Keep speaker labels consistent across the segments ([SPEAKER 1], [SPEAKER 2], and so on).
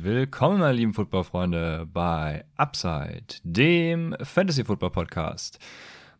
[SPEAKER 1] Willkommen, meine lieben Footballfreunde, bei Upside, dem Fantasy Football Podcast.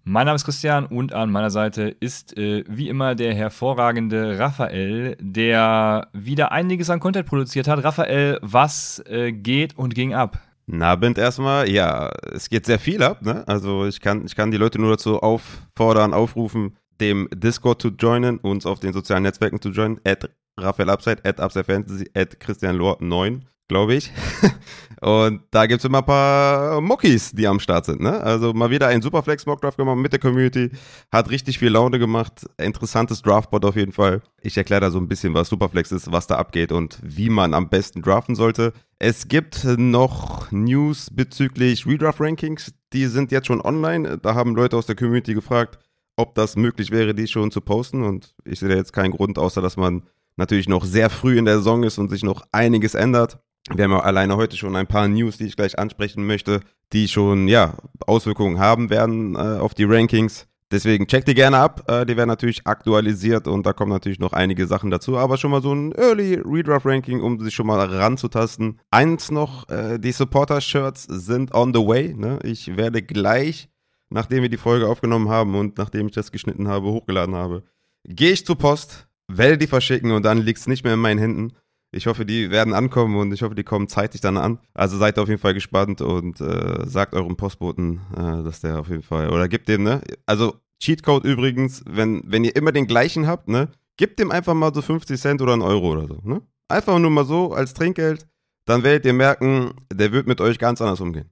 [SPEAKER 1] Mein Name ist Christian und an meiner Seite ist äh, wie immer der hervorragende Raphael, der wieder einiges an Content produziert hat. Raphael, was äh, geht und ging ab?
[SPEAKER 2] Na, Abend erstmal, ja, es geht sehr viel ab, ne? Also ich kann, ich kann die Leute nur dazu auffordern, aufrufen, dem Discord zu joinen, uns auf den sozialen Netzwerken zu joinen, at Raphael Upside, at Upside Fantasy, at Christian Lohr 9, glaube ich. und da gibt es immer ein paar Muckis, die am Start sind. Ne? Also mal wieder ein Superflex Mockdraft gemacht mit der Community. Hat richtig viel Laune gemacht. Interessantes Draftboard auf jeden Fall. Ich erkläre da so ein bisschen, was Superflex ist, was da abgeht und wie man am besten draften sollte. Es gibt noch News bezüglich Redraft Rankings. Die sind jetzt schon online. Da haben Leute aus der Community gefragt, ob das möglich wäre, die schon zu posten. Und ich sehe da jetzt keinen Grund, außer dass man natürlich noch sehr früh in der Saison ist und sich noch einiges ändert. Wir haben ja alleine heute schon ein paar News, die ich gleich ansprechen möchte, die schon ja Auswirkungen haben werden äh, auf die Rankings. Deswegen checkt die gerne ab. Äh, die werden natürlich aktualisiert und da kommen natürlich noch einige Sachen dazu. Aber schon mal so ein Early Redraft Ranking, um sich schon mal ranzutasten. Eins noch: äh, Die Supporter Shirts sind on the way. Ne? Ich werde gleich, nachdem wir die Folge aufgenommen haben und nachdem ich das geschnitten habe, hochgeladen habe, gehe ich zur Post werde die verschicken und dann liegt es nicht mehr in meinen Händen. Ich hoffe, die werden ankommen und ich hoffe, die kommen zeitig dann an. Also seid auf jeden Fall gespannt und äh, sagt eurem Postboten, äh, dass der auf jeden Fall, oder gebt dem, ne? Also Cheatcode übrigens, wenn, wenn ihr immer den gleichen habt, ne? Gebt dem einfach mal so 50 Cent oder einen Euro oder so, ne? Einfach nur mal so als Trinkgeld. Dann werdet ihr merken, der wird mit euch ganz anders umgehen.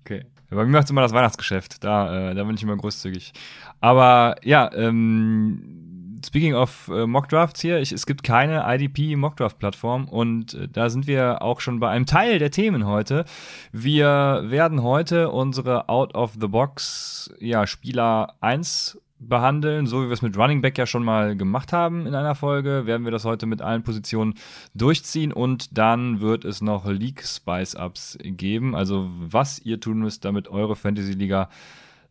[SPEAKER 1] Okay. Bei mir macht es immer das Weihnachtsgeschäft. Da, äh, da bin ich immer großzügig. Aber ja, ähm, speaking of äh, Mockdrafts hier, ich, es gibt keine IDP Mockdraft-Plattform und äh, da sind wir auch schon bei einem Teil der Themen heute. Wir werden heute unsere Out-of-the-Box ja, Spieler 1 behandeln, so wie wir es mit Running Back ja schon mal gemacht haben in einer Folge, werden wir das heute mit allen Positionen durchziehen und dann wird es noch League Spice Ups geben, also was ihr tun müsst, damit eure Fantasy Liga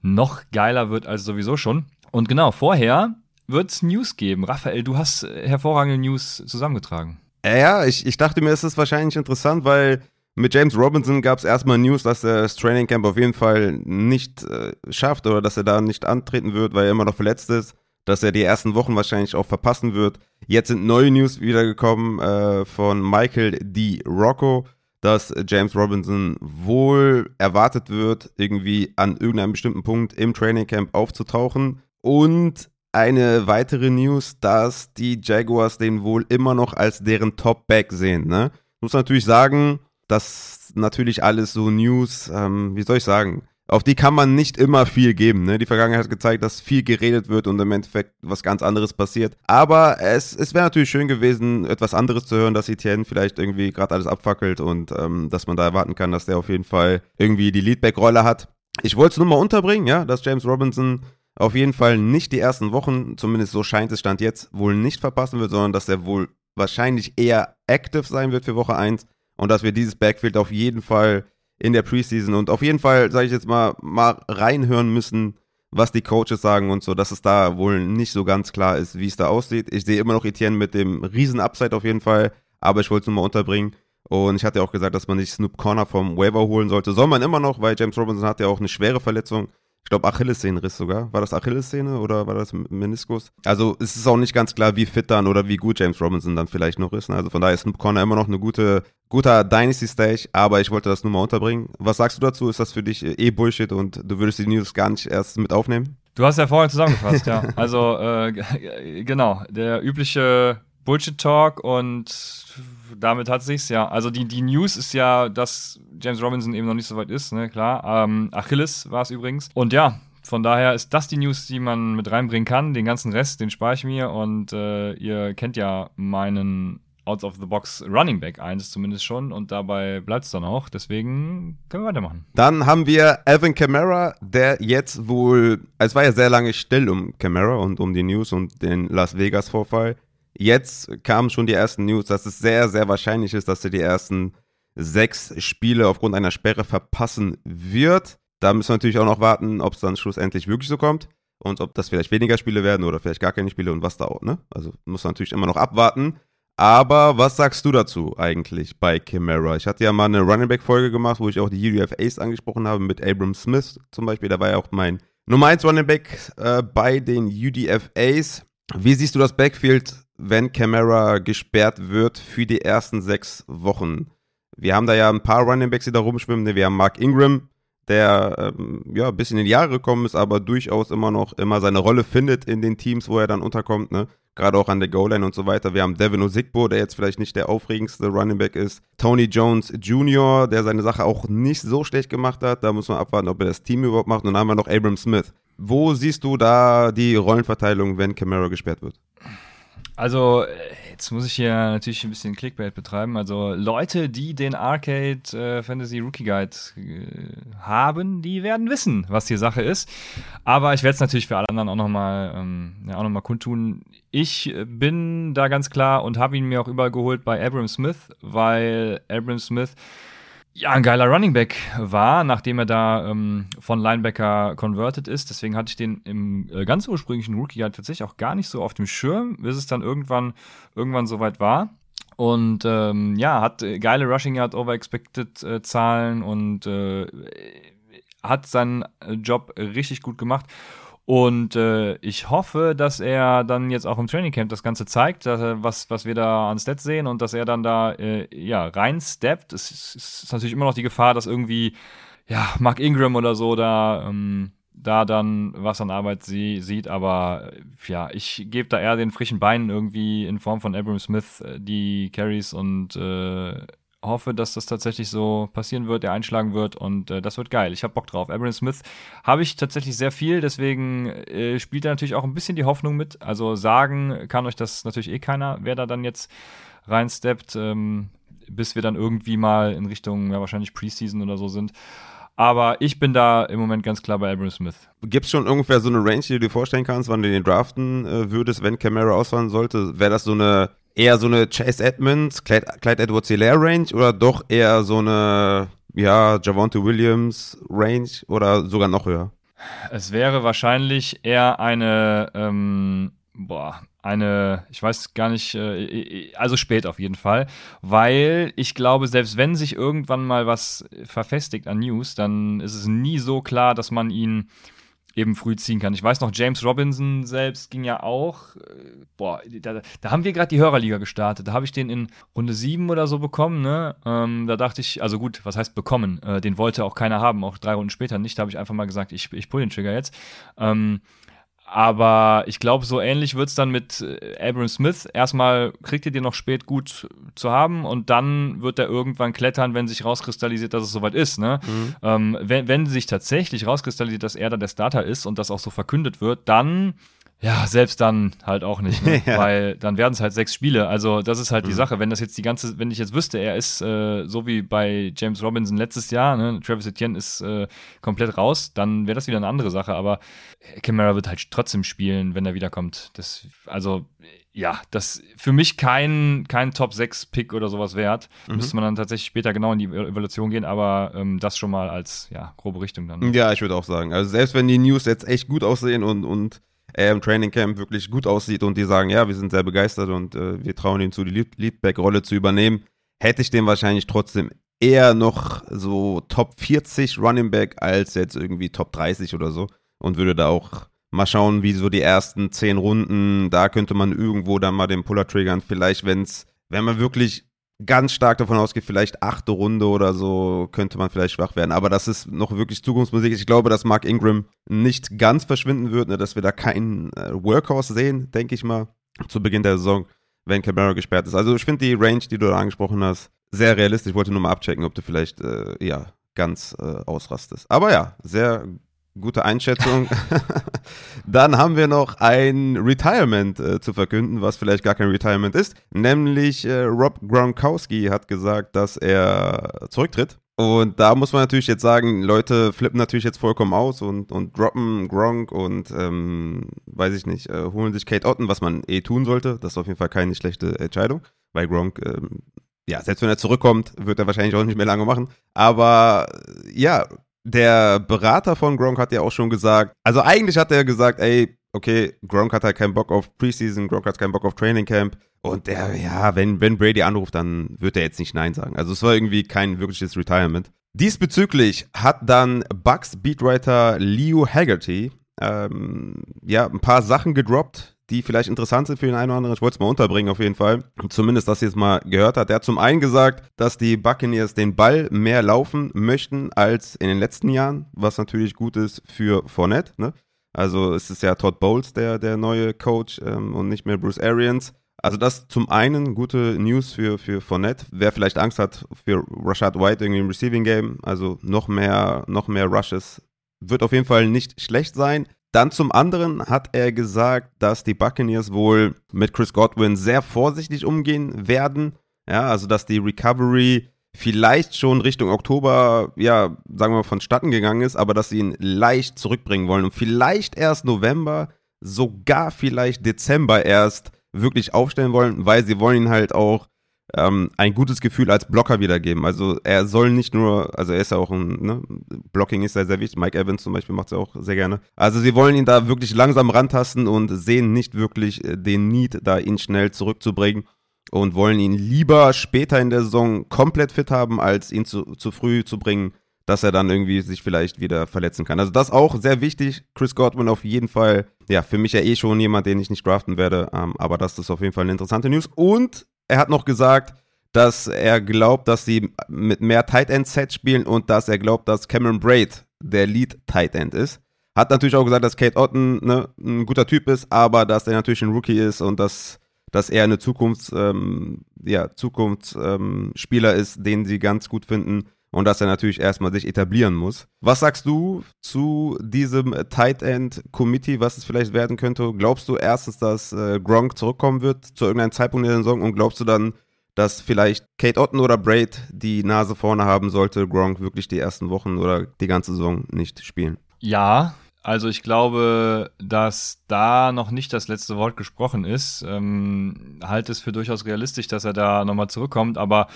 [SPEAKER 1] noch geiler wird als sowieso schon. Und genau, vorher wird es News geben. Raphael, du hast äh, hervorragende News zusammengetragen.
[SPEAKER 2] Ja, ich, ich dachte mir, es ist wahrscheinlich interessant, weil mit James Robinson gab es erstmal News, dass er das Training Camp auf jeden Fall nicht äh, schafft oder dass er da nicht antreten wird, weil er immer noch verletzt ist, dass er die ersten Wochen wahrscheinlich auch verpassen wird. Jetzt sind neue News wiedergekommen äh, von Michael D. Rocco, dass James Robinson wohl erwartet wird, irgendwie an irgendeinem bestimmten Punkt im Training Camp aufzutauchen. Und eine weitere News, dass die Jaguars den wohl immer noch als deren Top-Back sehen. Ne? Muss natürlich sagen, dass natürlich alles so News, ähm, wie soll ich sagen, auf die kann man nicht immer viel geben. Ne? Die Vergangenheit hat gezeigt, dass viel geredet wird und im Endeffekt was ganz anderes passiert. Aber es, es wäre natürlich schön gewesen, etwas anderes zu hören, dass Etienne vielleicht irgendwie gerade alles abfackelt und ähm, dass man da erwarten kann, dass der auf jeden Fall irgendwie die Leadback-Rolle hat. Ich wollte es nur mal unterbringen, ja, dass James Robinson auf jeden Fall nicht die ersten Wochen, zumindest so scheint es Stand jetzt, wohl nicht verpassen wird, sondern dass er wohl wahrscheinlich eher active sein wird für Woche 1 und dass wir dieses Backfield auf jeden Fall in der Preseason und auf jeden Fall, sage ich jetzt mal, mal reinhören müssen, was die Coaches sagen und so, dass es da wohl nicht so ganz klar ist, wie es da aussieht. Ich sehe immer noch Etienne mit dem riesen Upside auf jeden Fall, aber ich wollte es nur mal unterbringen. Und ich hatte auch gesagt, dass man nicht Snoop Corner vom Waiver holen sollte. Soll man immer noch, weil James Robinson hat ja auch eine schwere Verletzung ich glaube Achillessehnenriss sogar. War das Achillessehne oder war das Meniskus? Also es ist auch nicht ganz klar, wie fit dann oder wie gut James Robinson dann vielleicht noch ist. Ne? Also von daher ist Corner immer noch eine gute, guter Dynasty-Stage, aber ich wollte das nur mal unterbringen. Was sagst du dazu? Ist das für dich eh Bullshit und du würdest die News gar nicht erst mit aufnehmen?
[SPEAKER 1] Du hast ja vorhin zusammengefasst, ja. Also äh, genau, der übliche Bullshit-Talk und damit hat sich's ja. Also die, die News ist ja, dass James Robinson eben noch nicht so weit ist, ne, klar. Ähm, Achilles war es übrigens. Und ja, von daher ist das die News, die man mit reinbringen kann. Den ganzen Rest, den spare ich mir. Und äh, ihr kennt ja meinen Out of the Box Running Back eins zumindest schon und dabei bleibt es dann auch. Deswegen können wir weitermachen.
[SPEAKER 2] Dann haben wir Alvin Kamara, der jetzt wohl, es war ja sehr lange still um Kamara und um die News und den Las Vegas Vorfall. Jetzt kamen schon die ersten News, dass es sehr, sehr wahrscheinlich ist, dass er die ersten sechs Spiele aufgrund einer Sperre verpassen wird. Da müssen wir natürlich auch noch warten, ob es dann schlussendlich wirklich so kommt und ob das vielleicht weniger Spiele werden oder vielleicht gar keine Spiele und was da auch, ne? Also muss man natürlich immer noch abwarten. Aber was sagst du dazu eigentlich bei Chimera? Ich hatte ja mal eine Running Back Folge gemacht, wo ich auch die UDFAs angesprochen habe mit Abram Smith zum Beispiel. Da war ja auch mein Nummer 1 Running Back äh, bei den UDFAs. Wie siehst du das Backfield, wenn Chimera gesperrt wird für die ersten sechs Wochen? Wir haben da ja ein paar Running Backs, die da rumschwimmen. Wir haben Mark Ingram, der ähm, ja ein bisschen in die Jahre gekommen ist, aber durchaus immer noch immer seine Rolle findet in den Teams, wo er dann unterkommt, ne? Gerade auch an der Goal-Line und so weiter. Wir haben Devin Osigbo, der jetzt vielleicht nicht der aufregendste Running Back ist. Tony Jones Jr., der seine Sache auch nicht so schlecht gemacht hat. Da muss man abwarten, ob er das Team überhaupt macht. Und dann haben wir noch Abram Smith. Wo siehst du da die Rollenverteilung, wenn Camara gesperrt wird?
[SPEAKER 1] Also, jetzt muss ich hier natürlich ein bisschen Clickbait betreiben. Also, Leute, die den Arcade äh, Fantasy Rookie Guide äh, haben, die werden wissen, was hier Sache ist. Aber ich werde es natürlich für alle anderen auch nochmal ähm, ja, noch kundtun. Ich bin da ganz klar und habe ihn mir auch überall geholt bei Abram Smith, weil Abram Smith ja, ein geiler Running Back war, nachdem er da ähm, von Linebacker converted ist. Deswegen hatte ich den im äh, ganz ursprünglichen Rookie Guide tatsächlich auch gar nicht so auf dem Schirm, bis es dann irgendwann, irgendwann soweit war. Und ähm, ja, hat äh, geile Rushing Yard Over Expected äh, Zahlen und äh, hat seinen äh, Job richtig gut gemacht. Und äh, ich hoffe, dass er dann jetzt auch im Trainingcamp das Ganze zeigt, er, was, was wir da an Stats sehen und dass er dann da äh, ja, reinsteppt. Es ist, ist, natürlich immer noch die Gefahr, dass irgendwie ja, Mark Ingram oder so da, ähm, da dann was an Arbeit sie, sieht, aber ja, ich gebe da eher den frischen Beinen irgendwie in Form von Abram Smith äh, die Carries und äh, hoffe, dass das tatsächlich so passieren wird, der einschlagen wird und äh, das wird geil. Ich habe Bock drauf. Aaron Smith habe ich tatsächlich sehr viel, deswegen äh, spielt er natürlich auch ein bisschen die Hoffnung mit. Also sagen kann euch das natürlich eh keiner, wer da dann jetzt reinsteppt, ähm, bis wir dann irgendwie mal in Richtung, ja, wahrscheinlich Preseason oder so sind. Aber ich bin da im Moment ganz klar bei Abram Smith.
[SPEAKER 2] Gibt es schon ungefähr so eine Range, die du dir vorstellen kannst, wann du den draften äh, würdest, wenn Camara ausfallen sollte? Wäre das so eine eher so eine Chase Edmonds, Clyde, Clyde Edwards Hilaire Range oder doch eher so eine, ja, Javonte Williams Range oder sogar noch höher?
[SPEAKER 1] Es wäre wahrscheinlich eher eine, ähm, boah, eine, ich weiß gar nicht, äh, also spät auf jeden Fall, weil ich glaube, selbst wenn sich irgendwann mal was verfestigt an News, dann ist es nie so klar, dass man ihn eben früh ziehen kann. Ich weiß noch, James Robinson selbst ging ja auch. Äh, boah, da, da haben wir gerade die Hörerliga gestartet. Da habe ich den in Runde 7 oder so bekommen. Ne? Ähm, da dachte ich, also gut, was heißt bekommen? Äh, den wollte auch keiner haben, auch drei Runden später nicht. Da habe ich einfach mal gesagt, ich, ich pull den Trigger jetzt. Ähm, aber ich glaube, so ähnlich wird es dann mit äh, Abram Smith. Erstmal kriegt ihr den noch spät gut zu haben und dann wird er irgendwann klettern, wenn sich rauskristallisiert, dass es soweit ist. Ne? Mhm. Ähm, wenn, wenn sich tatsächlich rauskristallisiert, dass er da der Starter ist und das auch so verkündet wird, dann ja, selbst dann halt auch nicht, ne? ja. weil dann werden es halt sechs Spiele. Also das ist halt mhm. die Sache. Wenn das jetzt die ganze, wenn ich jetzt wüsste, er ist äh, so wie bei James Robinson letztes Jahr, ne? Travis Etienne ist äh, komplett raus, dann wäre das wieder eine andere Sache. Aber Camara wird halt trotzdem spielen, wenn er wiederkommt. Das, also ja, das für mich kein, kein Top 6 Pick oder sowas wert. Mhm. Müsste man dann tatsächlich später genau in die Evaluation gehen, aber ähm, das schon mal als ja, grobe Richtung dann.
[SPEAKER 2] Ja, ich würde auch sagen. Also selbst wenn die News jetzt echt gut aussehen und, und er im Training Camp wirklich gut aussieht und die sagen, ja, wir sind sehr begeistert und äh, wir trauen ihm zu, die Leadback-Rolle zu übernehmen, hätte ich den wahrscheinlich trotzdem eher noch so Top 40 Running Back als jetzt irgendwie Top 30 oder so und würde da auch mal schauen, wie so die ersten 10 Runden, da könnte man irgendwo dann mal den Puller triggern, vielleicht wenn's, wenn man wirklich ganz stark davon ausgeht, vielleicht achte Runde oder so könnte man vielleicht schwach werden. Aber das ist noch wirklich Zukunftsmusik. Ich glaube, dass Mark Ingram nicht ganz verschwinden wird, ne, dass wir da keinen äh, Workhorse sehen, denke ich mal, zu Beginn der Saison, wenn Camara gesperrt ist. Also ich finde die Range, die du da angesprochen hast, sehr realistisch. Ich wollte nur mal abchecken, ob du vielleicht äh, ja ganz äh, ausrastest. Aber ja, sehr Gute Einschätzung. Dann haben wir noch ein Retirement äh, zu verkünden, was vielleicht gar kein Retirement ist. Nämlich äh, Rob Gronkowski hat gesagt, dass er zurücktritt. Und da muss man natürlich jetzt sagen, Leute flippen natürlich jetzt vollkommen aus und, und droppen Gronk und ähm, weiß ich nicht, äh, holen sich Kate Otten, was man eh tun sollte. Das ist auf jeden Fall keine schlechte Entscheidung, weil Gronk ähm, ja, selbst wenn er zurückkommt, wird er wahrscheinlich auch nicht mehr lange machen. Aber ja, der Berater von Gronk hat ja auch schon gesagt, also eigentlich hat er gesagt, ey, okay, Gronk hat halt keinen Bock auf Preseason, Gronk hat keinen Bock auf Training Camp. Und der, ja, wenn, wenn Brady anruft, dann wird er jetzt nicht Nein sagen. Also es war irgendwie kein wirkliches Retirement. Diesbezüglich hat dann Bucks Beatwriter Leo Haggerty ähm, ja, ein paar Sachen gedroppt, die vielleicht interessant sind für den einen oder anderen. Ich wollte es mal unterbringen auf jeden Fall. Zumindest, dass ihr es mal gehört hat. Er hat zum einen gesagt, dass die Buccaneers den Ball mehr laufen möchten als in den letzten Jahren, was natürlich gut ist für Fournette. Ne? Also es ist ja Todd Bowles der, der neue Coach ähm, und nicht mehr Bruce Arians. Also das zum einen gute News für, für Fournette. Wer vielleicht Angst hat für Rashad White irgendwie im Receiving Game, also noch mehr, noch mehr Rushes, wird auf jeden Fall nicht schlecht sein. Dann zum anderen hat er gesagt, dass die Buccaneers wohl mit Chris Godwin sehr vorsichtig umgehen werden. Ja, also dass die Recovery vielleicht schon Richtung Oktober, ja, sagen wir mal, vonstatten gegangen ist, aber dass sie ihn leicht zurückbringen wollen und vielleicht erst November, sogar vielleicht Dezember erst wirklich aufstellen wollen, weil sie wollen ihn halt auch ähm, ein gutes Gefühl als Blocker wiedergeben. Also er soll nicht nur, also er ist ja auch ein, ne, Blocking ist ja sehr wichtig. Mike Evans zum Beispiel macht es ja auch sehr gerne. Also sie wollen ihn da wirklich langsam rantasten und sehen nicht wirklich äh, den Need, da ihn schnell zurückzubringen und wollen ihn lieber später in der Saison komplett fit haben, als ihn zu, zu früh zu bringen, dass er dann irgendwie sich vielleicht wieder verletzen kann. Also das auch sehr wichtig. Chris Godwin auf jeden Fall, ja, für mich ja eh schon jemand, den ich nicht draften werde, ähm, aber das ist auf jeden Fall eine interessante News. Und er hat noch gesagt, dass er glaubt, dass sie mit mehr Tight End Sets spielen und dass er glaubt, dass Cameron Braid der Lead Tight End ist. Hat natürlich auch gesagt, dass Kate Otten ne, ein guter Typ ist, aber dass er natürlich ein Rookie ist und dass, dass er eine Zukunfts, ähm, ja, Zukunftsspieler ähm, ist, den sie ganz gut finden und dass er natürlich erstmal sich etablieren muss. Was sagst du zu diesem Tight End Committee, was es vielleicht werden könnte? Glaubst du erstens, dass äh, Gronk zurückkommen wird zu irgendeinem Zeitpunkt in der Saison und glaubst du dann, dass vielleicht Kate Otten oder Braid die Nase vorne haben sollte, Gronk wirklich die ersten Wochen oder die ganze Saison nicht spielen?
[SPEAKER 1] Ja, also ich glaube, dass da noch nicht das letzte Wort gesprochen ist. Ähm, halte es für durchaus realistisch, dass er da nochmal zurückkommt, aber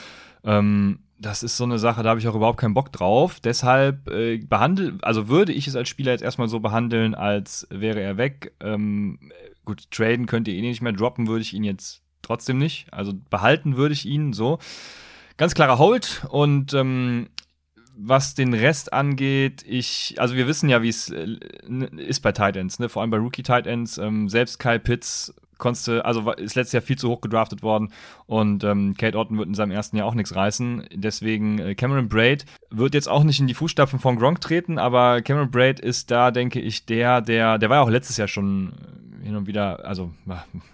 [SPEAKER 1] ähm, das ist so eine Sache, da habe ich auch überhaupt keinen Bock drauf. Deshalb äh, behandle, also würde ich es als Spieler jetzt erstmal so behandeln, als wäre er weg. Ähm, gut, traden könnt ihr eh nicht mehr, droppen würde ich ihn jetzt trotzdem nicht. Also behalten würde ich ihn so. Ganz klarer Hold und ähm, was den Rest angeht, ich, also wir wissen ja, wie es äh, ist bei Titans, ne? vor allem bei Rookie Titans. Ähm, selbst Kyle Pitts konntest also ist letztes Jahr viel zu hoch gedraftet worden und ähm, Kate Orton wird in seinem ersten Jahr auch nichts reißen. Deswegen äh, Cameron Braid wird jetzt auch nicht in die Fußstapfen von Gronk treten, aber Cameron Braid ist da, denke ich, der, der, der war ja auch letztes Jahr schon äh, hin und wieder, also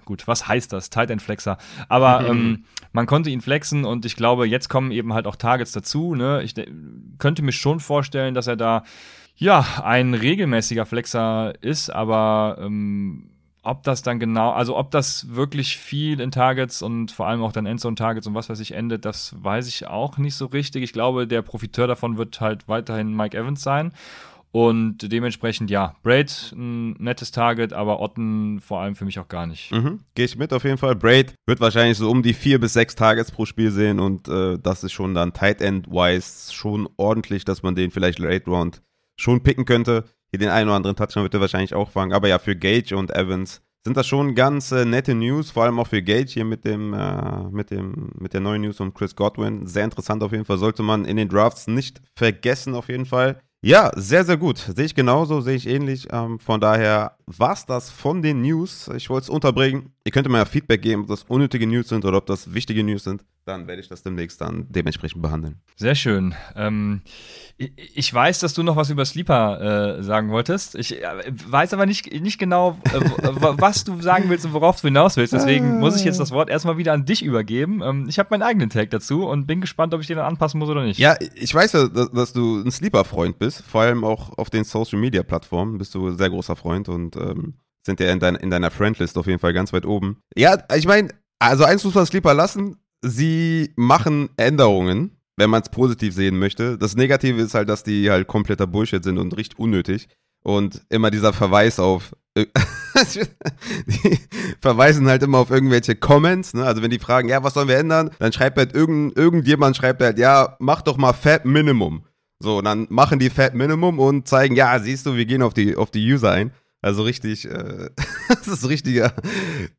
[SPEAKER 1] gut, was heißt das? Tight End Flexer. Aber mhm. ähm, man konnte ihn flexen und ich glaube, jetzt kommen eben halt auch Targets dazu. Ne? Ich könnte mir schon vorstellen, dass er da ja ein regelmäßiger Flexer ist, aber ähm, ob das dann genau, also ob das wirklich viel in Targets und vor allem auch dann Endzone-Targets und was weiß ich endet, das weiß ich auch nicht so richtig. Ich glaube, der Profiteur davon wird halt weiterhin Mike Evans sein. Und dementsprechend, ja, Braid ein nettes Target, aber Otten vor allem für mich auch gar nicht.
[SPEAKER 2] Mhm. Gehe ich mit auf jeden Fall. Braid wird wahrscheinlich so um die vier bis sechs Targets pro Spiel sehen und äh, das ist schon dann Tight End-wise schon ordentlich, dass man den vielleicht Late Round schon picken könnte. Den einen oder anderen Touchdown wird er wahrscheinlich auch fangen. Aber ja, für Gage und Evans sind das schon ganz äh, nette News, vor allem auch für Gage hier mit dem, äh, mit dem, mit der neuen News um Chris Godwin. Sehr interessant auf jeden Fall. Sollte man in den Drafts nicht vergessen, auf jeden Fall. Ja, sehr, sehr gut. Sehe ich genauso, sehe ich ähnlich. Ähm, von daher war es das von den News. Ich wollte es unterbringen. Ihr könnt mir ja Feedback geben, ob das unnötige News sind oder ob das wichtige News sind. Dann werde ich das demnächst dann dementsprechend behandeln.
[SPEAKER 1] Sehr schön. Ähm, ich weiß, dass du noch was über Sleeper äh, sagen wolltest. Ich äh, weiß aber nicht, nicht genau, äh, was du sagen willst und worauf du hinaus willst. Deswegen muss ich jetzt das Wort erstmal wieder an dich übergeben. Ähm, ich habe meinen eigenen Tag dazu und bin gespannt, ob ich den dann anpassen muss oder nicht.
[SPEAKER 2] Ja, ich weiß ja, dass, dass du ein Sleeper-Freund bist. Vor allem auch auf den Social-Media-Plattformen bist du ein sehr großer Freund und ähm, sind ja in, dein, in deiner Friendlist auf jeden Fall ganz weit oben. Ja, ich meine, also eins muss man Sleeper lassen. Sie machen Änderungen, wenn man es positiv sehen möchte. Das Negative ist halt, dass die halt kompletter Bullshit sind und richtig unnötig. Und immer dieser Verweis auf. die verweisen halt immer auf irgendwelche Comments, ne? Also wenn die fragen, ja, was sollen wir ändern, dann schreibt halt irgend, irgendjemand schreibt halt, ja, mach doch mal Fat Minimum. So, dann machen die Fat Minimum und zeigen, ja, siehst du, wir gehen auf die, auf die User ein. Also richtig, äh, das ist ein richtiger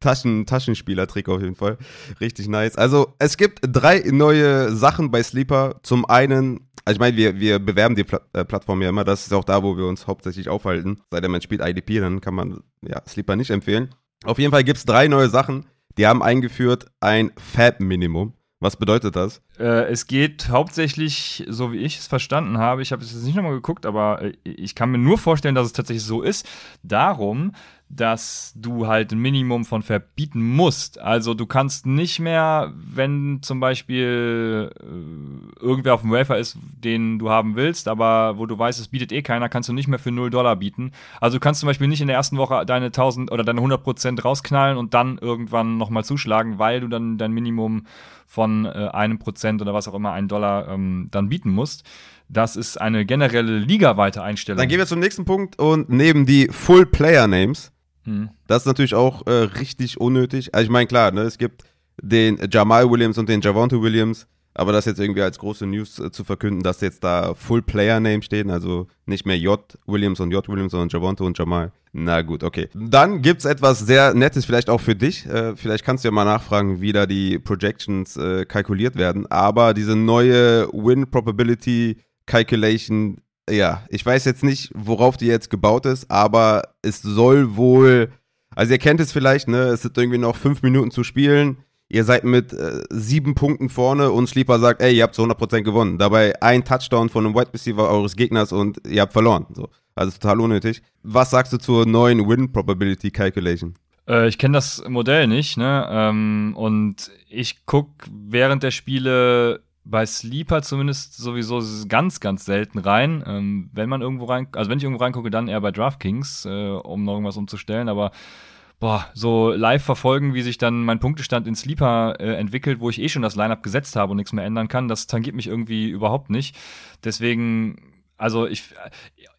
[SPEAKER 2] Taschen, Taschenspieler-Trick auf jeden Fall. Richtig nice. Also es gibt drei neue Sachen bei Sleeper. Zum einen, also ich meine, wir, wir bewerben die Pla äh, Plattform ja immer. Das ist auch da, wo wir uns hauptsächlich aufhalten. Sei denn, man spielt IDP, dann kann man ja Sleeper nicht empfehlen. Auf jeden Fall gibt es drei neue Sachen. Die haben eingeführt ein Fab-Minimum. Was bedeutet das?
[SPEAKER 1] Äh, es geht hauptsächlich, so wie ich es verstanden habe, ich habe es jetzt nicht nochmal geguckt, aber äh, ich kann mir nur vorstellen, dass es tatsächlich so ist, darum, dass du halt ein Minimum von verbieten musst. Also du kannst nicht mehr, wenn zum Beispiel äh, irgendwer auf dem Wafer ist, den du haben willst, aber wo du weißt, es bietet eh keiner, kannst du nicht mehr für 0 Dollar bieten. Also du kannst zum Beispiel nicht in der ersten Woche deine 1000 oder deine 100 Prozent rausknallen und dann irgendwann nochmal zuschlagen, weil du dann dein Minimum von äh, einem Prozent oder was auch immer, einen Dollar ähm, dann bieten musst. Das ist eine generelle ligaweite Einstellung.
[SPEAKER 2] Dann gehen wir zum nächsten Punkt und neben die Full Player Names hm. Das ist natürlich auch äh, richtig unnötig. Also ich meine, klar, ne, es gibt den Jamal Williams und den Javonte Williams, aber das jetzt irgendwie als große News äh, zu verkünden, dass jetzt da Full Player Name stehen, also nicht mehr J Williams und J Williams, sondern Javonte und Jamal. Na gut, okay. Dann gibt es etwas sehr Nettes, vielleicht auch für dich. Äh, vielleicht kannst du ja mal nachfragen, wie da die Projections äh, kalkuliert werden. Aber diese neue Win Probability Calculation ja, ich weiß jetzt nicht, worauf die jetzt gebaut ist, aber es soll wohl, also ihr kennt es vielleicht, ne? Es sind irgendwie noch fünf Minuten zu spielen. Ihr seid mit äh, sieben Punkten vorne und Sleeper sagt, ey, ihr habt zu 100% gewonnen. Dabei ein Touchdown von einem Wide Receiver eures Gegners und ihr habt verloren. So. Also total unnötig. Was sagst du zur neuen Win Probability Calculation?
[SPEAKER 1] Äh, ich kenne das Modell nicht, ne? Ähm, und ich gucke während der Spiele bei Sleeper zumindest sowieso ganz, ganz selten rein. Ähm, wenn man irgendwo rein, also wenn ich irgendwo reingucke, dann eher bei DraftKings, äh, um noch irgendwas umzustellen, aber boah, so live verfolgen, wie sich dann mein Punktestand in Sleeper äh, entwickelt, wo ich eh schon das Lineup gesetzt habe und nichts mehr ändern kann, das tangiert mich irgendwie überhaupt nicht. Deswegen, also ich,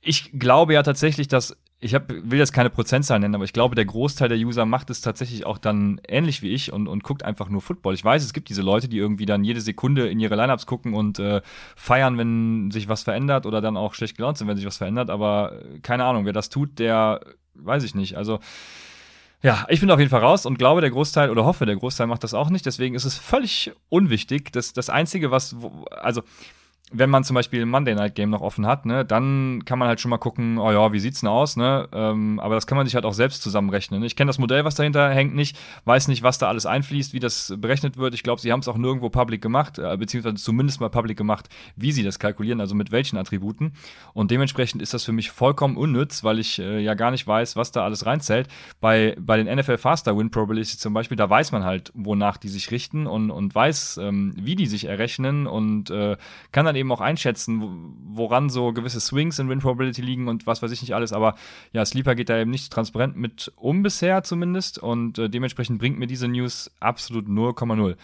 [SPEAKER 1] ich glaube ja tatsächlich, dass ich hab, will jetzt keine Prozentzahl nennen, aber ich glaube, der Großteil der User macht es tatsächlich auch dann ähnlich wie ich und, und guckt einfach nur Football. Ich weiß, es gibt diese Leute, die irgendwie dann jede Sekunde in ihre Lineups gucken und äh, feiern, wenn sich was verändert oder dann auch schlecht gelaunt sind, wenn sich was verändert. Aber äh, keine Ahnung, wer das tut, der weiß ich nicht. Also ja, ich bin auf jeden Fall raus und glaube, der Großteil oder hoffe, der Großteil macht das auch nicht. Deswegen ist es völlig unwichtig. Das, das Einzige, was, also wenn man zum Beispiel ein Monday Night Game noch offen hat, ne, dann kann man halt schon mal gucken, oh ja, wie sieht's denn aus, ne? Ähm, aber das kann man sich halt auch selbst zusammenrechnen. Ich kenne das Modell, was dahinter hängt, nicht, weiß nicht, was da alles einfließt, wie das berechnet wird. Ich glaube, sie haben es auch nirgendwo public gemacht, äh, beziehungsweise zumindest mal public gemacht, wie sie das kalkulieren, also mit welchen Attributen. Und dementsprechend ist das für mich vollkommen unnütz, weil ich äh, ja gar nicht weiß, was da alles reinzählt. Bei, bei den NFL Faster Win Probability zum Beispiel, da weiß man halt, wonach die sich richten und, und weiß, ähm, wie die sich errechnen und äh, kann dann eben auch einschätzen, woran so gewisse Swings in Win Probability liegen und was weiß ich nicht alles. Aber ja, Sleeper geht da eben nicht transparent mit um bisher zumindest und äh, dementsprechend bringt mir diese News absolut 0,0.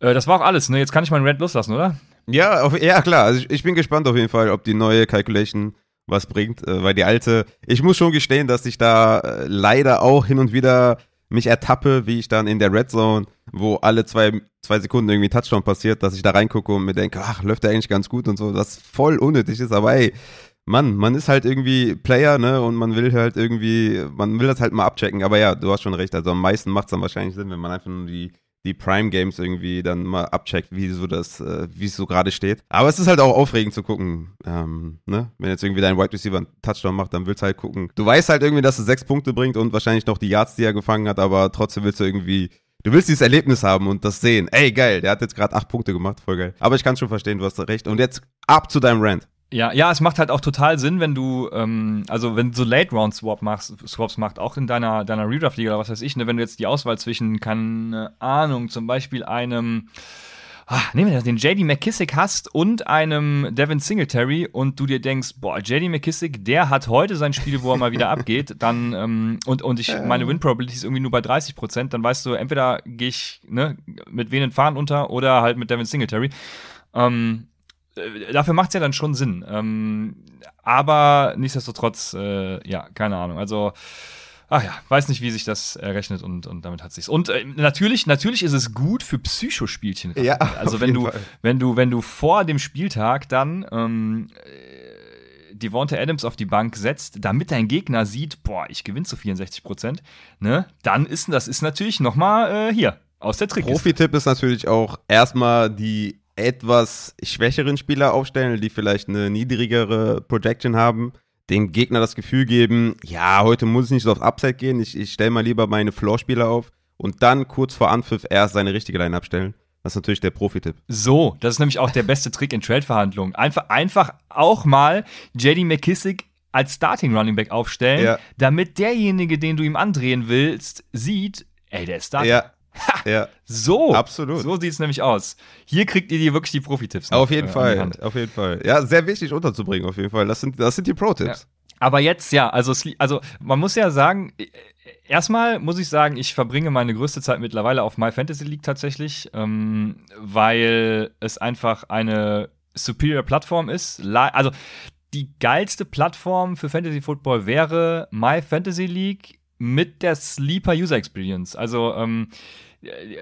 [SPEAKER 1] Äh, das war auch alles, ne? Jetzt kann ich meinen Red loslassen, oder?
[SPEAKER 2] Ja, auf, ja klar. Also ich, ich, bin gespannt auf jeden Fall, ob die neue Calculation was bringt, äh, weil die alte, ich muss schon gestehen, dass ich da äh, leider auch hin und wieder mich ertappe, wie ich dann in der Red Zone, wo alle zwei, zwei Sekunden irgendwie Touchdown passiert, dass ich da reingucke und mir denke, ach, läuft der eigentlich ganz gut und so, das voll unnötig ist, aber ey, Mann, man ist halt irgendwie Player, ne, und man will halt irgendwie, man will das halt mal abchecken, aber ja, du hast schon recht, also am meisten macht es dann wahrscheinlich Sinn, wenn man einfach nur die die Prime Games irgendwie dann mal abcheckt, wie so das, äh, wie es so gerade steht. Aber es ist halt auch aufregend zu gucken, ähm, ne? Wenn jetzt irgendwie dein Wide Receiver einen Touchdown macht, dann willst du halt gucken. Du weißt halt irgendwie, dass es sechs Punkte bringt und wahrscheinlich noch die Yards, die er gefangen hat, aber trotzdem willst du irgendwie Du willst dieses Erlebnis haben und das sehen. Ey, geil, der hat jetzt gerade acht Punkte gemacht, voll geil. Aber ich kann schon verstehen, du hast recht. Und jetzt ab zu deinem Rant.
[SPEAKER 1] Ja, ja, es macht halt auch total Sinn, wenn du, ähm, also wenn du so Late Round Swap machst, Swaps macht, auch in deiner deiner Redraft Liga oder was weiß ich, ne, wenn du jetzt die Auswahl zwischen keine Ahnung, zum Beispiel einem ah, nehmen wir den JD McKissick hast und einem Devin Singletary und du dir denkst, boah, JD McKissick, der hat heute sein Spiel, wo er mal wieder abgeht, dann ähm, und, und ich meine Win Probability ist irgendwie nur bei 30 Prozent, dann weißt du, entweder gehe ich ne, mit wen Fahren unter oder halt mit Devin Singletary. Ähm, äh, dafür macht es ja dann schon Sinn. Ähm, aber nichtsdestotrotz, äh, ja, keine Ahnung. Also, ach ja, weiß nicht, wie sich das errechnet und, und damit hat sich's. Und äh, natürlich, natürlich ist es gut für Psychospielchen.
[SPEAKER 2] Ja,
[SPEAKER 1] also wenn du, Fall. wenn du, wenn du vor dem Spieltag dann ähm, Devonta Adams auf die Bank setzt, damit dein Gegner sieht, boah, ich gewinne zu 64 Prozent, ne, dann ist das ist natürlich noch mal äh, hier aus der Trick.
[SPEAKER 2] Profi-Tipp ist natürlich auch erstmal die etwas schwächeren Spieler aufstellen, die vielleicht eine niedrigere Projection haben, dem Gegner das Gefühl geben, ja, heute muss ich nicht so auf Upside gehen, ich, ich stelle mal lieber meine Floor-Spieler auf und dann kurz vor Anpfiff erst seine richtige Line abstellen. Das ist natürlich der Profi-Tipp.
[SPEAKER 1] So, das ist nämlich auch der beste Trick in Trade-Verhandlungen. Einfach, einfach auch mal JD McKissick als Starting Running Back aufstellen, ja. damit derjenige, den du ihm andrehen willst, sieht, ey, der ist Starting.
[SPEAKER 2] Ja. Ha, ja.
[SPEAKER 1] So,
[SPEAKER 2] absolut.
[SPEAKER 1] So sieht es nämlich aus. Hier kriegt ihr die wirklich die Profi-Tipps.
[SPEAKER 2] Auf jeden äh, Fall, auf jeden Fall. Ja, sehr wichtig unterzubringen, auf jeden Fall. Das sind, das sind die Pro-Tipps.
[SPEAKER 1] Ja. Aber jetzt, ja, also, also man muss ja sagen, erstmal muss ich sagen, ich verbringe meine größte Zeit mittlerweile auf My Fantasy League tatsächlich, ähm, weil es einfach eine superior Plattform ist. Also die geilste Plattform für Fantasy Football wäre My Fantasy League mit der Sleeper User Experience. Also ähm,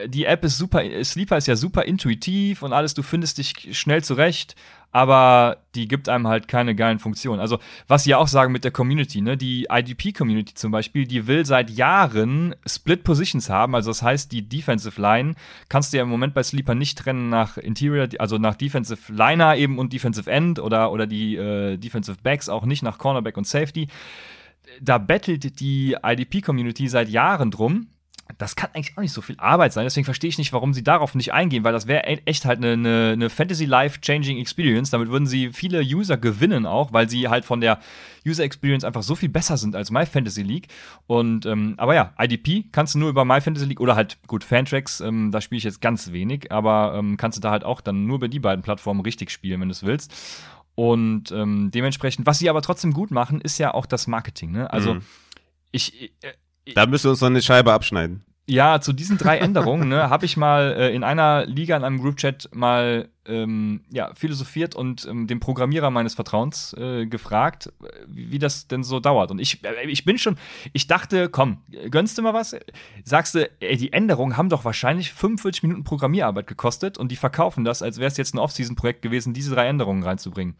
[SPEAKER 1] die App ist super, Sleeper ist ja super intuitiv und alles, du findest dich schnell zurecht, aber die gibt einem halt keine geilen Funktionen. Also, was sie ja auch sagen mit der Community, ne, die IDP-Community zum Beispiel, die will seit Jahren Split Positions haben, also das heißt, die Defensive Line kannst du ja im Moment bei Sleeper nicht trennen nach Interior, also nach Defensive Liner eben und Defensive End oder, oder die äh, Defensive Backs auch nicht nach Cornerback und Safety. Da bettelt die IDP-Community seit Jahren drum das kann eigentlich auch nicht so viel Arbeit sein. Deswegen verstehe ich nicht, warum sie darauf nicht eingehen, weil das wäre e-, echt halt eine, eine, Fantasy-Life-Changing Experience. Damit würden sie viele User gewinnen auch, weil sie halt von der User Experience einfach so viel besser sind als My Fantasy League. Und ähm, aber ja, IDP kannst du nur über My Fantasy League oder halt gut Fantracks, ähm, da spiele ich jetzt ganz wenig, aber ähm, kannst du da halt auch dann nur über die beiden Plattformen richtig spielen, wenn du es willst. Und ähm, dementsprechend, was sie aber trotzdem gut machen, ist ja auch das Marketing. Ne? Also mhm. ich, äh,
[SPEAKER 2] da müssen wir uns noch eine Scheibe abschneiden.
[SPEAKER 1] Ja, zu diesen drei Änderungen ne, habe ich mal äh, in einer Liga, in einem Groupchat mal ähm, ja, philosophiert und ähm, den Programmierer meines Vertrauens äh, gefragt, wie, wie, das denn so dauert. Und ich, äh, ich bin schon, ich dachte, komm, gönnst du mal was? Sagst du, ey, die Änderungen haben doch wahrscheinlich 45 Minuten Programmierarbeit gekostet und die verkaufen das, als wäre es jetzt ein Off-Season-Projekt gewesen, diese drei Änderungen reinzubringen.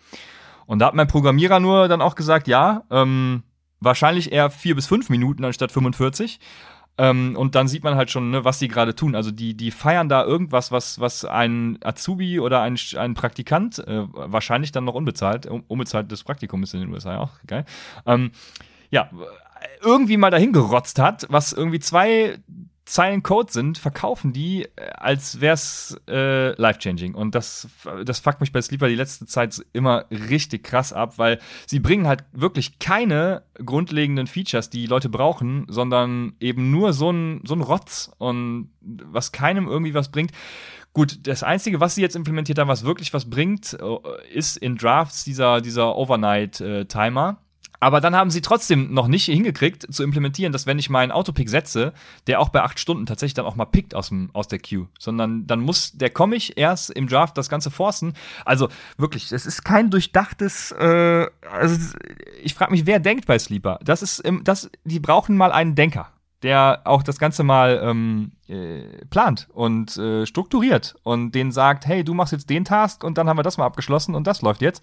[SPEAKER 1] Und da hat mein Programmierer nur dann auch gesagt, ja, ähm, wahrscheinlich eher vier bis fünf Minuten anstatt 45. Ähm, und dann sieht man halt schon, ne, was die gerade tun. Also die, die feiern da irgendwas, was, was ein Azubi oder ein, ein Praktikant, äh, wahrscheinlich dann noch unbezahlt, un unbezahltes Praktikum ist in den USA auch geil, ähm, ja, irgendwie mal dahin gerotzt hat, was irgendwie zwei Zeilen Code sind, verkaufen die, äh, als wär's äh, life-changing. Und das, das fuckt mich bei Sleeper die letzte Zeit immer richtig krass ab, weil sie bringen halt wirklich keine grundlegenden Features, die Leute brauchen, sondern eben nur so ein, so ein Rotz und was keinem irgendwie was bringt. Gut, das Einzige, was sie jetzt implementiert haben, was wirklich was bringt, äh, ist in Drafts dieser, dieser Overnight-Timer. Aber dann haben sie trotzdem noch nicht hingekriegt zu implementieren, dass wenn ich meinen Autopick setze, der auch bei acht Stunden tatsächlich dann auch mal pickt aus, dem, aus der Queue. Sondern dann muss der Comic erst im Draft das Ganze forcen. Also wirklich, es ist kein durchdachtes, äh, also ich frage mich, wer denkt bei Sleeper? Das ist, das, die brauchen mal einen Denker der auch das Ganze mal ähm, äh, plant und äh, strukturiert und denen sagt, hey, du machst jetzt den Task und dann haben wir das mal abgeschlossen und das läuft jetzt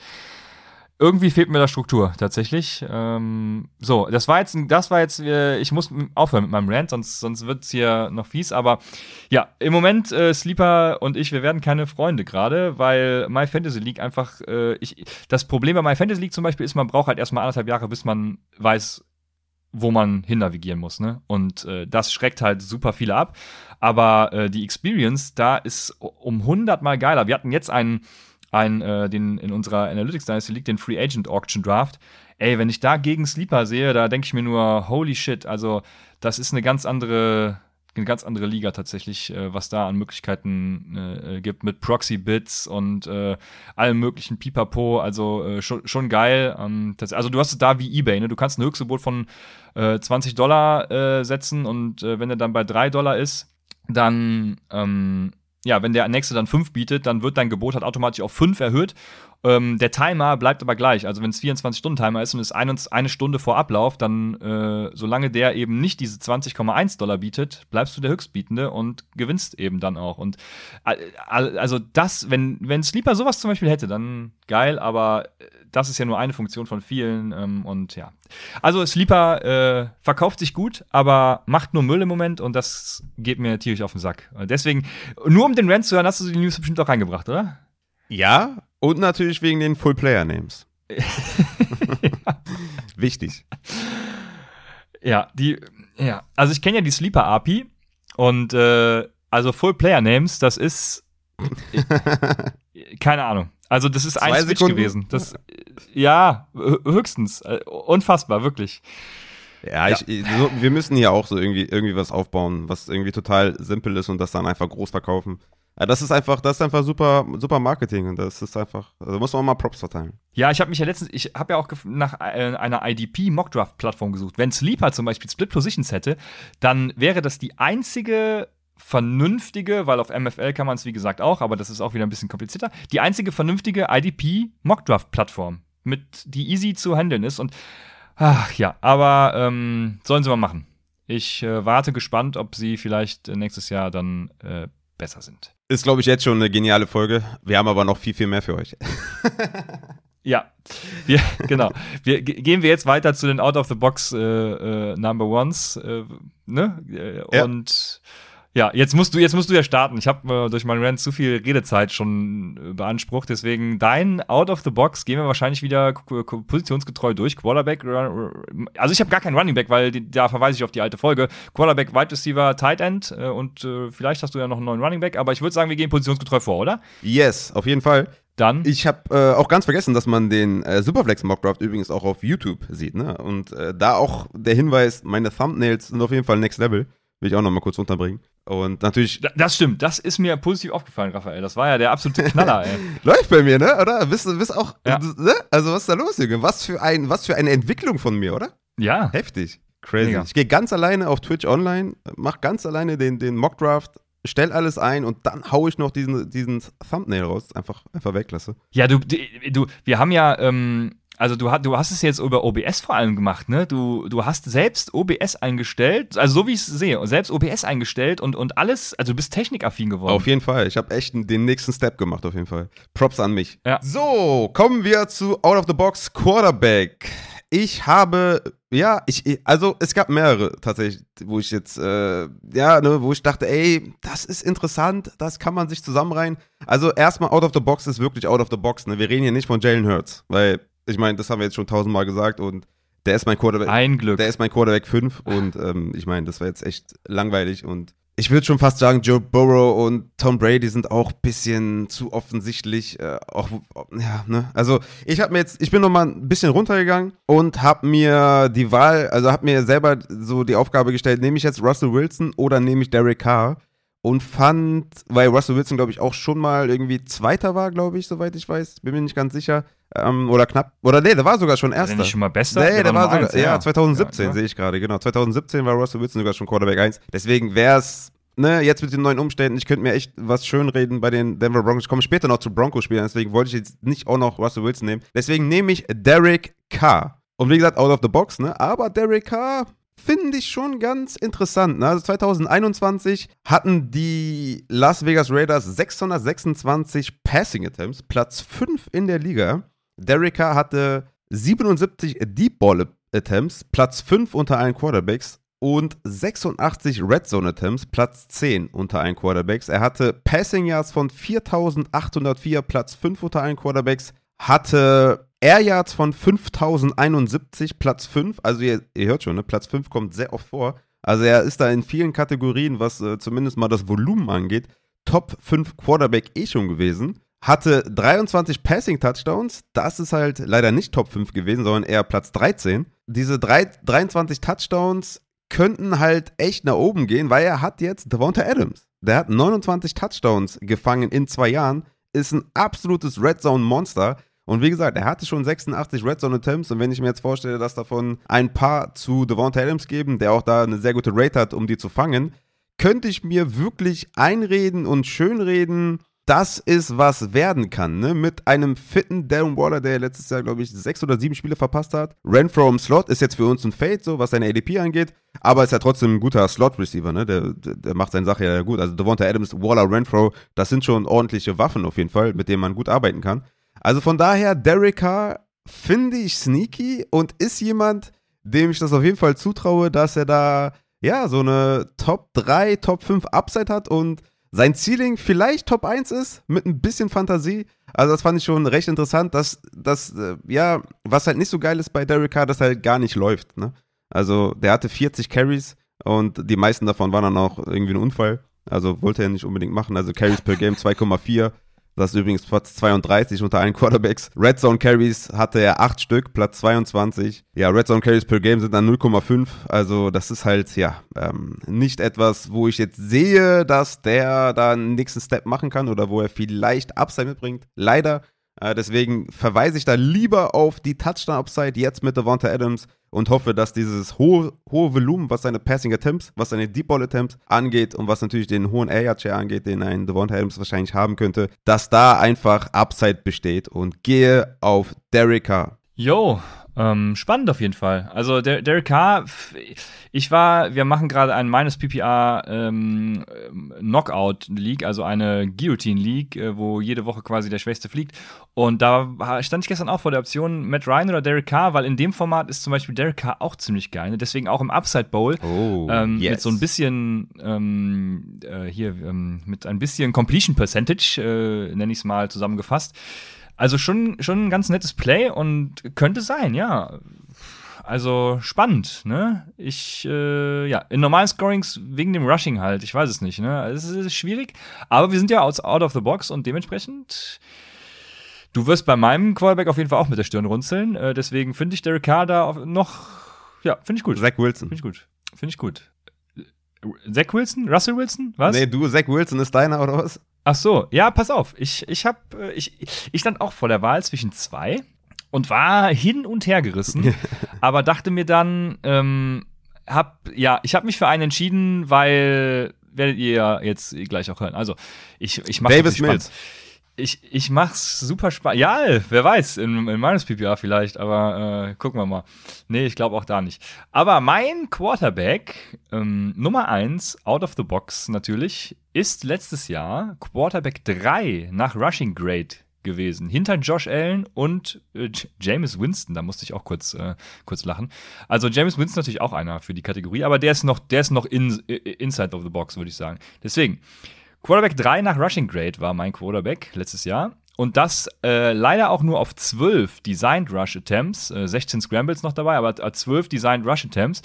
[SPEAKER 1] irgendwie fehlt mir da Struktur tatsächlich. Ähm, so, das war jetzt, das war jetzt, äh, ich muss aufhören mit meinem Rant, sonst, sonst wird's hier noch fies. Aber ja, im Moment äh, Sleeper und ich, wir werden keine Freunde gerade, weil My Fantasy League einfach, äh, ich, das Problem bei My Fantasy League zum Beispiel ist, man braucht halt erstmal anderthalb Jahre, bis man weiß, wo man hin navigieren muss, ne? Und äh, das schreckt halt super viele ab. Aber äh, die Experience da ist um 100 mal geiler. Wir hatten jetzt einen ein, äh, den in unserer Analytics Dynasty liegt, den Free Agent Auction Draft. Ey, wenn ich da gegen Sleeper sehe, da denke ich mir nur, holy shit, also das ist eine ganz andere, eine ganz andere Liga tatsächlich, äh, was da an Möglichkeiten äh, gibt mit Proxy-Bits und äh, allem möglichen Pipapo, also äh, schon, schon geil. Ähm, also du hast es da wie Ebay, ne? Du kannst ein Höchstgebot von äh, 20 Dollar äh, setzen und äh, wenn er dann bei 3 Dollar ist, dann ähm, ja, wenn der nächste dann 5 bietet, dann wird dein Gebot halt automatisch auf 5 erhöht. Ähm, der Timer bleibt aber gleich. Also wenn es 24-Stunden-Timer ist und es eine, eine Stunde vor Ablauf, dann, äh, solange der eben nicht diese 20,1 Dollar bietet, bleibst du der Höchstbietende und gewinnst eben dann auch. Und äh, also das, wenn, wenn Sleeper sowas zum Beispiel hätte, dann geil, aber äh, das ist ja nur eine Funktion von vielen ähm, und ja. Also Sleeper äh, verkauft sich gut, aber macht nur Müll im Moment und das geht mir tierisch auf den Sack. Deswegen, nur um den Rant zu hören, hast du die News bestimmt auch reingebracht, oder?
[SPEAKER 2] Ja, und natürlich wegen den Full-Player-Names. Wichtig.
[SPEAKER 1] Ja, die, ja, also ich kenne ja die Sleeper API und äh, also Full-Player-Names, das ist keine Ahnung. Also das ist ein Switch Sekunden? gewesen. Das, ja, höchstens. Äh, unfassbar, wirklich.
[SPEAKER 2] Ja, ich, ja. So, wir müssen hier auch so irgendwie, irgendwie was aufbauen, was irgendwie total simpel ist und das dann einfach groß verkaufen. Ja, das ist einfach, das ist einfach super, super Marketing und das ist einfach, also muss man mal Props verteilen.
[SPEAKER 1] Ja, ich habe mich ja letztens, ich habe ja auch nach äh, einer IDP Mockdraft Plattform gesucht. Wenn Sleeper zum Beispiel Split Positions hätte, dann wäre das die einzige vernünftige, weil auf MFL kann man es wie gesagt auch, aber das ist auch wieder ein bisschen komplizierter, die einzige vernünftige IDP Mockdraft Plattform, mit die easy zu handeln ist und ach ja, aber ähm, sollen sie mal machen. Ich äh, warte gespannt, ob sie vielleicht nächstes Jahr dann äh, besser sind.
[SPEAKER 2] Ist, glaube ich, jetzt schon eine geniale Folge. Wir haben aber noch viel, viel mehr für euch.
[SPEAKER 1] Ja, wir, genau. Wir, gehen wir jetzt weiter zu den Out-of-the-Box äh, äh, Number Ones. Äh, ne? Äh, ja. Und ja, jetzt musst du, jetzt musst du ja starten. Ich habe äh, durch meinen Rant zu viel Redezeit schon äh, beansprucht. Deswegen dein Out of the Box gehen wir wahrscheinlich wieder positionsgetreu durch. Quarterback, also ich habe gar keinen Running Back, weil die, da verweise ich auf die alte Folge. Quarterback, Wide Receiver, Tight End äh, und äh, vielleicht hast du ja noch einen neuen Running Back. Aber ich würde sagen, wir gehen positionsgetreu vor, oder?
[SPEAKER 2] Yes, auf jeden Fall.
[SPEAKER 1] Dann.
[SPEAKER 2] Ich habe äh, auch ganz vergessen, dass man den äh, Superflex Mockdraft übrigens auch auf YouTube sieht. Ne? Und äh, da auch der Hinweis, meine Thumbnails sind auf jeden Fall Next Level. Will ich auch noch mal kurz unterbringen. Und natürlich.
[SPEAKER 1] Das stimmt, das ist mir positiv aufgefallen, Raphael. Das war ja der absolute Knaller, ey.
[SPEAKER 2] Läuft bei mir, ne? Oder? Bist du bist auch. Ja. Ne? Also, was ist da los, Junge? Was für, ein, was für eine Entwicklung von mir, oder?
[SPEAKER 1] Ja.
[SPEAKER 2] Heftig. Crazy. Mega. Ich gehe ganz alleine auf Twitch online, mach ganz alleine den, den Mockdraft, stell alles ein und dann hau ich noch diesen, diesen Thumbnail raus. Einfach, einfach weglasse.
[SPEAKER 1] Ja, du, du, wir haben ja. Ähm also du, du hast es jetzt über OBS vor allem gemacht, ne? Du, du hast selbst OBS eingestellt, also so wie ich es sehe, selbst OBS eingestellt und, und alles, also du bist technikaffin geworden.
[SPEAKER 2] Auf jeden Fall. Ich habe echt den nächsten Step gemacht, auf jeden Fall. Props an mich. Ja. So, kommen wir zu Out of the Box Quarterback. Ich habe, ja, ich, also es gab mehrere tatsächlich, wo ich jetzt, äh, ja, ne, wo ich dachte, ey, das ist interessant, das kann man sich zusammenreihen. Also erstmal Out of the Box ist wirklich Out of the Box, ne? Wir reden hier nicht von Jalen Hurts, weil ich meine, das haben wir jetzt schon tausendmal gesagt und der ist mein Quarterback.
[SPEAKER 1] Ein Glück.
[SPEAKER 2] Der ist mein Quarterback 5 und ähm, ich meine, das war jetzt echt langweilig und ich würde schon fast sagen, Joe Burrow und Tom Brady sind auch ein bisschen zu offensichtlich. Äh, auch, ja, ne? Also ich habe mir jetzt, ich bin noch mal ein bisschen runtergegangen und habe mir die Wahl, also habe mir selber so die Aufgabe gestellt, nehme ich jetzt Russell Wilson oder nehme ich Derek Carr? Und fand, weil Russell Wilson, glaube ich, auch schon mal irgendwie Zweiter war, glaube ich, soweit ich weiß, bin mir nicht ganz sicher. Ähm, oder knapp. Oder nee, der war sogar schon Erster. War der
[SPEAKER 1] nicht schon mal besser?
[SPEAKER 2] Nee, der, der war, war sogar. Eins, ja, 2017 ja, sehe ich gerade, genau. 2017 war Russell Wilson sogar schon Quarterback 1. Deswegen wäre es, ne, jetzt mit den neuen Umständen, ich könnte mir echt was schönreden bei den Denver Broncos. Ich komme später noch zu Broncos-Spielern, deswegen wollte ich jetzt nicht auch noch Russell Wilson nehmen. Deswegen nehme ich Derek Carr. Und wie gesagt, out of the box, ne? Aber Derek Carr finde ich schon ganz interessant. Ne? Also 2021 hatten die Las Vegas Raiders 626 Passing Attempts, Platz 5 in der Liga. Carr hatte 77 Deep Ball Attempts, Platz 5 unter allen Quarterbacks und 86 Red Zone Attempts, Platz 10 unter allen Quarterbacks. Er hatte Passing Yards von 4804, Platz 5 unter allen Quarterbacks, hatte Air Yards von 5071, Platz 5. Also ihr, ihr hört schon, ne? Platz 5 kommt sehr oft vor. Also er ist da in vielen Kategorien, was äh, zumindest mal das Volumen angeht, Top 5 Quarterback eh schon gewesen hatte 23 Passing Touchdowns. Das ist halt leider nicht Top 5 gewesen, sondern eher Platz 13. Diese drei, 23 Touchdowns könnten halt echt nach oben gehen, weil er hat jetzt Devonta Adams. Der hat 29 Touchdowns gefangen in zwei Jahren, ist ein absolutes Red Zone Monster. Und wie gesagt, er hatte schon 86 Red Zone Attempts und wenn ich mir jetzt vorstelle, dass davon ein paar zu Devonta Adams geben, der auch da eine sehr gute Rate hat, um die zu fangen, könnte ich mir wirklich einreden und schönreden, das ist, was werden kann. Ne? Mit einem fitten Darren Waller, der letztes Jahr, glaube ich, sechs oder sieben Spiele verpasst hat. Renfro im Slot ist jetzt für uns ein Fade, so was seine ADP angeht. Aber ist ja trotzdem ein guter Slot-Receiver. Ne? Der, der macht seine Sache ja gut. Also Devonta Adams, Waller, Renfro, das sind schon ordentliche Waffen auf jeden Fall, mit denen man gut arbeiten kann. Also von daher, Derek Carr finde ich sneaky und ist jemand, dem ich das auf jeden Fall zutraue, dass er da ja so eine Top 3, Top 5 Upside hat und sein Ceiling vielleicht Top 1 ist, mit ein bisschen Fantasie. Also das fand ich schon recht interessant, dass das, äh, ja, was halt nicht so geil ist bei Derek Carr, dass er halt gar nicht läuft. Ne? Also der hatte 40 Carries und die meisten davon waren dann auch irgendwie ein Unfall. Also wollte er nicht unbedingt machen. Also Carries per Game 2,4. Das ist übrigens Platz 32 unter allen Quarterbacks. Red Zone Carries hatte er 8 Stück, Platz 22. Ja, Red Zone Carries per Game sind dann 0,5. Also das ist halt, ja, ähm, nicht etwas, wo ich jetzt sehe, dass der da einen nächsten Step machen kann oder wo er vielleicht Upside mitbringt. Leider. Äh, deswegen verweise ich da lieber auf die Touchdown-Upside jetzt mit Devonta Adams und hoffe, dass dieses hohe, hohe Volumen, was seine Passing Attempts, was seine Deep Ball Attempts angeht und was natürlich den hohen Air Share angeht, den ein Devonta Adams wahrscheinlich haben könnte, dass da einfach Upside besteht und gehe auf Derek Carr.
[SPEAKER 1] Yo, ähm, spannend auf jeden Fall. Also der, Derek Carr, ich war, wir machen gerade einen minus PPR ähm, Knockout League, also eine Guillotine League, äh, wo jede Woche quasi der Schwächste fliegt. Und da stand ich gestern auch vor der Option Matt Ryan oder Derek Carr, weil in dem Format ist zum Beispiel Derek Carr auch ziemlich geil. Ne? Deswegen auch im Upside Bowl
[SPEAKER 2] oh,
[SPEAKER 1] ähm,
[SPEAKER 2] yes.
[SPEAKER 1] mit so ein bisschen ähm, äh, hier ähm, mit ein bisschen Completion Percentage, äh, nenne ich es mal zusammengefasst. Also schon, schon ein ganz nettes Play und könnte sein, ja. Also spannend, ne? Ich, äh, ja, in normalen Scorings wegen dem Rushing halt, ich weiß es nicht, ne? Es ist schwierig, aber wir sind ja out, out of the box und dementsprechend, du wirst bei meinem Quarterback auf jeden Fall auch mit der Stirn runzeln. Äh, deswegen finde ich Derek Carr da noch, ja, finde ich gut.
[SPEAKER 2] Zach Wilson.
[SPEAKER 1] Finde ich gut. Finde ich gut. Zach Wilson? Russell Wilson? Was?
[SPEAKER 2] Nee, du, Zach Wilson ist deiner oder was?
[SPEAKER 1] Ach so, ja, pass auf. Ich, ich, hab, äh, ich, ich stand auch vor der Wahl zwischen zwei und war hin und her gerissen, aber dachte mir dann, ähm, hab, ja, ich habe mich für einen entschieden, weil werdet ihr ja jetzt gleich auch hören. Also, ich, ich mache
[SPEAKER 2] Davis Mills.
[SPEAKER 1] Ich, ich mach's super spannend. Ja, wer weiß, in, in meines PPA vielleicht, aber äh, gucken wir mal. Nee, ich glaube auch da nicht. Aber mein Quarterback, ähm, Nummer eins out of the box natürlich, ist letztes Jahr Quarterback 3 nach Rushing Grade gewesen. Hinter Josh Allen und äh, James Winston. Da musste ich auch kurz, äh, kurz lachen. Also James Winston natürlich auch einer für die Kategorie, aber der ist noch, der ist noch in, inside of the box, würde ich sagen. Deswegen, Quarterback 3 nach Rushing Grade war mein Quarterback letztes Jahr. Und das äh, leider auch nur auf 12 Designed Rush Attempts, äh, 16 Scrambles noch dabei, aber 12 Designed Rush Attempts.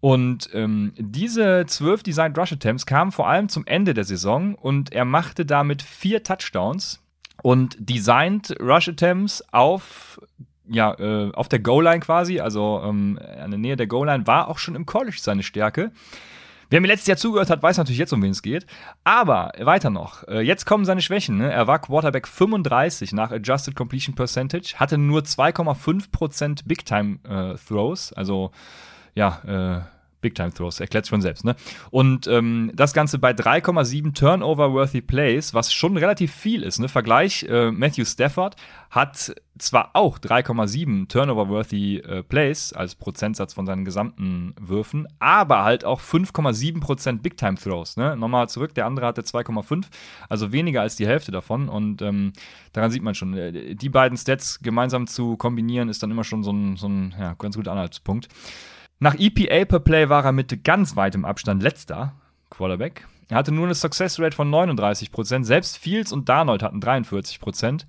[SPEAKER 1] Und ähm, diese 12 Designed Rush Attempts kamen vor allem zum Ende der Saison und er machte damit vier Touchdowns und Designed Rush Attempts auf ja, äh, auf der Goal-Line quasi, also ähm, an der Nähe der Goal-Line, war auch schon im College seine Stärke. Wer mir letztes Jahr zugehört hat, weiß natürlich jetzt, um wen es geht. Aber weiter noch. Äh, jetzt kommen seine Schwächen. Ne? Er war Quarterback 35 nach Adjusted Completion Percentage, hatte nur 2,5% Big Time äh, Throws, also ja, äh, Big Time Throws, erklärt schon selbst, ne? Und ähm, das Ganze bei 3,7 Turnover-worthy Plays, was schon relativ viel ist, ne? Vergleich, äh, Matthew Stafford hat zwar auch 3,7 Turnover-worthy äh, Plays als Prozentsatz von seinen gesamten Würfen, aber halt auch 5,7% Big Time Throws, ne? Nochmal zurück, der andere hatte 2,5, also weniger als die Hälfte davon und ähm, daran sieht man schon, äh, die beiden Stats gemeinsam zu kombinieren ist dann immer schon so ein, so ein ja, ganz guter Anhaltspunkt. Nach EPA per Play war er mit ganz weitem Abstand letzter Quarterback. Er hatte nur eine Success Rate von 39%. Selbst Fields und Darnold hatten 43%.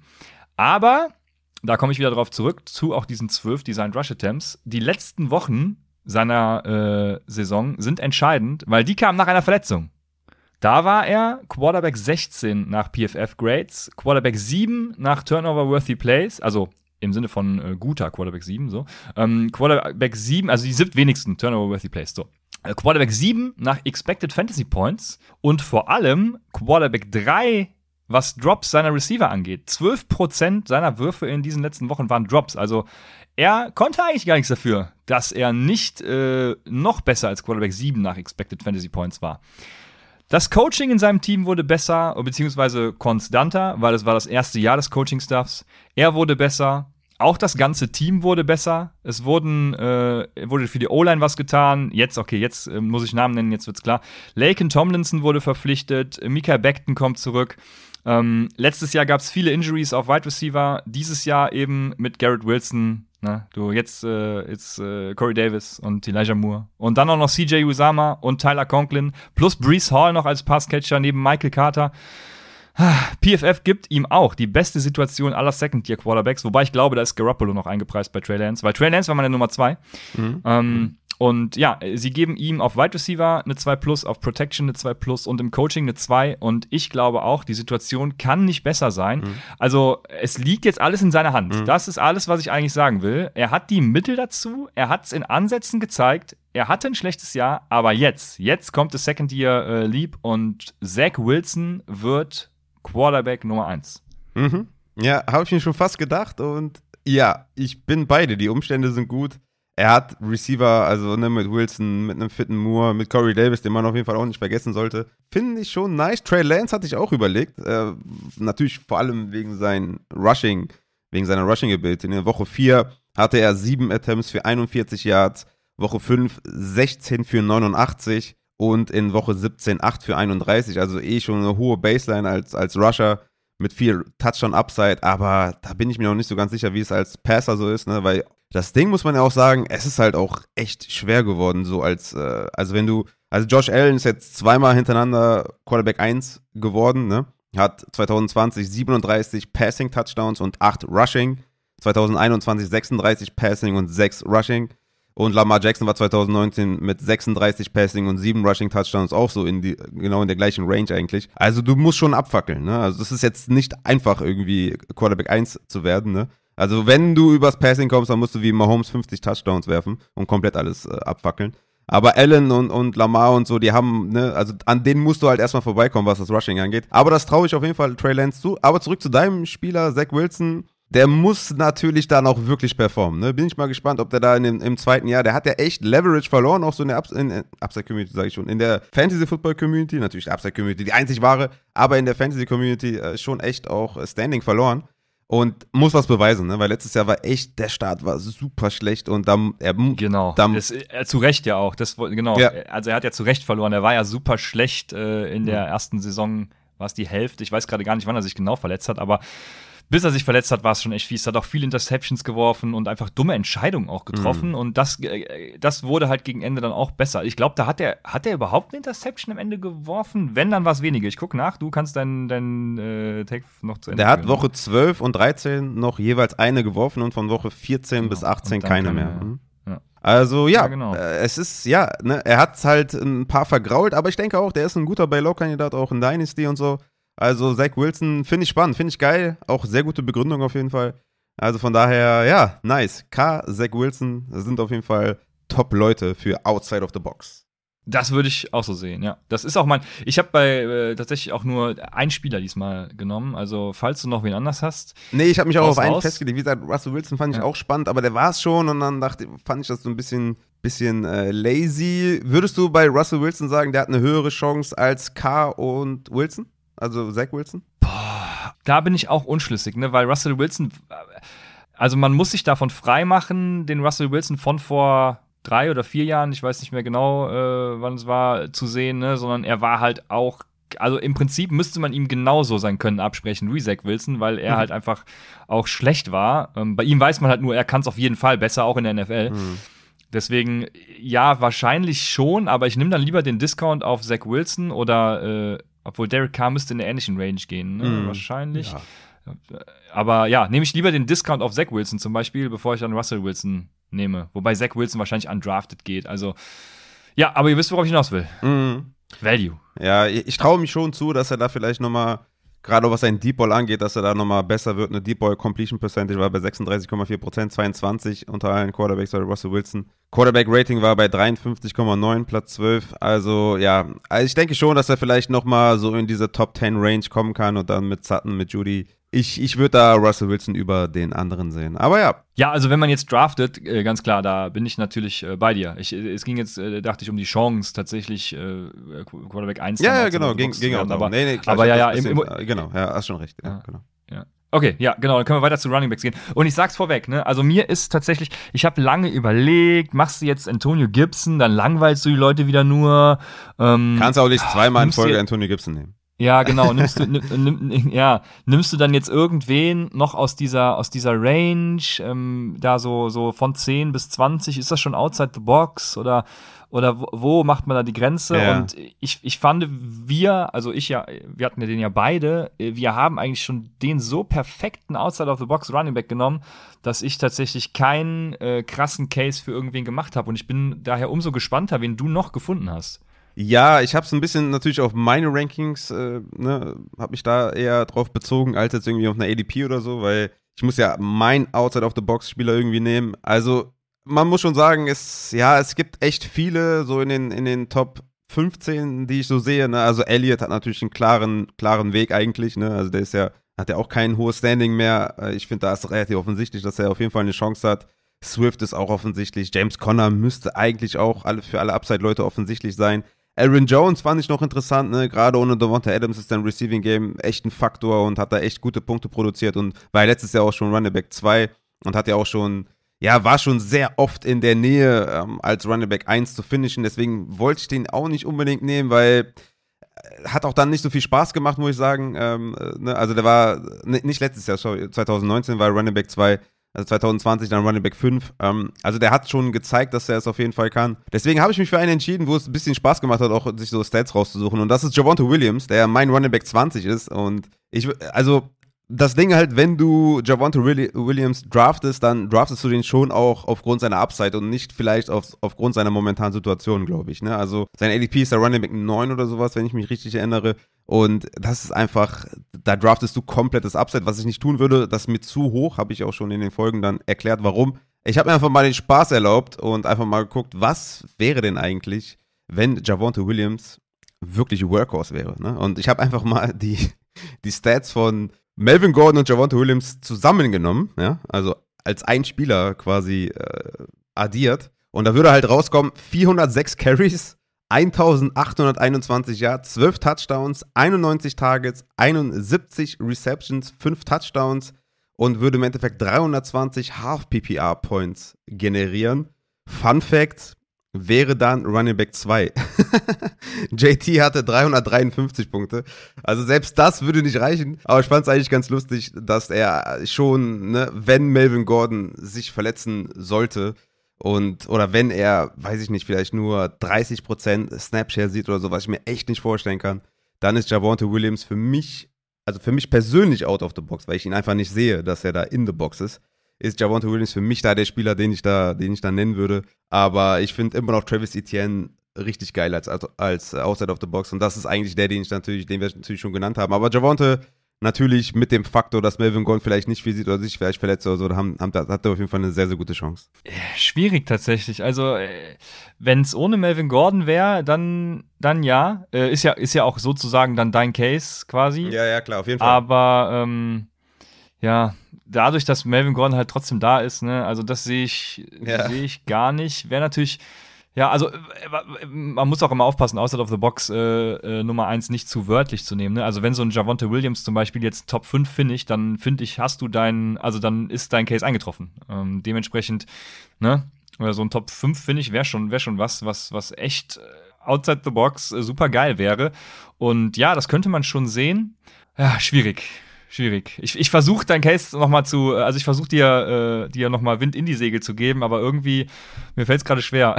[SPEAKER 1] Aber, da komme ich wieder drauf zurück, zu auch diesen 12 Designed Rush Attempts. Die letzten Wochen seiner äh, Saison sind entscheidend, weil die kamen nach einer Verletzung. Da war er Quarterback 16 nach PFF Grades, Quarterback 7 nach Turnover-worthy Plays, also im Sinne von äh, guter Quarterback 7, so. Ähm, Quarterback 7, also die siebten wenigsten Turnover-worthy Plays, so. Äh, Quarterback 7 nach Expected Fantasy Points und vor allem Quarterback 3, was Drops seiner Receiver angeht. 12% seiner Würfe in diesen letzten Wochen waren Drops. Also er konnte eigentlich gar nichts dafür, dass er nicht äh, noch besser als Quarterback 7 nach Expected Fantasy Points war. Das Coaching in seinem Team wurde besser, beziehungsweise konstanter, weil es war das erste Jahr des Coaching-Staffs. Er wurde besser. Auch das ganze Team wurde besser. Es wurden, äh, wurde für die O-Line was getan. Jetzt, okay, jetzt äh, muss ich Namen nennen, jetzt wird's klar. Laken Tomlinson wurde verpflichtet. Mika Beckton kommt zurück. Ähm, letztes Jahr gab es viele Injuries auf Wide Receiver. Dieses Jahr eben mit Garrett Wilson. Ne? Du, jetzt, äh, jetzt äh, Corey Davis und Elijah Moore. Und dann auch noch CJ Usama und Tyler Conklin. Plus Brees Hall noch als Passcatcher neben Michael Carter. PFF gibt ihm auch die beste Situation aller Second-Year-Quarterbacks, wobei ich glaube, da ist Garoppolo noch eingepreist bei Trey Lance, weil Trey Lance war meine Nummer zwei. Mhm. Ähm, und ja, sie geben ihm auf Wide Receiver eine 2 Plus, auf Protection eine 2 Plus und im Coaching eine 2. Und ich glaube auch, die Situation kann nicht besser sein. Mhm. Also, es liegt jetzt alles in seiner Hand. Mhm. Das ist alles, was ich eigentlich sagen will. Er hat die Mittel dazu, er hat es in Ansätzen gezeigt. Er hatte ein schlechtes Jahr, aber jetzt, jetzt kommt das Second Year äh, Leap und Zach Wilson wird Quarterback Nummer 1.
[SPEAKER 2] Mhm. Ja, habe ich mir schon fast gedacht und ja, ich bin beide. Die Umstände sind gut. Er hat Receiver, also ne, mit Wilson, mit einem fitten Moore, mit Corey Davis, den man auf jeden Fall auch nicht vergessen sollte. Finde ich schon nice. Trey Lance hatte ich auch überlegt. Äh, natürlich vor allem wegen seinem Rushing, wegen seiner Rushing-Ability. In der Woche 4 hatte er 7 Attempts für 41 Yards, Woche 5 16 für 89 und in Woche 17 8 für 31. Also eh schon eine hohe Baseline als, als Rusher mit viel Touchdown-Upside, aber da bin ich mir noch nicht so ganz sicher, wie es als Passer so ist, ne? weil das Ding muss man ja auch sagen, es ist halt auch echt schwer geworden, so als, äh, also wenn du, also Josh Allen ist jetzt zweimal hintereinander Quarterback 1 geworden, ne? Hat 2020 37 Passing Touchdowns und 8 Rushing. 2021 36 Passing und 6 Rushing. Und Lamar Jackson war 2019 mit 36 Passing und 7 Rushing Touchdowns auch so in die, genau in der gleichen Range eigentlich. Also du musst schon abfackeln, ne? Also es ist jetzt nicht einfach irgendwie Quarterback 1 zu werden, ne? Also wenn du übers Passing kommst, dann musst du wie Mahomes 50 Touchdowns werfen und komplett alles äh, abfackeln. Aber Allen und, und Lamar und so, die haben, ne, also an denen musst du halt erstmal vorbeikommen, was das Rushing angeht. Aber das traue ich auf jeden Fall Trey Lance zu. Aber zurück zu deinem Spieler, Zach Wilson der muss natürlich dann auch wirklich performen. Ne? Bin ich mal gespannt, ob der da in dem, im zweiten Jahr, der hat ja echt Leverage verloren, auch so in der Ups, in, in Upside-Community, sage ich schon, in der Fantasy-Football-Community, natürlich die Upside-Community, die einzig wahre, aber in der Fantasy-Community äh, schon echt auch äh, Standing verloren und muss was beweisen, ne? weil letztes Jahr war echt, der Start war super schlecht und dann, er,
[SPEAKER 1] genau,
[SPEAKER 2] dann,
[SPEAKER 1] das, äh, zu Recht ja auch, das, genau, ja. also er hat ja zu Recht verloren, er war ja super schlecht äh, in der ersten Saison, war es die Hälfte, ich weiß gerade gar nicht, wann er sich genau verletzt hat, aber bis er sich verletzt hat, war es schon echt fies. Hat auch viele Interceptions geworfen und einfach dumme Entscheidungen auch getroffen. Mhm. Und das, äh, das wurde halt gegen Ende dann auch besser. Ich glaube, da hat er, hat er überhaupt eine Interception am Ende geworfen? Wenn, dann war es wenige. Ich gucke nach, du kannst deinen dein, äh, Take noch zu
[SPEAKER 2] Ende Der hat Woche 12 und 13 noch jeweils eine geworfen und von Woche 14 genau. bis 18 keine mehr. Mhm. Also ja, ja genau. äh, es ist, ja, ne, er hat halt ein paar vergrault, aber ich denke auch, der ist ein guter Buy-Low-Kandidat, auch in Dynasty und so. Also Zach Wilson finde ich spannend, finde ich geil. Auch sehr gute Begründung auf jeden Fall. Also von daher, ja, nice. K, Zach Wilson sind auf jeden Fall Top-Leute für Outside of the Box.
[SPEAKER 1] Das würde ich auch so sehen, ja. Das ist auch mein. Ich habe bei äh, tatsächlich auch nur einen Spieler diesmal genommen. Also, falls du noch wen anders hast.
[SPEAKER 2] Nee, ich habe mich auch auf einen festgelegt. Wie gesagt, Russell Wilson fand ich ja. auch spannend, aber der war es schon und dann dachte, fand ich das so ein bisschen, bisschen äh, lazy. Würdest du bei Russell Wilson sagen, der hat eine höhere Chance als K und Wilson? Also Zach Wilson?
[SPEAKER 1] Boah, da bin ich auch unschlüssig, ne? Weil Russell Wilson, also man muss sich davon freimachen, den Russell Wilson von vor drei oder vier Jahren, ich weiß nicht mehr genau, äh, wann es war, zu sehen, ne? Sondern er war halt auch also im Prinzip müsste man ihm genauso sein Können absprechen wie Zach Wilson, weil er mhm. halt einfach auch schlecht war. Ähm, bei ihm weiß man halt nur, er kann es auf jeden Fall besser, auch in der NFL. Mhm. Deswegen, ja, wahrscheinlich schon, aber ich nehme dann lieber den Discount auf Zach Wilson oder äh, obwohl Derek Carr müsste in der ähnlichen Range gehen, ne? mm, wahrscheinlich. Ja. Aber ja, nehme ich lieber den Discount auf Zach Wilson zum Beispiel, bevor ich dann Russell Wilson nehme. Wobei Zach Wilson wahrscheinlich undrafted geht. Also, ja, aber ihr wisst, worauf ich hinaus will. Mm. Value.
[SPEAKER 2] Ja, ich, ich traue mich schon zu, dass er da vielleicht nochmal gerade was sein Deep Ball angeht, dass er da nochmal besser wird. Eine Deep Ball Completion Percentage war bei 36,4%, 22 unter allen Quarterbacks bei Russell Wilson. Quarterback Rating war bei 53,9, Platz 12. Also ja, also ich denke schon, dass er vielleicht nochmal so in diese Top 10 Range kommen kann und dann mit Sutton, mit Judy ich, ich würde da Russell Wilson über den anderen sehen. Aber ja.
[SPEAKER 1] Ja, also wenn man jetzt draftet, äh, ganz klar, da bin ich natürlich äh, bei dir. Ich, äh, es ging jetzt, dachte ich, um die Chance, tatsächlich Quarterback 1
[SPEAKER 2] Ja, ja, genau, ging, ging auch
[SPEAKER 1] aber,
[SPEAKER 2] nee, nee,
[SPEAKER 1] klar, aber ja, ja, im, im,
[SPEAKER 2] genau, ja, hast schon recht. Ja, ja. genau.
[SPEAKER 1] Ja. Okay, ja, genau, dann können wir weiter zu Running Backs gehen. Und ich sag's vorweg, ne? Also mir ist tatsächlich, ich habe lange überlegt, machst du jetzt Antonio Gibson, dann langweilst du die Leute wieder nur.
[SPEAKER 2] Ähm, Kannst auch nicht zweimal in Folge Antonio Gibson nehmen.
[SPEAKER 1] Ja, genau. Nimmst du, nimm, ja, nimmst du dann jetzt irgendwen noch aus dieser, aus dieser Range, ähm, da so, so von 10 bis 20, ist das schon outside the box oder, oder wo, macht man da die Grenze? Ja. Und ich, ich fand, wir, also ich ja, wir hatten ja den ja beide, wir haben eigentlich schon den so perfekten outside of the box Running Back genommen, dass ich tatsächlich keinen äh, krassen Case für irgendwen gemacht habe. Und ich bin daher umso gespannter, wen du noch gefunden hast.
[SPEAKER 2] Ja, ich habe es ein bisschen natürlich auf meine Rankings, äh, ne, habe mich da eher drauf bezogen, als jetzt irgendwie auf einer ADP oder so, weil ich muss ja mein Outside-of-the-Box-Spieler irgendwie nehmen. Also, man muss schon sagen, es, ja, es gibt echt viele so in den, in den Top 15, die ich so sehe. Ne? Also, Elliott hat natürlich einen klaren, klaren Weg eigentlich. Ne? Also, der ist ja, hat ja auch kein hohes Standing mehr. Äh, ich finde, da ist relativ offensichtlich, dass er auf jeden Fall eine Chance hat. Swift ist auch offensichtlich. James Conner müsste eigentlich auch alle, für alle Upside-Leute offensichtlich sein. Aaron Jones fand ich noch interessant, ne? Gerade ohne Devonta Adams ist dein Receiving Game echt ein Faktor und hat da echt gute Punkte produziert und war letztes Jahr auch schon Running Back 2 und hat ja auch schon, ja, war schon sehr oft in der Nähe, ähm, als Running Back 1 zu finishen. Deswegen wollte ich den auch nicht unbedingt nehmen, weil äh, hat auch dann nicht so viel Spaß gemacht, muss ich sagen. Ähm, äh, ne? Also der war, nicht letztes Jahr, sorry, 2019 war Running Back 2 also 2020 dann Running Back 5. Ähm, also der hat schon gezeigt, dass er es auf jeden Fall kann. Deswegen habe ich mich für einen entschieden, wo es ein bisschen Spaß gemacht hat, auch sich so Stats rauszusuchen. Und das ist Javonte Williams, der mein Running Back 20 ist. Und ich, also das Ding halt, wenn du Javante Williams draftest, dann draftest du den schon auch aufgrund seiner Upside und nicht vielleicht auf, aufgrund seiner momentanen Situation, glaube ich. Ne? Also sein ADP ist der Running Back 9 oder sowas, wenn ich mich richtig erinnere. Und das ist einfach, da draftest du komplettes Upside, was ich nicht tun würde. Das mir zu hoch, habe ich auch schon in den Folgen dann erklärt, warum. Ich habe mir einfach mal den Spaß erlaubt und einfach mal geguckt, was wäre denn eigentlich, wenn Javante Williams wirklich Workhorse wäre. Ne? Und ich habe einfach mal die, die Stats von Melvin Gordon und Javante Williams zusammengenommen, ja, also als ein Spieler quasi äh, addiert. Und da würde halt rauskommen 406 Carries, 1821 Yards, 12 Touchdowns, 91 Targets, 71 Receptions, 5 Touchdowns und würde im Endeffekt 320 Half-PPR-Points generieren. Fun Fact: wäre dann Running Back 2. JT hatte 353 Punkte. Also selbst das würde nicht reichen. Aber ich fand es eigentlich ganz lustig, dass er schon, ne, wenn Melvin Gordon sich verletzen sollte und oder wenn er, weiß ich nicht, vielleicht nur 30% Snapshare sieht oder so, was ich mir echt nicht vorstellen kann, dann ist Javonte Williams für mich, also für mich persönlich out of the box, weil ich ihn einfach nicht sehe, dass er da in the box ist ist Javonte Williams für mich da der Spieler, den ich da, den ich da nennen würde. Aber ich finde immer noch Travis Etienne richtig geil als, als Outside of the Box. Und das ist eigentlich der, den ich natürlich, den wir natürlich schon genannt haben. Aber Javonte natürlich mit dem Faktor, dass Melvin Gordon vielleicht nicht viel sieht oder sich vielleicht verletzt oder so, haben, haben, hat er auf jeden Fall eine sehr, sehr gute Chance.
[SPEAKER 1] Schwierig tatsächlich. Also, äh, wenn es ohne Melvin Gordon wäre, dann, dann ja. Äh, ist ja. Ist ja auch sozusagen dann dein Case quasi.
[SPEAKER 2] Ja, ja, klar, auf jeden Fall.
[SPEAKER 1] Aber ähm, ja, dadurch, dass Melvin Gordon halt trotzdem da ist, ne, also das sehe ich, ja. sehe ich gar nicht. Wäre natürlich, ja, also äh, man muss auch immer aufpassen, outside of the box äh, äh, Nummer eins nicht zu wörtlich zu nehmen. Ne? Also wenn so ein Javonte Williams zum Beispiel jetzt Top 5 finde ich, dann finde ich, hast du dein, also dann ist dein Case eingetroffen. Ähm, dementsprechend, ne, oder so ein Top 5 finde ich, wäre schon, wäre schon was, was, was echt äh, outside the box äh, super geil wäre. Und ja, das könnte man schon sehen. Ja, schwierig schwierig. Ich, ich versuche dein Case nochmal zu, also ich versuche dir, äh, dir nochmal Wind in die Segel zu geben, aber irgendwie, mir fällt es gerade schwer.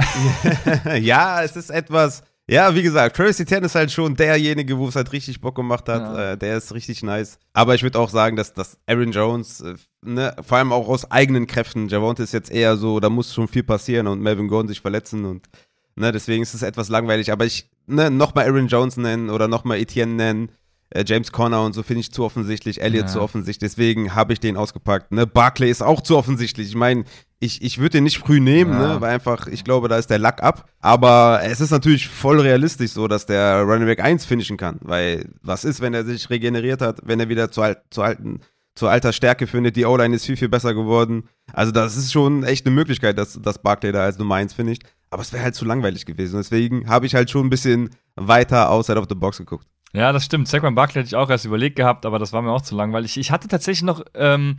[SPEAKER 2] ja, es ist etwas, ja, wie gesagt, Travis Etienne ist halt schon derjenige, wo es halt richtig Bock gemacht hat. Ja. Äh, der ist richtig nice. Aber ich würde auch sagen, dass, dass Aaron Jones, äh, ne, vor allem auch aus eigenen Kräften, Javonte ist jetzt eher so, da muss schon viel passieren und Melvin Gordon sich verletzen und ne, deswegen ist es etwas langweilig. Aber ich, ne, nochmal Aaron Jones nennen oder nochmal Etienne nennen, äh, James Conner und so finde ich zu offensichtlich, Elliott ja. zu offensichtlich, deswegen habe ich den ausgepackt. Ne? Barclay ist auch zu offensichtlich. Ich meine, ich, ich würde den nicht früh nehmen, ja. ne? weil einfach, ich glaube, da ist der Lack ab. Aber es ist natürlich voll realistisch so, dass der Running Back 1 finishen kann, weil was ist, wenn er sich regeneriert hat, wenn er wieder zu, alt, zu alten zur alter Stärke findet. Die O-Line ist viel, viel besser geworden. Also das ist schon echt eine Möglichkeit, dass, dass Barclay da als Nummer 1 finisht. Aber es wäre halt zu langweilig gewesen. Deswegen habe ich halt schon ein bisschen weiter outside of the box geguckt.
[SPEAKER 1] Ja, das stimmt. Saquon Barkley hätte ich auch erst überlegt gehabt, aber das war mir auch zu langweilig. Ich hatte tatsächlich noch, ähm,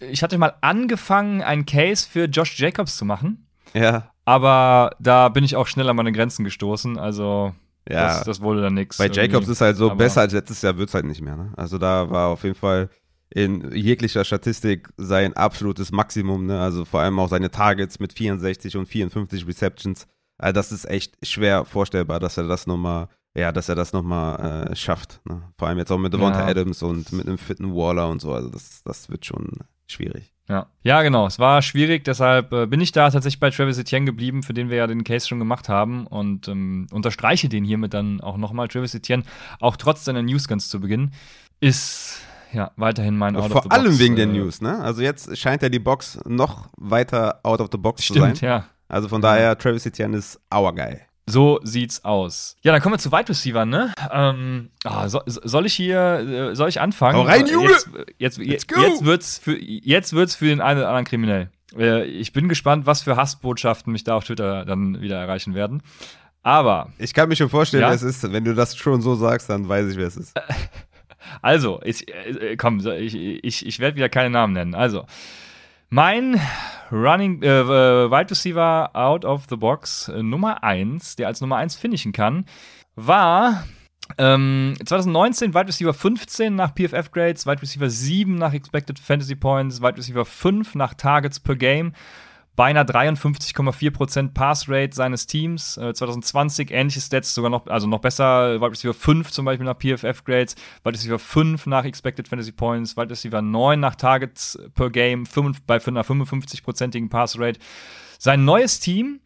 [SPEAKER 1] ich hatte mal angefangen, einen Case für Josh Jacobs zu machen.
[SPEAKER 2] Ja.
[SPEAKER 1] Aber da bin ich auch schnell an meine Grenzen gestoßen. Also,
[SPEAKER 2] Ja.
[SPEAKER 1] das, das wurde dann nichts.
[SPEAKER 2] Bei Jacobs ist halt so,
[SPEAKER 1] Aber-
[SPEAKER 2] besser als letztes Jahr wird es halt nicht mehr. Ne? Also da war auf jeden Fall in jeglicher Statistik sein absolutes Maximum. Ne? Also vor allem auch seine Targets mit 64 und 54 Receptions. Also das ist echt schwer vorstellbar, dass er das nochmal, ja, dass er das nochmal äh, schafft. Ne? Vor allem jetzt auch mit Devonta
[SPEAKER 1] Ja.
[SPEAKER 2] Adams und mit einem fitten Waller und so. Also das, das wird schon schwierig.
[SPEAKER 1] Ja. ja, genau. Es war schwierig, deshalb äh, bin ich da tatsächlich bei Travis Etienne geblieben, für den wir ja den Case schon gemacht haben und ähm, unterstreiche den hiermit dann auch nochmal. Travis Etienne, auch trotz seiner News ganz zu Beginn, ist ja weiterhin mein Out of
[SPEAKER 2] Vor
[SPEAKER 1] the
[SPEAKER 2] allem
[SPEAKER 1] Box,
[SPEAKER 2] wegen der
[SPEAKER 1] äh,
[SPEAKER 2] News. Ne? Also jetzt scheint ja die Box noch weiter out of the box zu sein.
[SPEAKER 1] Stimmt, ja.
[SPEAKER 2] Also von daher, Travis Etienne ist our guy.
[SPEAKER 1] So sieht's aus. Ja, dann kommen wir zu Wide Receiver, ne? Ähm, ah, so, soll ich hier, äh, soll ich anfangen?
[SPEAKER 2] Hau rein, Junge!
[SPEAKER 1] Jetzt, jetzt, jetzt, jetzt wird's für, jetzt wird's für den einen oder anderen kriminell. Äh, ich bin gespannt, was für Hassbotschaften mich da auf Twitter dann wieder erreichen werden. Aber,
[SPEAKER 2] Ich kann mir schon vorstellen,
[SPEAKER 1] Ja?
[SPEAKER 2] wer es ist. Wenn du das schon so sagst, dann weiß ich, wer es ist.
[SPEAKER 1] also, ich, äh, komm, ich, ich, ich werde wieder keine Namen nennen. Also, mein Running, äh, äh, Wide Receiver out of the box äh, Nummer 1, der als Nummer 1 finishen kann, war ähm, 2019 Wide Receiver 15 nach PFF Grades, Wide Receiver 7 nach Expected Fantasy Points, Wide Receiver 5 nach Targets per Game, beinahe 53,4% Pass Rate seines Teams. Äh, 2020 ähnliche Stats, sogar noch, also noch besser. Wide Receiver 5 zum Beispiel nach PFF Grades, Wide Receiver 5 nach Expected Fantasy Points, Wide Receiver 9 nach Targets per Game, 5, bei einer 55%igen Pass Rate. Sein neues Team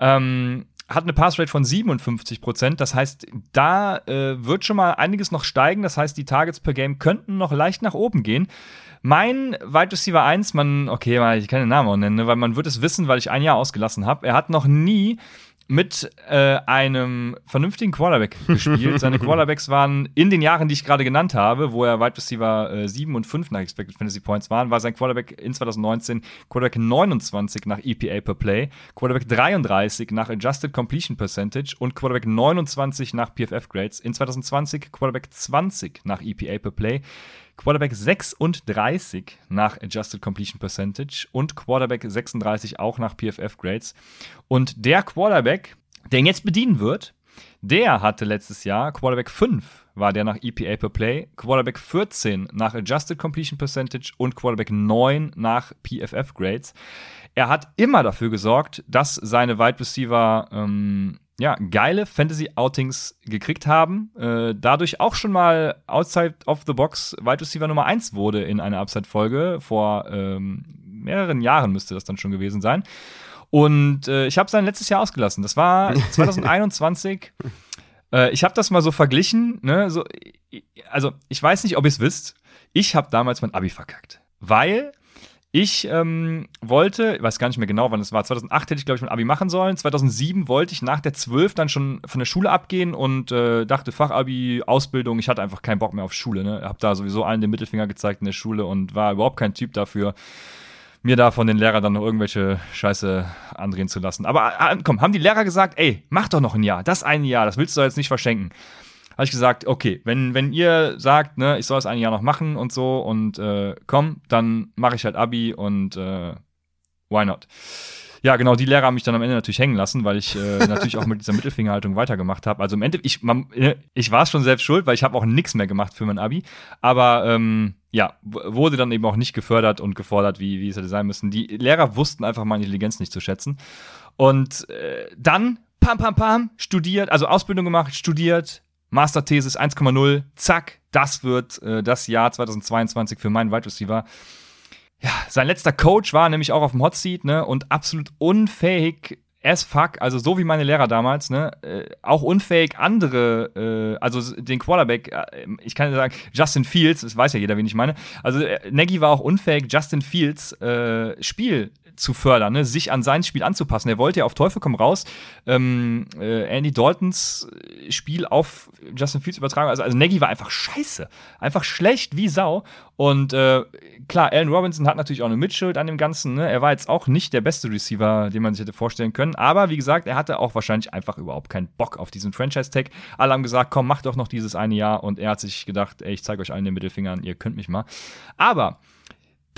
[SPEAKER 1] ähm, hat eine Passrate von 57 Prozent. Das heißt, da äh, wird schon mal einiges noch steigen. Das heißt, die Targets per Game könnten noch leicht nach oben gehen. Mein Wide Receiver 1, man, okay, ich kann den Namen auch nennen, ne, weil man wird es wissen, weil ich ein Jahr ausgelassen habe. Er hat noch nie mit äh, einem vernünftigen Quarterback gespielt. Seine Quarterbacks waren in den Jahren, die ich gerade genannt habe, wo er Wide Receiver äh, 7 und 5 nach Expected Fantasy Points waren, war sein Quarterback in 2019 Quarterback 29 nach EPA per Play, Quarterback 33 nach Adjusted Completion Percentage und Quarterback 29 nach PFF Grades. In 2020 Quarterback 20 nach EPA per Play. Quarterback 36 nach Adjusted Completion Percentage und Quarterback 36 auch nach PFF Grades. Und der Quarterback, der ihn jetzt bedienen wird, der hatte letztes Jahr Quarterback 5 war der nach EPA per Play, Quarterback 14 nach Adjusted Completion Percentage und Quarterback 9 nach PFF Grades. Er hat immer dafür gesorgt, dass seine Wide Receiver ähm, ja, geile Fantasy-Outings gekriegt haben, äh, dadurch auch schon mal outside of the box Wide Receiver Nummer 1 wurde in einer Upside-Folge. Vor ähm, mehreren Jahren müsste das dann schon gewesen sein. Und äh, ich habe sein letztes Jahr ausgelassen. Das war 2021. äh, ich habe das mal so verglichen. Ne? So, also, ich weiß nicht, ob ihr es wisst. Ich habe damals mein Abi verkackt. Weil ich ähm, wollte, weiß gar nicht mehr genau, wann es war, 2008 hätte ich, glaube ich, mein Abi machen sollen. 2007 wollte ich nach der 12 dann schon von der Schule abgehen und äh, dachte, Fachabi, Ausbildung, ich hatte einfach keinen Bock mehr auf Schule. Ne? Hab da sowieso allen den Mittelfinger gezeigt in der Schule und war überhaupt kein Typ dafür, mir da von den Lehrern dann noch irgendwelche Scheiße andrehen zu lassen. Aber äh, komm, haben die Lehrer gesagt, ey, mach doch noch ein Jahr, das eine Jahr, das willst du jetzt nicht verschenken. Habe ich gesagt, okay, wenn, wenn ihr sagt, ne, ich soll das ein Jahr noch machen und so und äh, komm, dann mache ich halt Abi und äh, why not? Ja, genau, die Lehrer haben mich dann am Ende natürlich hängen lassen, weil ich äh, natürlich auch mit dieser Mittelfingerhaltung weitergemacht habe. Also im Endeffekt, ich, man, äh, ich war es schon selbst schuld, weil ich habe auch nichts mehr gemacht für mein Abi. Aber ähm, ja, wurde dann eben auch nicht gefördert und gefordert, wie, wie es hätte sein müssen. Die Lehrer wussten einfach meine Intelligenz nicht zu schätzen. Und äh, dann, pam, pam, pam, studiert, also Ausbildung gemacht, studiert, Masterthesis 1,0, zack, das wird äh, das Jahr 2022 für meinen Wide Receiver. Ja, sein letzter Coach war nämlich auch auf dem Hot Seat, ne, und absolut unfähig, as fuck, also so wie meine Lehrer damals, ne, äh, auch unfähig andere, äh, also den Quarterback, äh, ich kann sagen, Justin Fields, das weiß ja jeder, wen ich meine. Also äh, Nagy war auch unfähig, Justin Fields äh, Spiel zu fördern, ne? sich an sein Spiel anzupassen. Er wollte ja auf Teufel komm raus ähm, äh, Andy Daltons Spiel auf Justin Fields übertragen. Also, also Nagy war einfach scheiße. Einfach schlecht wie Sau. Und äh, klar, Allen Robinson hat natürlich auch eine Mitschuld an dem Ganzen. Ne? Er war jetzt auch nicht der beste Receiver, den man sich hätte vorstellen können. Aber wie gesagt, er hatte auch wahrscheinlich einfach überhaupt keinen Bock auf diesen Franchise-Tag. Alle haben gesagt, komm, mach doch noch dieses eine Jahr. Und er hat sich gedacht, ey, ich zeige euch allen den Mittelfingern, ihr könnt mich mal. Aber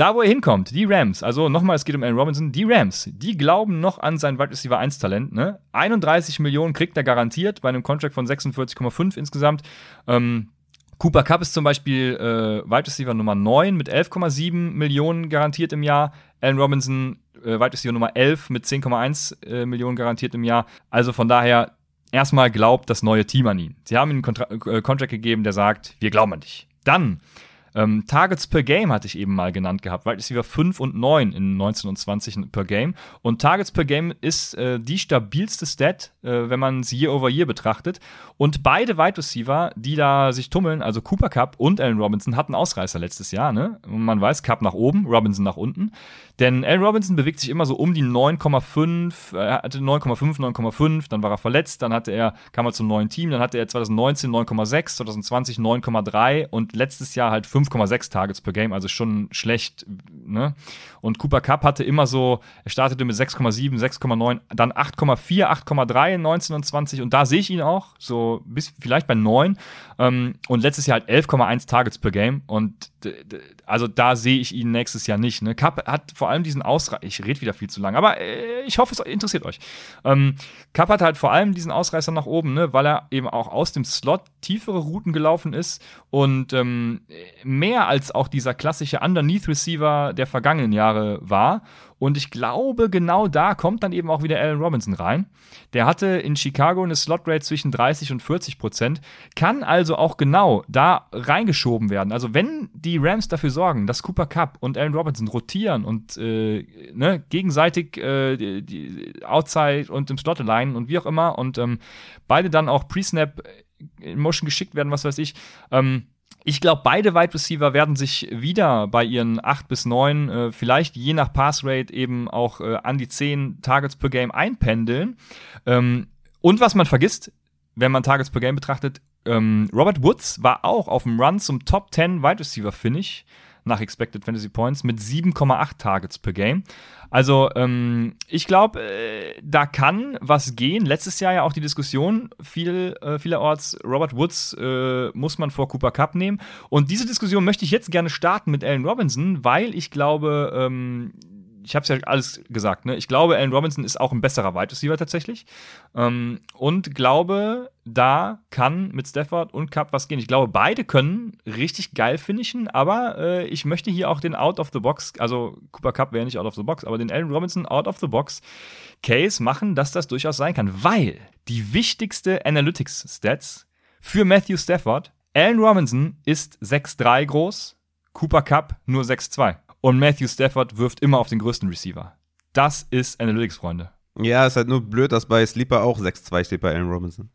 [SPEAKER 1] da, wo er hinkommt, die Rams, also nochmal, es geht um Allen Robinson, die Rams, die glauben noch an sein Wide Receiver 1 Talent. Ne? 31 Millionen kriegt er garantiert bei einem Contract von 46,5 insgesamt. Ähm, Cooper Cup ist zum Beispiel äh, Wide Receiver Nummer 9 mit 11,7 Millionen garantiert im Jahr. Allen Robinson äh, Wide Receiver Nummer 11 mit 10,1 äh, Millionen garantiert im Jahr. Also von daher erstmal glaubt das neue Team an ihn. Sie haben ihm einen Kontra äh, Contract gegeben, der sagt, wir glauben an dich. Dann ähm, Targets per Game hatte ich eben mal genannt gehabt, Wide Receiver 5 und 9 in 19 und 20 per Game. Und Targets per Game ist äh, die stabilste Stat, äh, wenn man sie Year over Year betrachtet. Und beide Wide Receiver, die da sich tummeln, also Cooper Cup und Allen Robinson, hatten Ausreißer letztes Jahr. Ne? Man weiß, Cup nach oben, Robinson nach unten. Denn Allen Robinson bewegt sich immer so um die 9,5, er hatte 9,5, 9,5, dann war er verletzt, dann hatte er, kam er zum neuen Team, dann hatte er 2019 9,6, 2020 9,3 und letztes Jahr halt 5,6 Targets per Game, also schon schlecht, ne? Und Cooper Cup hatte immer so, er startete mit 6,7, 6,9, dann 8,4, 8,3 in 19 und 20 und da sehe ich ihn auch, so bis vielleicht bei 9 ähm, und letztes Jahr halt 11,1 Targets per Game und also da sehe ich ihn nächstes Jahr nicht. Ne? Cup hat vor allem diesen Ausreißer, ich rede wieder viel zu lang, aber äh, ich hoffe, es interessiert euch. Ähm, Cup hat halt vor allem diesen Ausreißer nach oben, ne? weil er eben auch aus dem Slot tiefere Routen gelaufen ist und ähm, mehr als auch dieser klassische Underneath-Receiver der vergangenen Jahre war. Und ich glaube, genau da kommt dann eben auch wieder Allen Robinson rein. Der hatte in Chicago eine Slot-Rate zwischen 30 und 40 Prozent, kann also auch genau da reingeschoben werden. Also wenn die Rams dafür sorgen, dass Cooper Cup und Allen Robinson rotieren und äh, ne, gegenseitig äh, die, die Outside und im Slot alignen und wie auch immer und ähm, beide dann auch Pre-Snap in Motion geschickt werden, was weiß ich, ähm, ich glaube, beide Wide Receiver werden sich wieder bei ihren 8 bis 9, äh, vielleicht je nach Passrate eben auch äh, an die 10 Targets per Game einpendeln. Ähm, und was man vergisst, wenn man Targets per Game betrachtet, ähm, Robert Woods war auch auf dem Run zum Top 10 Wide Receiver Finish nach Expected Fantasy Points mit 7,8 Targets per Game. Also ähm, ich glaube, äh, da kann was gehen. Letztes Jahr ja auch die Diskussion viel, äh, vielerorts, Robert Woods äh, muss man vor Cooper Cup nehmen. Und diese Diskussion möchte ich jetzt gerne starten mit Allen Robinson, weil ich glaube, ähm, ich habe es ja alles gesagt, ne? Ich glaube, Allen Robinson ist auch ein besserer Wide Receiver tatsächlich. Ähm, und glaube, da kann mit Stafford und Cup was gehen. Ich glaube, beide können richtig geil finishen, aber äh, ich möchte hier auch den Out of the Box, also Cooper Cup wäre nicht out of the box, aber den Allen Robinson Out of the Box Case machen, dass das durchaus sein kann, weil die wichtigste Analytics-Stats für Matthew Stafford, Allen Robinson ist 6'3 groß, Cooper Cup nur 6'2 und Matthew Stafford wirft immer auf den größten Receiver. Das ist Analytics, Freunde.
[SPEAKER 2] Ja, ist halt nur blöd, dass bei Sleeper auch 6-2 steht bei Allen Robinson.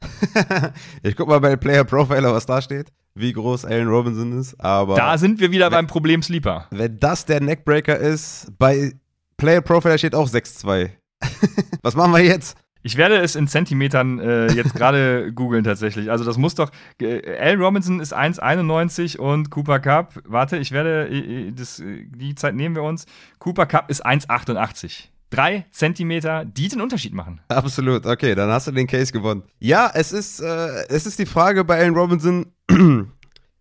[SPEAKER 2] ich guck mal bei Player Profiler, was da steht, wie groß Allen Robinson ist, aber.
[SPEAKER 1] Da sind wir wieder wenn, beim Problem Sleeper.
[SPEAKER 2] Wenn das der Neckbreaker ist, bei Player Profiler steht auch 6-2. was machen wir jetzt?
[SPEAKER 1] Ich werde es in Zentimetern äh, jetzt gerade googeln tatsächlich. Also das muss doch. Äh, Al Robinson ist 1,91 und Cooper Cup. Warte, ich werde äh, das, die Zeit nehmen wir uns. Cooper Cup ist 1,88. Drei Zentimeter, die den Unterschied machen.
[SPEAKER 2] Absolut, okay, dann hast du den Case gewonnen. Ja, es ist, äh, es ist die Frage bei Allen Robinson,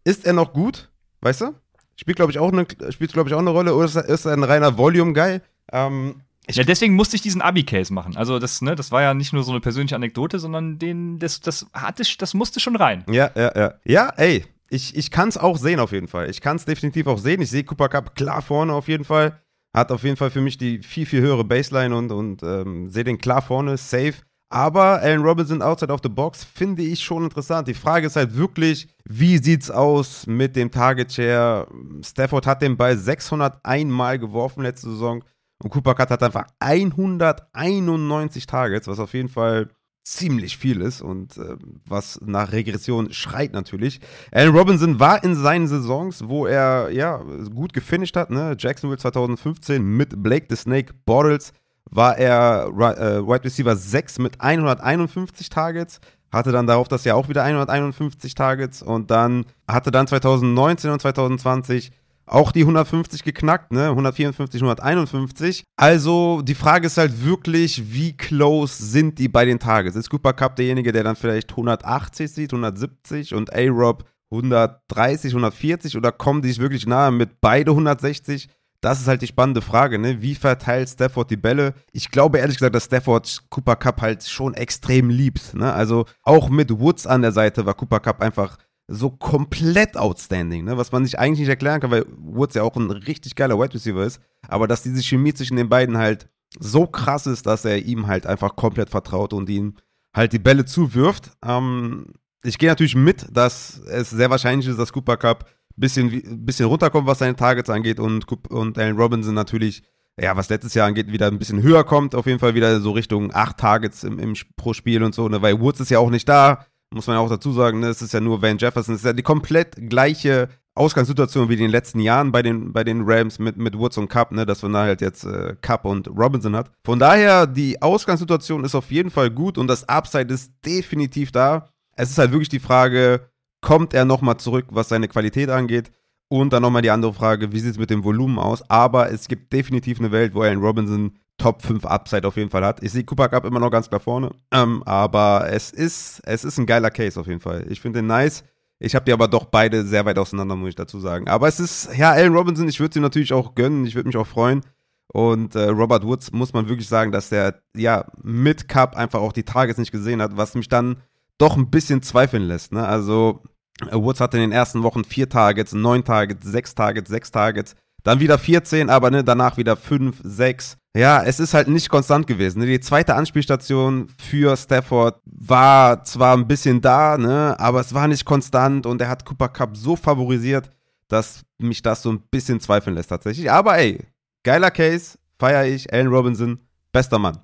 [SPEAKER 2] ist er noch gut? Weißt du? Spielt, glaube ich, auch eine, spielt, glaube ich, auch eine Rolle, oder ist er, ist er ein reiner Volume-Guy? Ähm,
[SPEAKER 1] ich ja, deswegen musste ich diesen Abi-Case machen. Also das, ne, das war ja nicht nur so eine persönliche Anekdote, sondern den, das, das hatte, das musste schon rein.
[SPEAKER 2] Ja, ja, ja. Ja, ey, ich, ich kann es auch sehen auf jeden Fall. Ich kann es definitiv auch sehen. Ich sehe Cooper Cup klar vorne auf jeden Fall. Hat auf jeden Fall für mich die viel, viel höhere Baseline und, und ähm, sehe den klar vorne, safe. Aber Allen Robinson outside of the box finde ich schon interessant. Die Frage ist halt wirklich, wie sieht's aus mit dem Target Share? Stafford hat den Ball 601 Mal geworfen letzte Saison. Und Cooper Cup hat einfach 191 Targets, was auf jeden Fall ziemlich viel ist und äh, was nach Regression schreit natürlich. Allen Robinson war in seinen Saisons, wo er ja gut gefinisht hat, ne? Jacksonville 2015 mit Blake the Snake Bortles war er äh, Wide Receiver 6 mit 151 Targets, hatte dann darauf das Jahr auch wieder 151 Targets und dann hatte dann 2019 und 2020 auch die 150 geknackt, ne? 154, 151. Also die Frage ist halt wirklich, wie close sind die bei den Targets? Ist Cooper Cup derjenige, der dann vielleicht 180 sieht, 170 und A-Rob 130, 140 oder kommen die sich wirklich nahe mit beide 160? Das ist halt die spannende Frage, ne? Wie verteilt Stafford die Bälle? Ich glaube ehrlich gesagt, dass Stafford Cooper Cup halt schon extrem liebt, ne? Also auch mit Woods an der Seite war Cooper Cup einfach so komplett outstanding, ne? was man sich eigentlich nicht erklären kann, weil Woods ja auch ein richtig geiler Wide Receiver ist, aber dass diese Chemie zwischen den beiden halt so krass ist, dass er ihm halt einfach komplett vertraut und ihm halt die Bälle zuwirft. Ähm, ich gehe natürlich mit, dass es sehr wahrscheinlich ist, dass Cooper Cup ein bisschen, bisschen runterkommt, was seine Targets angeht und, und Allen Robinson natürlich, ja, was letztes Jahr angeht, wieder ein bisschen höher kommt, auf jeden Fall wieder so Richtung acht Targets im, im, pro Spiel und so, ne? weil Woods ist ja auch nicht da muss man ja auch dazu sagen, ne, es ist ja nur Van Jefferson, es ist ja die komplett gleiche Ausgangssituation wie in den letzten Jahren bei den, bei den Rams mit, mit Woods und Cup, ne, dass man da halt jetzt äh, Cup und Robinson hat. Von daher, die Ausgangssituation ist auf jeden Fall gut und das Upside ist definitiv da. Es ist halt wirklich die Frage, kommt er nochmal zurück, was seine Qualität angeht? Und dann nochmal die andere Frage, wie sieht es mit dem Volumen aus? Aber es gibt definitiv eine Welt, wo Allen Robinson Top 5 Upside auf jeden Fall hat. Ich sehe Cooper Cup immer noch ganz klar vorne. Ähm, aber es ist, es ist ein geiler Case auf jeden Fall. Ich finde den nice. Ich habe die aber doch beide sehr weit auseinander, muss ich dazu sagen. Aber es ist, ja, Allen Robinson, ich würde sie natürlich auch gönnen. Ich würde mich auch freuen. Und äh, Robert Woods muss man wirklich sagen, dass der ja mit Cup einfach auch die Targets nicht gesehen hat, was mich dann doch ein bisschen zweifeln lässt. Ne? Also Woods hatte in den ersten Wochen vier Targets, neun Targets, sechs Targets, sechs Targets. Dann wieder 14, aber ne, danach wieder 5, 6. Ja, es ist halt nicht konstant gewesen. Ne? Die zweite Anspielstation für Stafford war zwar ein bisschen da, ne, aber es war nicht konstant und er hat Cooper Cup so favorisiert, dass mich das so ein bisschen zweifeln lässt tatsächlich. Aber ey, geiler Case, feier ich, Allen Robinson, bester Mann.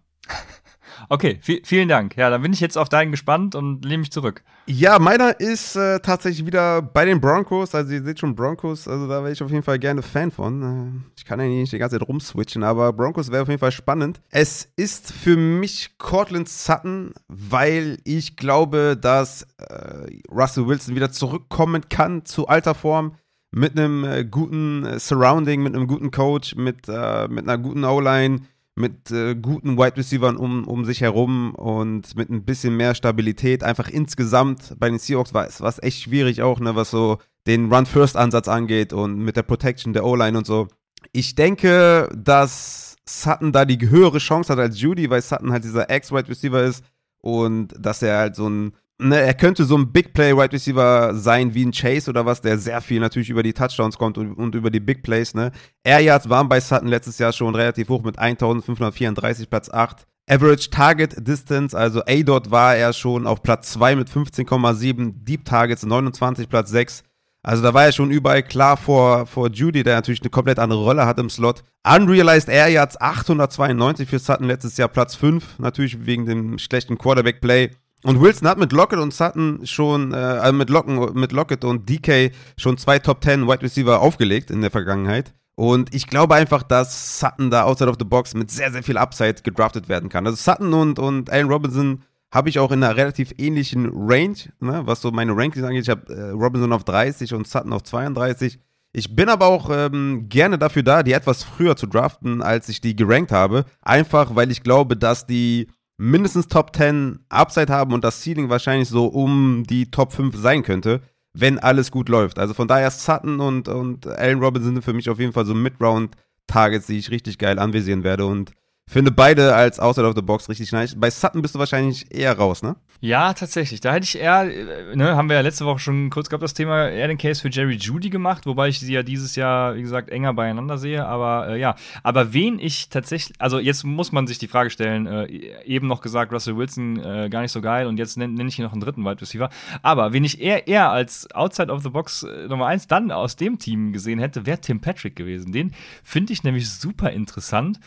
[SPEAKER 1] Okay, vielen Dank. Ja, dann bin ich jetzt auf deinen gespannt und lehne mich zurück.
[SPEAKER 2] Ja, meiner ist äh, tatsächlich wieder bei den Broncos. Also ihr seht schon Broncos, also da wäre ich auf jeden Fall gerne Fan von. Äh, ich kann ja nicht die ganze Zeit rumswitchen, aber Broncos wäre auf jeden Fall spannend. Es ist für mich Cortland Sutton, weil ich glaube, dass äh, Russell Wilson wieder zurückkommen kann zu alter Form mit einem äh, guten äh, Surrounding, mit einem guten Coach, mit, äh, mit einer guten O-Line mit äh, guten Wide Receivers um, um sich herum und mit ein bisschen mehr Stabilität. Einfach insgesamt bei den Seahawks war es echt schwierig auch, ne, was so den Run-First-Ansatz angeht und mit der Protection der O-Line und so. Ich denke, dass Sutton da die höhere Chance hat als Judy, weil Sutton halt dieser Ex-Wide Receiver ist und dass er halt so ein ne, er könnte so ein Big Play Wide Receiver sein wie ein Chase oder was, der sehr viel natürlich über die Touchdowns kommt und, und über die Big Plays, ne. Air Yards waren bei Sutton letztes Jahr schon relativ hoch mit 1534, Platz 8. Average Target Distance, also A-Dot war er schon auf Platz 2 mit 15,7, Deep Targets 29, Platz 6. Also da war er schon überall klar vor, vor Judy, der natürlich eine komplett andere Rolle hat im Slot. Unrealized Air Yards 892 für Sutton letztes Jahr Platz 5, natürlich wegen dem schlechten Quarterback-Play. Und Wilson hat mit Lockett und Sutton schon, äh, also mit, Locken, mit Lockett und DK schon zwei Top 10 Wide Receiver aufgelegt in der Vergangenheit. Und ich glaube einfach, dass Sutton da outside of the box mit sehr, sehr viel Upside gedraftet werden kann. Also Sutton und, und Allen Robinson habe ich auch in einer relativ ähnlichen Range, ne, was so meine Rankings angeht. Ich habe äh, Robinson auf 30 und Sutton auf 32. Ich bin aber auch ähm, gerne dafür da, die etwas früher zu draften, als ich die gerankt habe. Einfach, weil ich glaube, dass die mindestens Top 10 Upside haben und das Ceiling wahrscheinlich so um die Top 5 sein könnte, wenn alles gut läuft. Also von daher Sutton und, und Allen Robinson sind für mich auf jeden Fall so Mid-Round-Targets, die ich richtig geil anvisieren werde und finde beide als Outside of the Box richtig nice. Bei Sutton bist du wahrscheinlich eher raus, ne?
[SPEAKER 1] Ja, tatsächlich. Da hätte ich eher, äh, ne, haben wir ja letzte Woche schon kurz gehabt, das Thema, eher den Case für Jerry Judy gemacht, wobei ich sie ja dieses Jahr, wie gesagt, enger beieinander sehe. Aber äh, ja, aber wen ich tatsächlich, also jetzt muss man sich die Frage stellen, äh, eben noch gesagt, Russell Wilson äh, gar nicht so geil und jetzt nenne nenn ich hier noch einen dritten Wide Receiver. Aber wen ich eher, eher als Outside of the Box äh, Nummer eins dann aus dem Team gesehen hätte, wäre Tim Patrick gewesen. Den finde ich nämlich super interessant,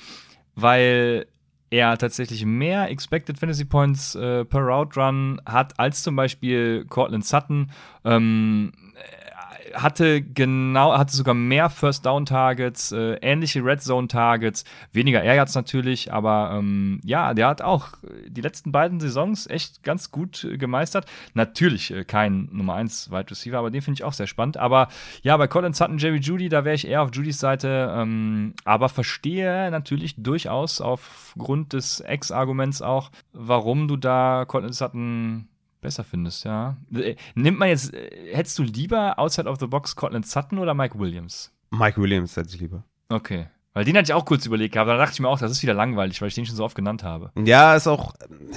[SPEAKER 1] weil er tatsächlich mehr Expected Fantasy Points äh, per Route Run hat als zum Beispiel Cortland Sutton. Ähm, hatte genau, hatte sogar mehr First Down Targets, äh, ähnliche Red Zone Targets, weniger Yards natürlich, aber ähm, ja, der hat auch die letzten beiden Saisons echt ganz gut äh, gemeistert. Natürlich äh, kein Nummer 1 Wide Receiver, aber den finde ich auch sehr spannend. Aber ja, bei Colin Sutton, Jerry Judy, da wäre ich eher auf Judys Seite, ähm, aber verstehe natürlich durchaus aufgrund des Ex-Arguments auch, warum du da Colin Sutton besser findest, ja. Äh, nimmt man jetzt, äh, hättest du lieber Outside of the Box Cortland Sutton oder Mike Williams?
[SPEAKER 2] Mike Williams hätte ich lieber.
[SPEAKER 1] Okay. Weil den hatte ich auch kurz überlegt, aber da dachte ich mir auch, das ist wieder langweilig, weil ich den schon so oft genannt habe.
[SPEAKER 2] Ja, ist auch,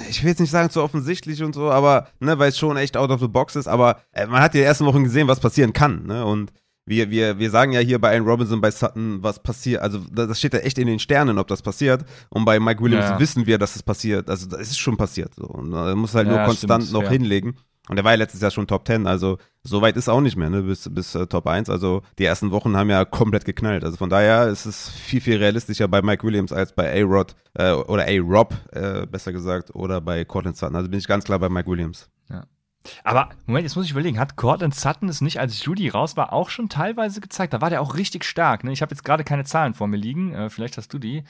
[SPEAKER 2] ich will jetzt nicht sagen zu offensichtlich und so, aber, ne, weil es schon echt out of the box ist, aber äh, man hat die ersten Wochen gesehen, was passieren kann, ne, und wir, wir, wir sagen ja hier bei Allen Robinson, bei Sutton, was passiert. Also, das steht ja echt in den Sternen, ob das passiert. Und bei Mike Williams ja. wissen wir, dass es passiert. Also, das ist schon passiert. So. Und er muss halt ja, nur konstant stimmt, noch ja. hinlegen. Und er war ja letztes Jahr schon Top 10. Also, so weit ist auch nicht mehr, ne, bis, bis uh, Top 1. Also, die ersten Wochen haben ja komplett geknallt. Also, von daher ist es viel, viel realistischer bei Mike Williams als bei A-Rod äh, oder A-Rob, äh, besser gesagt, oder bei Cortland Sutton. Also, bin ich ganz klar bei Mike Williams.
[SPEAKER 1] Ja. Aber Moment, jetzt muss ich überlegen, hat Cortland Sutton es nicht, als Judy raus war, auch schon teilweise gezeigt? Da war der auch richtig stark. Ne? Ich habe jetzt gerade keine Zahlen vor mir liegen. Äh, vielleicht hast du die.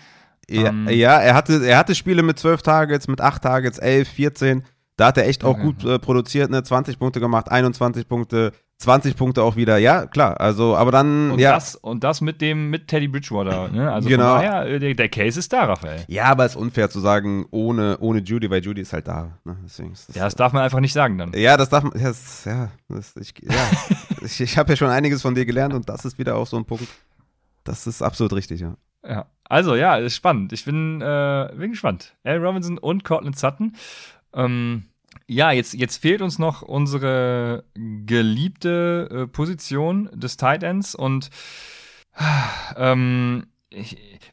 [SPEAKER 2] Ja, ähm, ja, er, hatte, er hatte Spiele mit 12 Targets, mit 8 Targets, 11, 14. Da hat er echt auch okay. gut äh, produziert, ne? 20 Punkte gemacht, 21 Punkte, 20 Punkte auch wieder. Ja, klar. Also, aber dann.
[SPEAKER 1] Und,
[SPEAKER 2] ja.
[SPEAKER 1] das, und das mit dem, mit Teddy Bridgewater. Ne? Also
[SPEAKER 2] genau.
[SPEAKER 1] von daher, äh, der, der, Case ist da, Raphael.
[SPEAKER 2] Ja, aber es ist unfair zu sagen, ohne, ohne Judy, weil Judy ist halt da. Ne?
[SPEAKER 1] Deswegen das ja, das darf man einfach nicht sagen dann.
[SPEAKER 2] Ja, das darf man. Ja, das, ja, das, ich, ja. ich, ich habe ja schon einiges von dir gelernt und das ist wieder auch so ein Punkt. Das ist absolut richtig, ja.
[SPEAKER 1] Ja. Also, ja, ist spannend. Ich bin, äh, bin gespannt. Al Robinson und Cortland Sutton. Ähm, ja, jetzt, jetzt fehlt uns noch unsere geliebte äh, Position des Tight Ends und ähm,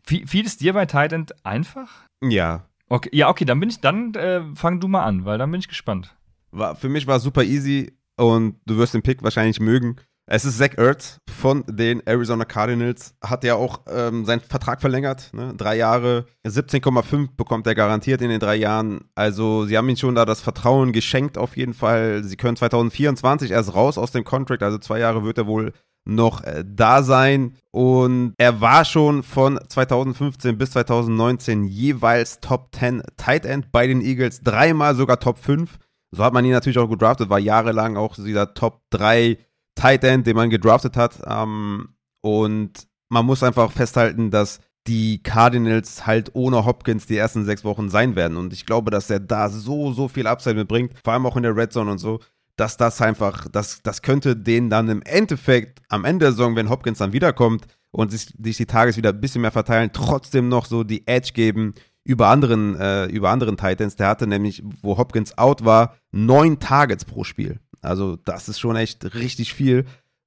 [SPEAKER 1] fiel es dir bei Tight End einfach?
[SPEAKER 2] Ja.
[SPEAKER 1] Okay, ja, okay, dann bin ich, dann äh, fang du mal an, weil dann bin ich gespannt.
[SPEAKER 2] War, für mich war es super easy und du wirst den Pick wahrscheinlich mögen. Es ist Zach Ertz von den Arizona Cardinals. Hat ja auch ähm, seinen Vertrag verlängert. Ne? Drei Jahre, 17,5 bekommt er garantiert in den drei Jahren. Also, sie haben ihm schon da das Vertrauen geschenkt, auf jeden Fall. Sie können 2024 erst raus aus dem Contract. Also, zwei Jahre wird er wohl noch äh, da sein. Und er war schon von 2015 bis 2019 jeweils Top 10 Tight End bei den Eagles. Dreimal sogar Top 5. So hat man ihn natürlich auch gedraftet, war jahrelang auch dieser Top 3 Tight End, den man gedraftet hat. Ähm, und man muss einfach festhalten, dass die Cardinals halt ohne Hopkins die ersten sechs Wochen sein werden. Und ich glaube, dass er da so, so viel Upside mitbringt, vor allem auch in der Red Zone und so, dass das einfach, das, das könnte denen dann im Endeffekt am Ende der Saison, wenn Hopkins dann wiederkommt und sich, sich die Tages wieder ein bisschen mehr verteilen, trotzdem noch so die Edge geben über anderen, äh, über anderen Titans. Der hatte nämlich, wo Hopkins out war, neun Targets pro Spiel. Also das ist schon echt richtig viel,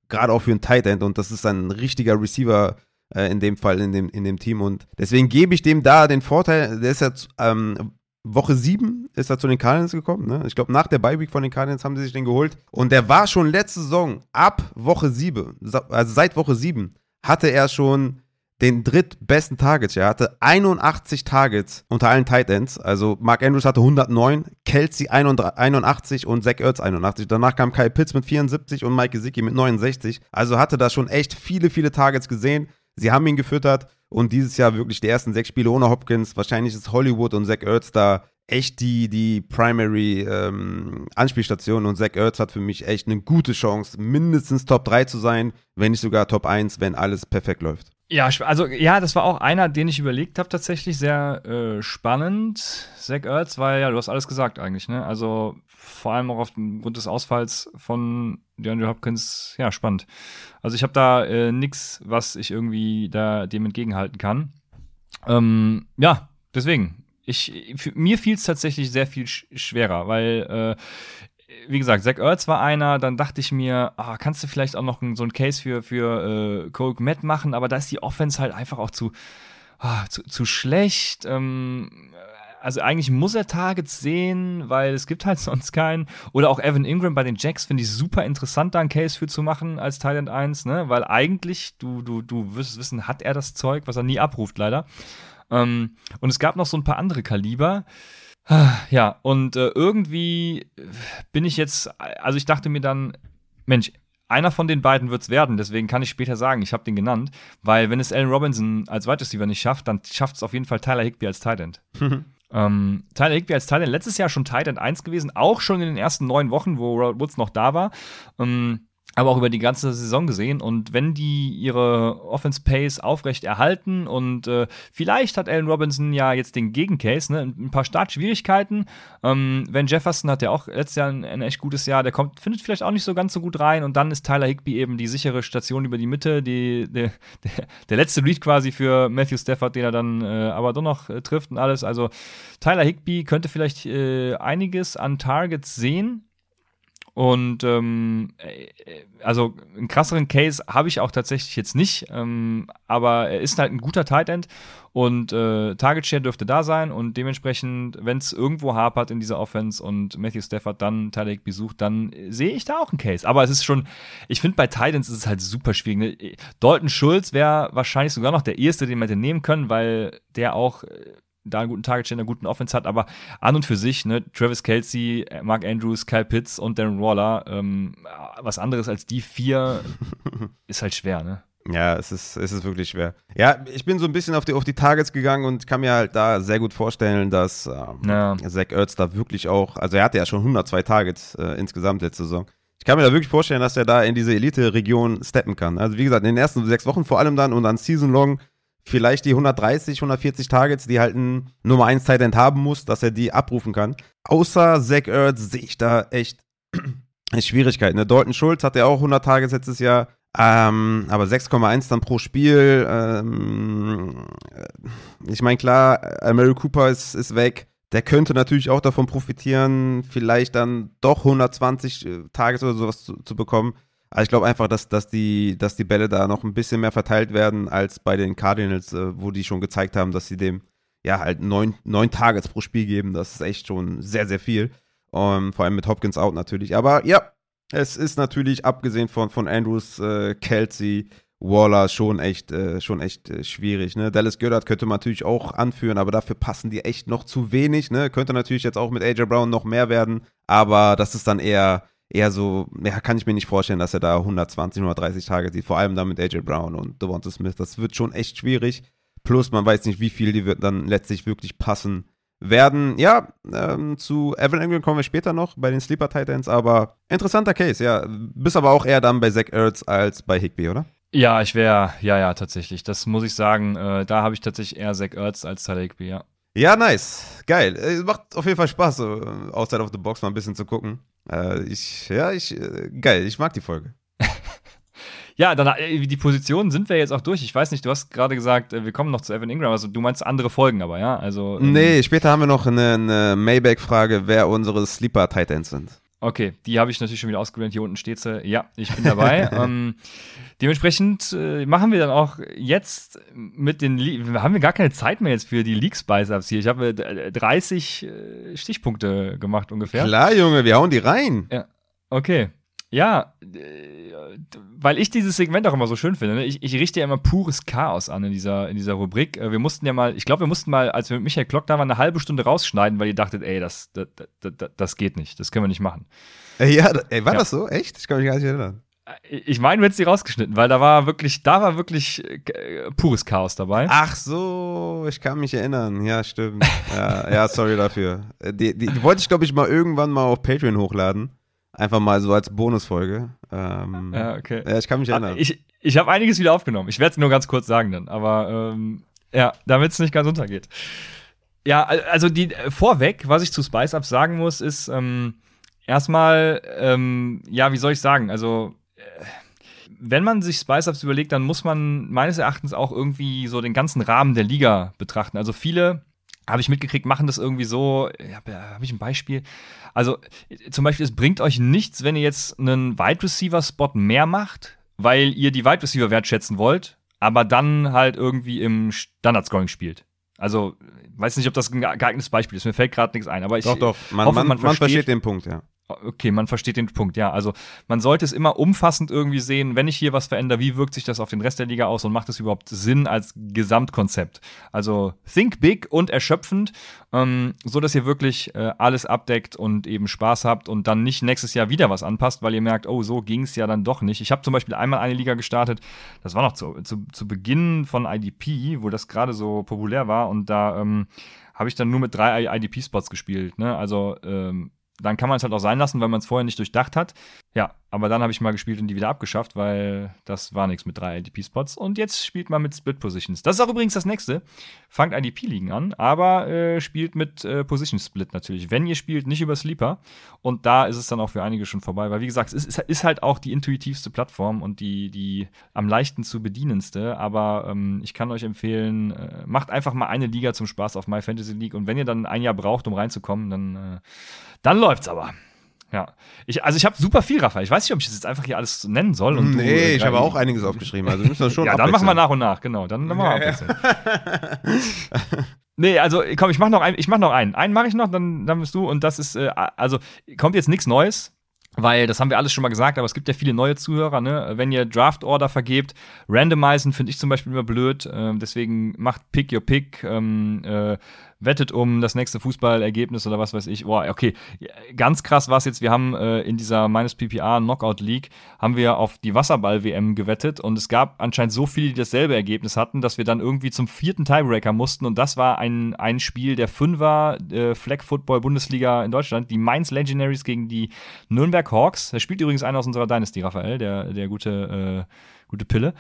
[SPEAKER 2] gerade auch für einen Tight End und das ist ein richtiger Receiver äh, in dem Fall in dem, in dem Team und deswegen gebe ich dem da den Vorteil, der ist jetzt ähm, Woche 7 ist er zu den Cardinals gekommen. Ne? Ich glaube, nach der Bye-Week von den Cardinals haben sie sich den geholt. Und der war schon letzte Saison ab Woche 7, also seit Woche 7, hatte er schon den drittbesten Targets. Er hatte 81 Targets unter allen Tight Ends. Also Mark Andrews hatte 109, Kelsey 81 und Zach Ertz 81. Danach kam Kyle Pitts mit 74 und Mike Gesicki mit 69. Also hatte da schon echt viele, viele Targets gesehen. Sie haben ihn gefüttert und dieses Jahr wirklich die ersten sechs Spiele ohne Hopkins. Wahrscheinlich ist Hollywood und Zach Ertz da echt die, die Primary ähm, Anspielstation und Zach Ertz hat für mich echt eine gute Chance, mindestens Top 3 zu sein, wenn nicht sogar Top 1, wenn alles perfekt läuft.
[SPEAKER 1] Ja, also ja, das war auch einer, den ich überlegt habe, tatsächlich sehr äh, spannend. Zach Ertz, weil ja, du hast alles gesagt eigentlich, ne? Also vor allem auch aufgrund des Ausfalls von DeAndre Hopkins, ja, spannend. Also ich habe da äh, nichts, was ich irgendwie da dem entgegenhalten kann. Ähm, ja, deswegen, ich, für, mir fiel es tatsächlich sehr viel sch schwerer, weil äh, wie gesagt, Zach Ertz war einer, dann dachte ich mir, ah, kannst du vielleicht auch noch so ein Case für, für äh, Cole Matt machen, aber da ist die Offense halt einfach auch zu, ah, zu, zu schlecht. Ähm, also eigentlich muss er Targets sehen, weil es gibt halt sonst keinen. Oder auch Evan Ingram bei den Jacks finde ich super interessant, da einen Case für zu machen als Thailand 1, ne? Weil eigentlich, du, du, du wirst wissen, hat er das Zeug, was er nie abruft, leider. Ähm, und es gab noch so ein paar andere Kaliber. Ja, und äh, irgendwie bin ich jetzt, also ich dachte mir dann, Mensch, einer von den beiden wird es werden, deswegen kann ich später sagen, ich habe den genannt, weil wenn es Allen Robinson als Wide Receiver nicht schafft, dann schafft es auf jeden Fall Tyler Higby als Tight End. ähm, Tyler Higby als Tight End, letztes Jahr schon Tight End 1 gewesen, auch schon in den ersten neun Wochen, wo Robert Woods noch da war. Ähm, aber auch über die ganze Saison gesehen. Und wenn die ihre Offense Pace aufrecht erhalten und äh, vielleicht hat Allen Robinson ja jetzt den Gegencase, ne, ein paar Startschwierigkeiten. Ähm, wenn Jefferson hat ja auch letztes Jahr ein, ein, echt gutes Jahr, der kommt, findet vielleicht auch nicht so ganz so gut rein. Und dann ist Tyler Higby eben die sichere Station über die Mitte, die, die der, der letzte Read quasi für Matthew Stafford, den er dann äh, aber doch noch äh, trifft und alles. Also Tyler Higby könnte vielleicht äh, einiges an Targets sehen und ähm, äh, also einen krasseren Case habe ich auch tatsächlich jetzt nicht, ähm, aber er ist halt ein guter Tight End und äh, Target Share dürfte da sein und dementsprechend, wenn es irgendwo hapert in dieser Offense und Matthew Stafford dann Tyler besucht, dann sehe ich da auch einen Case. Aber es ist schon, ich finde bei Titans ist es halt super schwierig. Ne? Dalton Schulz wäre wahrscheinlich sogar noch der erste, den wir hätte nehmen können, weil der auch äh, da einen guten Target einen guten Offense hat, aber an und für sich, ne, Travis Kelsey, Mark Andrews, Kyle Pitts und Darren Waller, ähm, was anderes als die vier ist halt schwer, ne?
[SPEAKER 2] Ja, es ist, es ist wirklich schwer. Ja, ich bin so ein bisschen auf die, auf die Targets gegangen und kann mir halt da sehr gut vorstellen, dass ähm, ja. Zach Ertz da wirklich auch, also er hatte ja schon 102 Targets äh, insgesamt letzte Saison. Ich kann mir da wirklich vorstellen, dass er da in diese Elite-Region steppen kann. Also wie gesagt, in den ersten sechs Wochen vor allem dann und dann Season-Long vielleicht die 130, 140 Targets, die halt ein Nummer 1 Tight End haben muss, dass er die abrufen kann. Außer Zach Ertz sehe ich da echt Schwierigkeiten. Ne? Dalton Schulz hat ja auch 100 Targets letztes Jahr, ähm, aber 6,1 dann pro Spiel. Ähm, ich meine, klar, Mary Cooper ist, ist weg. Der könnte natürlich auch davon profitieren, vielleicht dann doch 120 äh, Targets oder sowas zu, zu bekommen. Also ich glaube einfach, dass, dass, die, dass die Bälle da noch ein bisschen mehr verteilt werden als bei den Cardinals, äh, wo die schon gezeigt haben, dass sie dem ja halt neun, neun Targets pro Spiel geben. Das ist echt schon sehr, sehr viel. Um, ähm, vor allem mit Hopkins out natürlich. Aber ja, es ist natürlich, abgesehen von, von Andrews, äh, Kelsey, Waller schon echt, äh, schon echt äh, schwierig. Ne? Dallas Goddard könnte man natürlich auch anführen, aber dafür passen die echt noch zu wenig. Ne? Könnte natürlich jetzt auch mit AJ Brown noch mehr werden, aber das ist dann eher eher so, ja, kann ich mir nicht vorstellen, dass er da 120, 130 Tage sieht. Vor allem dann mit AJ Brown und Devonta Smith. Das wird schon echt schwierig. Plus, man weiß nicht, wie viel die wird dann letztlich wirklich passen werden. Ja, ähm, zu Evan Ingram kommen wir später noch bei den Sleeper Titans, aber interessanter Case, ja. Bist aber auch eher dann bei Zach Ertz als bei Higby, oder?
[SPEAKER 1] Ja, ich wäre, ja, ja, tatsächlich. Das muss ich sagen. Äh, da habe ich tatsächlich eher Zach Ertz als Tyler Higby, ja.
[SPEAKER 2] Ja, nice. Geil. Es macht auf jeden Fall Spaß, so outside of the box mal ein bisschen zu gucken. Äh, ich, ja, ich, äh, geil. Ich mag die Folge.
[SPEAKER 1] ja, dann äh, die Positionen sind wir jetzt auch durch. Ich weiß nicht, du hast gerade gesagt, äh, wir kommen noch zu Evan Ingram. Also du meinst andere Folgen aber, ja? Also,
[SPEAKER 2] ähm, nee, später haben wir noch eine, eine Maybach-Frage, wer unsere Sleeper-Titans sind.
[SPEAKER 1] Okay, die habe ich natürlich schon wieder ausgeblendet. Hier unten steht sie. Ja, ich bin dabei. ähm, dementsprechend äh, machen wir dann auch jetzt mit den. Le wir haben gar keine Zeit mehr jetzt für die League Spice-Ups hier. Ich habe äh, 30 äh, Stichpunkte gemacht ungefähr.
[SPEAKER 2] Klar, Junge, wir hauen die rein.
[SPEAKER 1] Ja. Okay. Ja, äh, weil ich dieses Segment auch immer so schön finde. Ne? Ich, ich, richte ja immer pures Chaos an in dieser, in dieser Rubrik. Äh, wir mussten ja mal, ich glaube, wir mussten mal, als wir mit Michael Klock da waren, eine halbe Stunde rausschneiden, weil ihr dachtet, ey, das, das, das, das geht nicht, das können wir nicht machen.
[SPEAKER 2] Äh, ja, ey, war ja. das so? Echt? Ich kann mich gar nicht erinnern.
[SPEAKER 1] Ich meine, wir hätten sie rausgeschnitten, weil da war wirklich, da war wirklich äh, pures Chaos dabei.
[SPEAKER 2] Ach so, ich kann mich erinnern. Ja, stimmt. ja, ja, sorry dafür. Die, die, die wollte ich, glaube ich, mal irgendwann mal auf Patreon hochladen. Einfach mal so als Bonusfolge. Ähm,
[SPEAKER 1] ja, okay.
[SPEAKER 2] Ja, ich kann mich erinnern.
[SPEAKER 1] Ich, ich habe einiges wieder aufgenommen. Ich werde es nur ganz kurz sagen dann. Aber ähm, ja, damit es nicht ganz untergeht. Ja, also die vorweg, was ich zu Spice Ups sagen muss, ist ähm, erstmal, ähm, ja, wie soll ich sagen? Also äh, wenn man sich Spice Ups überlegt, dann muss man meines Erachtens auch irgendwie so den ganzen Rahmen der Liga betrachten. Also viele habe ich mitgekriegt, machen das irgendwie so, habe hab ich ein Beispiel. Also zum Beispiel, es bringt euch nichts, wenn ihr jetzt einen Wide Receiver Spot mehr macht, weil ihr die Wide Receiver wertschätzen wollt, aber dann halt irgendwie im Standard Scoring spielt. Also, weiß nicht, ob das ein geeignetes Beispiel ist. Mir fällt gerade nichts ein, aber ich
[SPEAKER 2] doch, doch. Man, hoffe, man, man, versteht, man versteht den Punkt, ja.
[SPEAKER 1] Okay, man versteht den Punkt, ja. Also man sollte es immer umfassend irgendwie sehen, wenn ich hier was verändere, wie wirkt sich das auf den Rest der Liga aus und macht es überhaupt Sinn als Gesamtkonzept? Also think big und erschöpfend, ähm, so dass ihr wirklich äh, alles abdeckt und eben Spaß habt und dann nicht nächstes Jahr wieder was anpasst, weil ihr merkt, oh, so ging es ja dann doch nicht. Ich habe zum Beispiel einmal eine Liga gestartet, das war noch zu, zu, zu Beginn von IDP, wo das gerade so populär war und da ähm, habe ich dann nur mit drei IDP-Spots gespielt. Ne? Also ähm, dann kann man es halt auch sein lassen, weil man es vorher nicht durchdacht hat. Ja, aber dann habe ich mal gespielt und die wieder abgeschafft, weil das war nichts mit drei IDP-Spots. Und jetzt spielt man mit Split Positions. Das ist auch übrigens das nächste. Fangt IDP-Ligen an, aber äh, spielt mit äh, Position Split natürlich. Wenn ihr spielt, nicht über Sleeper. Und da ist es dann auch für einige schon vorbei, weil wie gesagt, es ist, ist halt auch die intuitivste Plattform und die, die am leichten zu bedienendste. Aber ähm, ich kann euch empfehlen, äh, macht einfach mal eine Liga zum Spaß auf My Fantasy League. Und wenn ihr dann ein Jahr braucht, um reinzukommen, dann, äh, dann läuft's aber. Ja. Ich, also ich habe super viel, Raphael. Ich weiß nicht, ob ich das jetzt einfach hier alles nennen soll. Und
[SPEAKER 2] nee, du, äh, ich habe auch einiges aufgeschrieben. Also müssen wir schon
[SPEAKER 1] Ja, dann machen wir nach und nach, genau. Dann, dann machen wir abwechseln. nee, also komm, ich mach noch einen. Ich mach noch einen. Einen mache ich noch, dann, dann bist du. Und das ist, äh, also kommt jetzt nichts Neues. Weil das haben wir alles schon mal gesagt, aber es gibt ja viele neue Zuhörer, ne? Wenn ihr Draft Order vergebt, randomisen finde ich zum Beispiel immer blöd. Äh, deswegen macht Pick Your Pick. Ähm, äh, wettet um das nächste Fußballergebnis oder was weiß ich. Boah, okay, ganz krass war es jetzt. Wir haben äh, in dieser minus PPA Knockout League haben wir auf die Wasserball WM gewettet und es gab anscheinend so viele, die dasselbe Ergebnis hatten, dass wir dann irgendwie zum vierten Tiebreaker mussten und das war ein, ein Spiel der Fünfer äh, Flag Football Bundesliga in Deutschland, die Mainz Legendaries gegen die Nürnberg Hawks. Da spielt übrigens einer aus unserer Dynasty, Raphael, der der gute äh, gute Pille.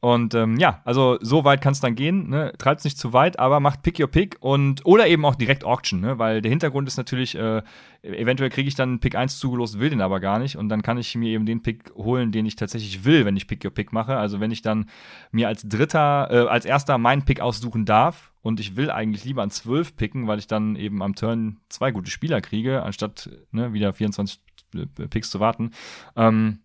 [SPEAKER 1] Und ähm, ja, also so weit kann es dann gehen. Ne? Treibt es nicht zu weit, aber macht Pick Your Pick und oder eben auch direkt Auction, ne? weil der Hintergrund ist natürlich, äh, eventuell kriege ich dann Pick 1 zugelost, will den aber gar nicht und dann kann ich mir eben den Pick holen, den ich tatsächlich will, wenn ich Pick Your Pick mache. Also wenn ich dann mir als Dritter, äh, als Erster meinen Pick aussuchen darf und ich will eigentlich lieber an 12 picken, weil ich dann eben am Turn zwei gute Spieler kriege, anstatt ne, wieder 24 Picks zu warten. Ähm,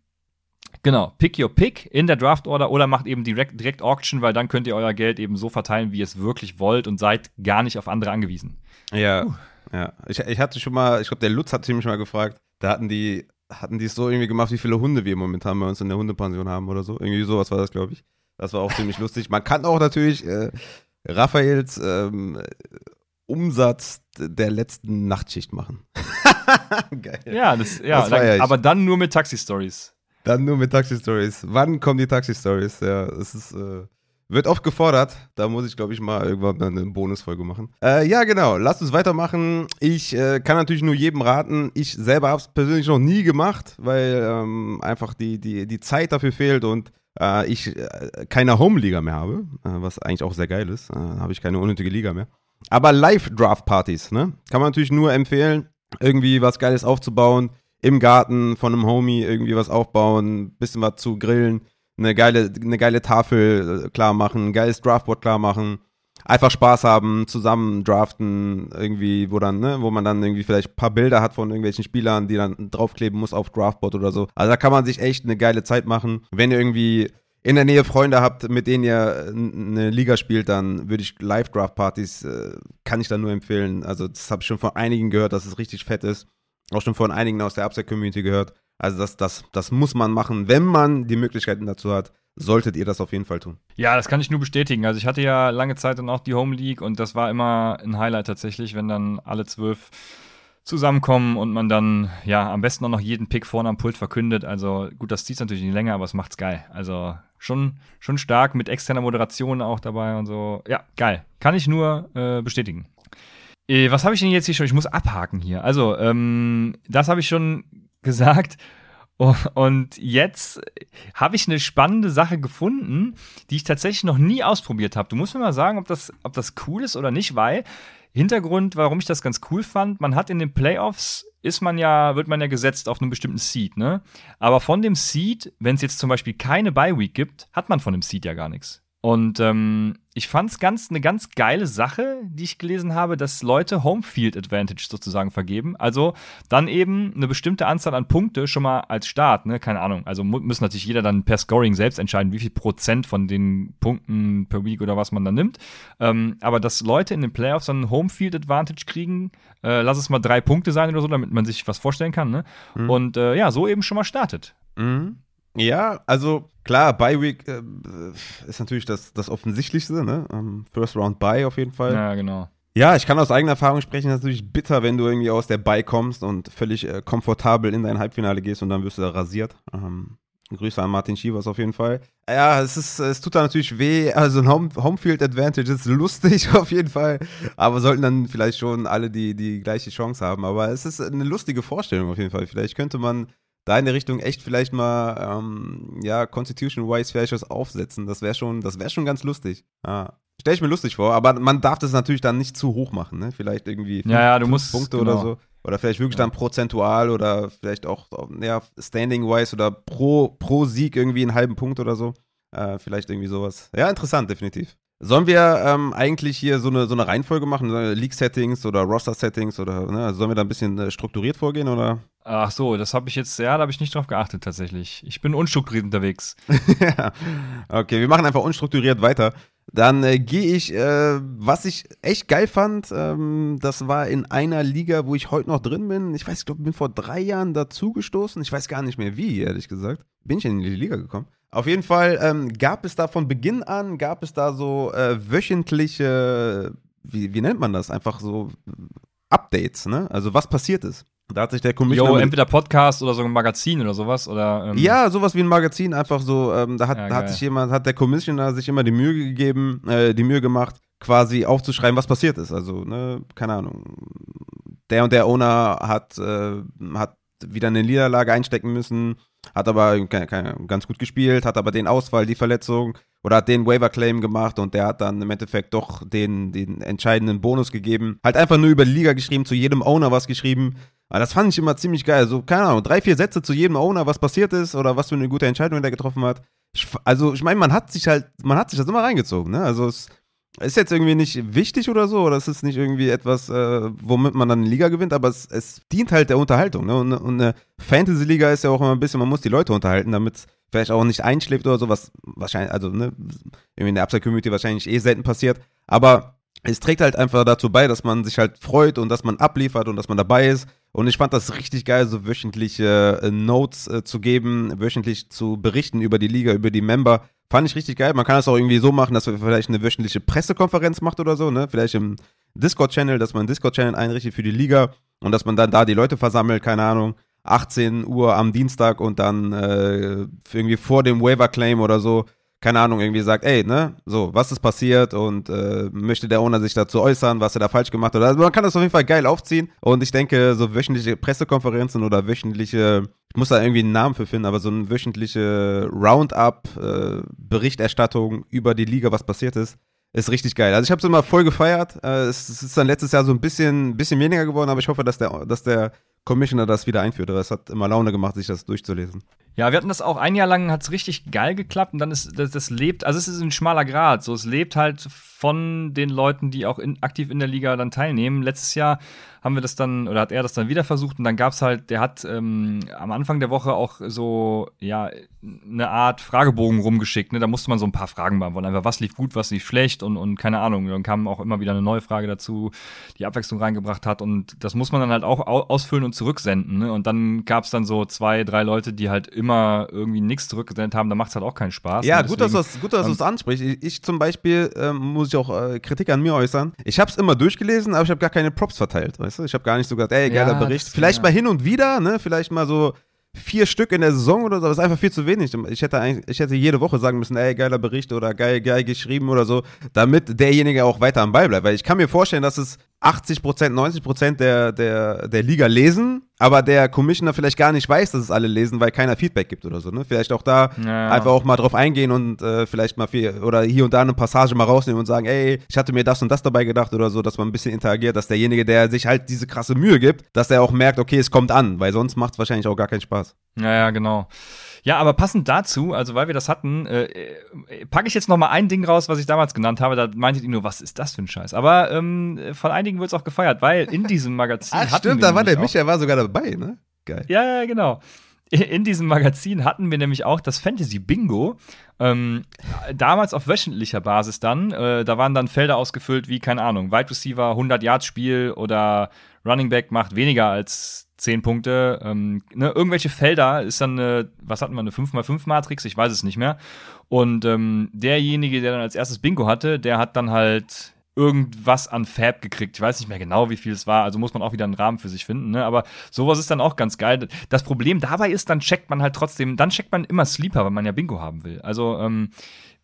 [SPEAKER 1] Genau, pick your pick in der Draft Order oder macht eben direkt, direkt Auction, weil dann könnt ihr euer Geld eben so verteilen, wie ihr es wirklich wollt und seid gar nicht auf andere angewiesen.
[SPEAKER 2] Ja, uh. ja. Ich, ich hatte schon mal, ich glaube, der Lutz hat mich mal gefragt, da hatten die, hatten die es so irgendwie gemacht, wie viele Hunde wir momentan bei uns in der Hundepension haben oder so. Irgendwie sowas war das, glaube ich. Das war auch ziemlich lustig. Man kann auch natürlich äh, Raphaels ähm, Umsatz der letzten Nachtschicht machen.
[SPEAKER 1] Geil. Ja, das, ja, das dann, aber dann nur mit Taxi-Stories.
[SPEAKER 2] Dann nur mit Taxi-Stories. Wann kommen die Taxi-Stories? Ja, es ist, äh, wird oft gefordert. Da muss ich, glaube ich, mal irgendwann eine Bonusfolge machen. Äh, ja, genau. Lasst uns weitermachen. Ich äh, kann natürlich nur jedem raten. Ich selber habe es persönlich noch nie gemacht, weil ähm, einfach die, die, die Zeit dafür fehlt und äh, ich äh, keine Home-Liga mehr habe, äh, was eigentlich auch sehr geil ist. Äh, habe ich keine unnötige Liga mehr. Aber Live-Draft-Partys, ne? Kann man natürlich nur empfehlen, irgendwie was Geiles aufzubauen im Garten von einem Homie irgendwie was aufbauen, bisschen was zu grillen, eine geile, eine geile Tafel äh, klar machen, ein geiles Draftboard klar machen, einfach Spaß haben, zusammen draften, irgendwie, wo dann, ne, wo man dann irgendwie vielleicht ein paar Bilder hat von irgendwelchen Spielern, die dann draufkleben muss auf Draftboard oder so. Also da kann man sich echt eine geile Zeit machen. Wenn ihr irgendwie in der Nähe Freunde habt, mit denen ihr eine Liga spielt, dann würde ich Live-Draft-Partys, äh, kann ich da nur empfehlen. Also das habe ich schon von einigen gehört, dass es richtig fett ist. Auch schon von einigen aus der Upside-Community gehört. Also das, das, das muss man machen, wenn man die Möglichkeiten dazu hat. Solltet ihr das auf jeden Fall tun.
[SPEAKER 1] Ja, das kann ich nur bestätigen. Also ich hatte ja lange Zeit dann auch die Home League und das war immer ein Highlight tatsächlich, wenn dann alle zwölf zusammenkommen und man dann ja am besten auch noch jeden Pick vorne am Pult verkündet. Also gut, das zieht natürlich nicht länger, aber es macht's geil. Also schon, schon stark mit externer Moderation auch dabei und so. Ja, geil. Kann ich nur äh, bestätigen. Äh, was habe ich denn jetzt hier schon? Ich muss abhaken hier. Also, ähm, das habe ich schon gesagt. Und jetzt habe ich eine spannende Sache gefunden, die ich tatsächlich noch nie ausprobiert habe. Du musst mir mal sagen, ob das, ob das cool ist oder nicht, weil Hintergrund, warum ich das ganz cool fand, man hat in den Playoffs ist man ja, wird man ja gesetzt auf einen bestimmten Seed, ne? Aber von dem Seed, wenn es jetzt zum Beispiel keine Bye Week gibt, hat man von dem Seed ja gar nichts. Und ähm, ich fand es ganz, eine ganz geile Sache, die ich gelesen habe, dass Leute Homefield Advantage sozusagen vergeben. Also dann eben eine bestimmte Anzahl an Punkte schon mal als Start, ne? Keine Ahnung. Also muss natürlich jeder dann per Scoring selbst entscheiden, wie viel Prozent von den Punkten per Week oder was man dann nimmt. Ähm, aber dass Leute in den Playoffs dann Homefield Advantage kriegen, äh, lass es mal drei Punkte sein oder so, damit man sich was vorstellen kann, ne? Mhm. Und äh, ja, so eben schon mal startet.
[SPEAKER 2] Mhm. Ja, also klar, Bye Week äh, ist natürlich das, das Offensichtlichste, ne? Um, First Round Bye auf jeden Fall.
[SPEAKER 1] Ja, genau.
[SPEAKER 2] Ja, ich kann aus eigener Erfahrung sprechen, das ist natürlich bitter, wenn du irgendwie aus der Bye kommst und völlig äh, komfortabel in dein Halbfinale gehst und dann wirst du da rasiert. Ähm, Grüße an Martin Schievers auf jeden Fall. Ja, es, ist, es tut da natürlich weh. Also ein Home, Homefield Advantage ist lustig auf jeden Fall. Aber sollten dann vielleicht schon alle die, die gleiche Chance haben. Aber es ist eine lustige Vorstellung auf jeden Fall. Vielleicht könnte man da in der Richtung echt vielleicht mal, ähm, ja, Constitution-wise vielleicht was aufsetzen. Das wäre schon, das wäre schon ganz lustig. Ja. Stell ich mir lustig vor, aber man darf das natürlich dann nicht zu hoch machen, ne? Vielleicht irgendwie
[SPEAKER 1] fünf, ja, ja, du musst,
[SPEAKER 2] Punkte genau. oder so. Oder vielleicht wirklich ja. dann prozentual oder vielleicht auch ja, standing-wise oder pro, pro Sieg irgendwie einen halben Punkt oder so. Äh, vielleicht irgendwie sowas. Ja, interessant, definitiv. Sollen wir ähm, eigentlich hier so eine, so eine Reihenfolge machen? League-Settings oder Roster-Settings oder ne? Also sollen wir da ein bisschen äh, strukturiert vorgehen oder?
[SPEAKER 1] Ach so, das habe ich jetzt, ja, da habe ich nicht drauf geachtet tatsächlich. Ich bin unstrukturiert unterwegs.
[SPEAKER 2] ja. Okay, wir machen einfach unstrukturiert weiter. Dann äh, gehe ich, äh, was ich echt geil fand, ähm, das war in einer Liga, wo ich heute noch drin bin. Ich weiß, ich glaube, bin vor drei Jahren dazugestoßen. Ich weiß gar nicht mehr wie, ehrlich gesagt. Bin ich in die Liga gekommen. Auf jeden Fall ähm, gab es da von Beginn an, gab es da so äh, wöchentliche, wie, wie nennt man das? Einfach so Updates, ne? Also was passiert ist. Da hat sich der
[SPEAKER 1] Commissioner. Jo, entweder Podcast oder so ein Magazin oder sowas. Oder,
[SPEAKER 2] ähm ja, sowas wie ein Magazin, einfach so. Ähm, da hat, ja, hat sich jemand, hat der Commissioner sich immer die Mühe gegeben, äh, die Mühe gemacht, quasi aufzuschreiben, was passiert ist. Also, ne, keine Ahnung. Der und der Owner hat, äh, hat wieder eine Niederlage einstecken müssen hat aber ganz gut gespielt, hat aber den Ausfall, die Verletzung oder hat den Waiver-Claim gemacht und der hat dann im Endeffekt doch den, den entscheidenden Bonus gegeben. Halt einfach nur über die Liga geschrieben, zu jedem Owner was geschrieben. Aber das fand ich immer ziemlich geil. So, keine Ahnung, drei, vier Sätze zu jedem Owner, was passiert ist oder was für eine gute Entscheidung der getroffen hat. Also, ich meine, man hat sich halt, man hat sich das immer reingezogen, ne? Also, es ist jetzt irgendwie nicht wichtig oder so, oder es ist nicht irgendwie etwas, äh, womit man dann eine Liga gewinnt, aber es, es dient halt der Unterhaltung. Ne? Und, und eine Fantasy-Liga ist ja auch immer ein bisschen, man muss die Leute unterhalten, damit es vielleicht auch nicht einschläft oder so, was wahrscheinlich, also ne, irgendwie in der Upside-Community wahrscheinlich eh selten passiert. Aber es trägt halt einfach dazu bei, dass man sich halt freut und dass man abliefert und dass man dabei ist. Und ich fand das richtig geil, so wöchentliche äh, Notes äh, zu geben, wöchentlich zu berichten über die Liga, über die Member. Fand ich richtig geil. Man kann es auch irgendwie so machen, dass man vielleicht eine wöchentliche Pressekonferenz macht oder so, ne? Vielleicht im Discord-Channel, dass man einen Discord-Channel einrichtet für die Liga und dass man dann da die Leute versammelt, keine Ahnung, 18 Uhr am Dienstag und dann äh, irgendwie vor dem Waiver-Claim oder so keine Ahnung, irgendwie sagt, ey, ne, so, was ist passiert und äh, möchte der Owner sich dazu äußern, was er da falsch gemacht hat. Also man kann das auf jeden Fall geil aufziehen und ich denke, so wöchentliche Pressekonferenzen oder wöchentliche, ich muss da irgendwie einen Namen für finden, aber so eine wöchentliche Roundup-Berichterstattung äh, über die Liga, was passiert ist, ist richtig geil. Also ich habe es immer voll gefeiert. Äh, es, es, ist dann letztes Jahr so ein bisschen, bisschen weniger geworden, aber ich hoffe, dass der, dass der Commissioner das wieder einführt. Aber es hat immer Laune gemacht, sich das durchzulesen.
[SPEAKER 1] Ja, wir hatten das auch ein Jahr lang, hat es richtig geil geklappt und dann ist das, das lebt, also es ist ein schmaler Grad, so es lebt halt von den Leuten, die auch in, aktiv in der Liga dann teilnehmen. Letztes Jahr haben wir das dann, oder hat er das dann wieder versucht und dann gab es halt, der hat ähm, am Anfang der Woche auch so, ja, eine Art Fragebogen rumgeschickt, ne? Da musste man so ein paar Fragen beantworten. Einfach, was lief gut, was lief schlecht und, und keine Ahnung. Dann kam auch immer wieder eine neue Frage dazu, die Abwechslung reingebracht hat und das muss man dann halt auch ausfüllen und zurücksenden, ne? Und dann gab es dann so zwei, drei Leute, die halt immer irgendwie nichts zurückgesendet haben, da macht es halt auch keinen Spaß.
[SPEAKER 2] Ja, ne? gut, dass du es ansprichst. Ich, ich, zum Beispiel ähm, muss ich auch äh, Kritik an mir äußern. Ich habe es immer durchgelesen, aber ich habe gar keine Props verteilt, weißt du? Ich habe gar nicht so gesagt, ey, geiler ja, Bericht. Vielleicht ja. mal hin und wieder, ne? Vielleicht mal so vier Stück in der Saison oder so, das ist einfach viel zu wenig. Ich hätte, ich hätte jede Woche sagen müssen, ey, geiler Bericht oder geil, geil geschrieben oder so, damit derjenige auch weiter am Ball bleibt. Weil ich kann mir vorstellen, dass es 80% 90 der, der, der Liga lesen aber der Commissioner vielleicht gar nicht weiß, dass es alle lesen, weil keiner Feedback gibt oder so. Ne? Vielleicht auch da ja. einfach auch mal drauf eingehen und äh, vielleicht mal viel oder hier und da eine Passage mal rausnehmen und sagen, ey, ich hatte mir das und das dabei gedacht oder so, dass man ein bisschen interagiert, dass derjenige, der sich halt diese krasse Mühe gibt, dass er auch merkt, okay, es kommt an, weil sonst macht es wahrscheinlich auch gar keinen Spaß.
[SPEAKER 1] Ja, ja, genau. Ja, aber passend dazu, also weil wir das hatten, äh, äh, packe ich jetzt noch mal ein Ding raus, was ich damals genannt habe. Da meintet ihr nur, was ist das für ein Scheiß? Aber ähm, von einigen wird es auch gefeiert, weil in diesem Magazin
[SPEAKER 2] Ach, stimmt, da war der Michael war sogar dabei, ne?
[SPEAKER 1] Geil. Ja, ja, genau. In diesem Magazin hatten wir nämlich auch das Fantasy Bingo. Ähm, damals auf wöchentlicher Basis dann. Äh, da waren dann Felder ausgefüllt wie, keine Ahnung, Wide Receiver, 100 Yards Spiel oder Running Back macht weniger als zehn Punkte. Ähm, ne, irgendwelche Felder ist dann eine, was hatten wir, eine 5x5-Matrix, ich weiß es nicht mehr. Und ähm, derjenige, der dann als erstes Bingo hatte, der hat dann halt irgendwas an Fab gekriegt. Ich weiß nicht mehr genau, wie viel es war. Also muss man auch wieder einen Rahmen für sich finden. Ne? Aber sowas ist dann auch ganz geil. Das Problem dabei ist, dann checkt man halt trotzdem, dann checkt man immer Sleeper, wenn man ja Bingo haben will. Also ähm,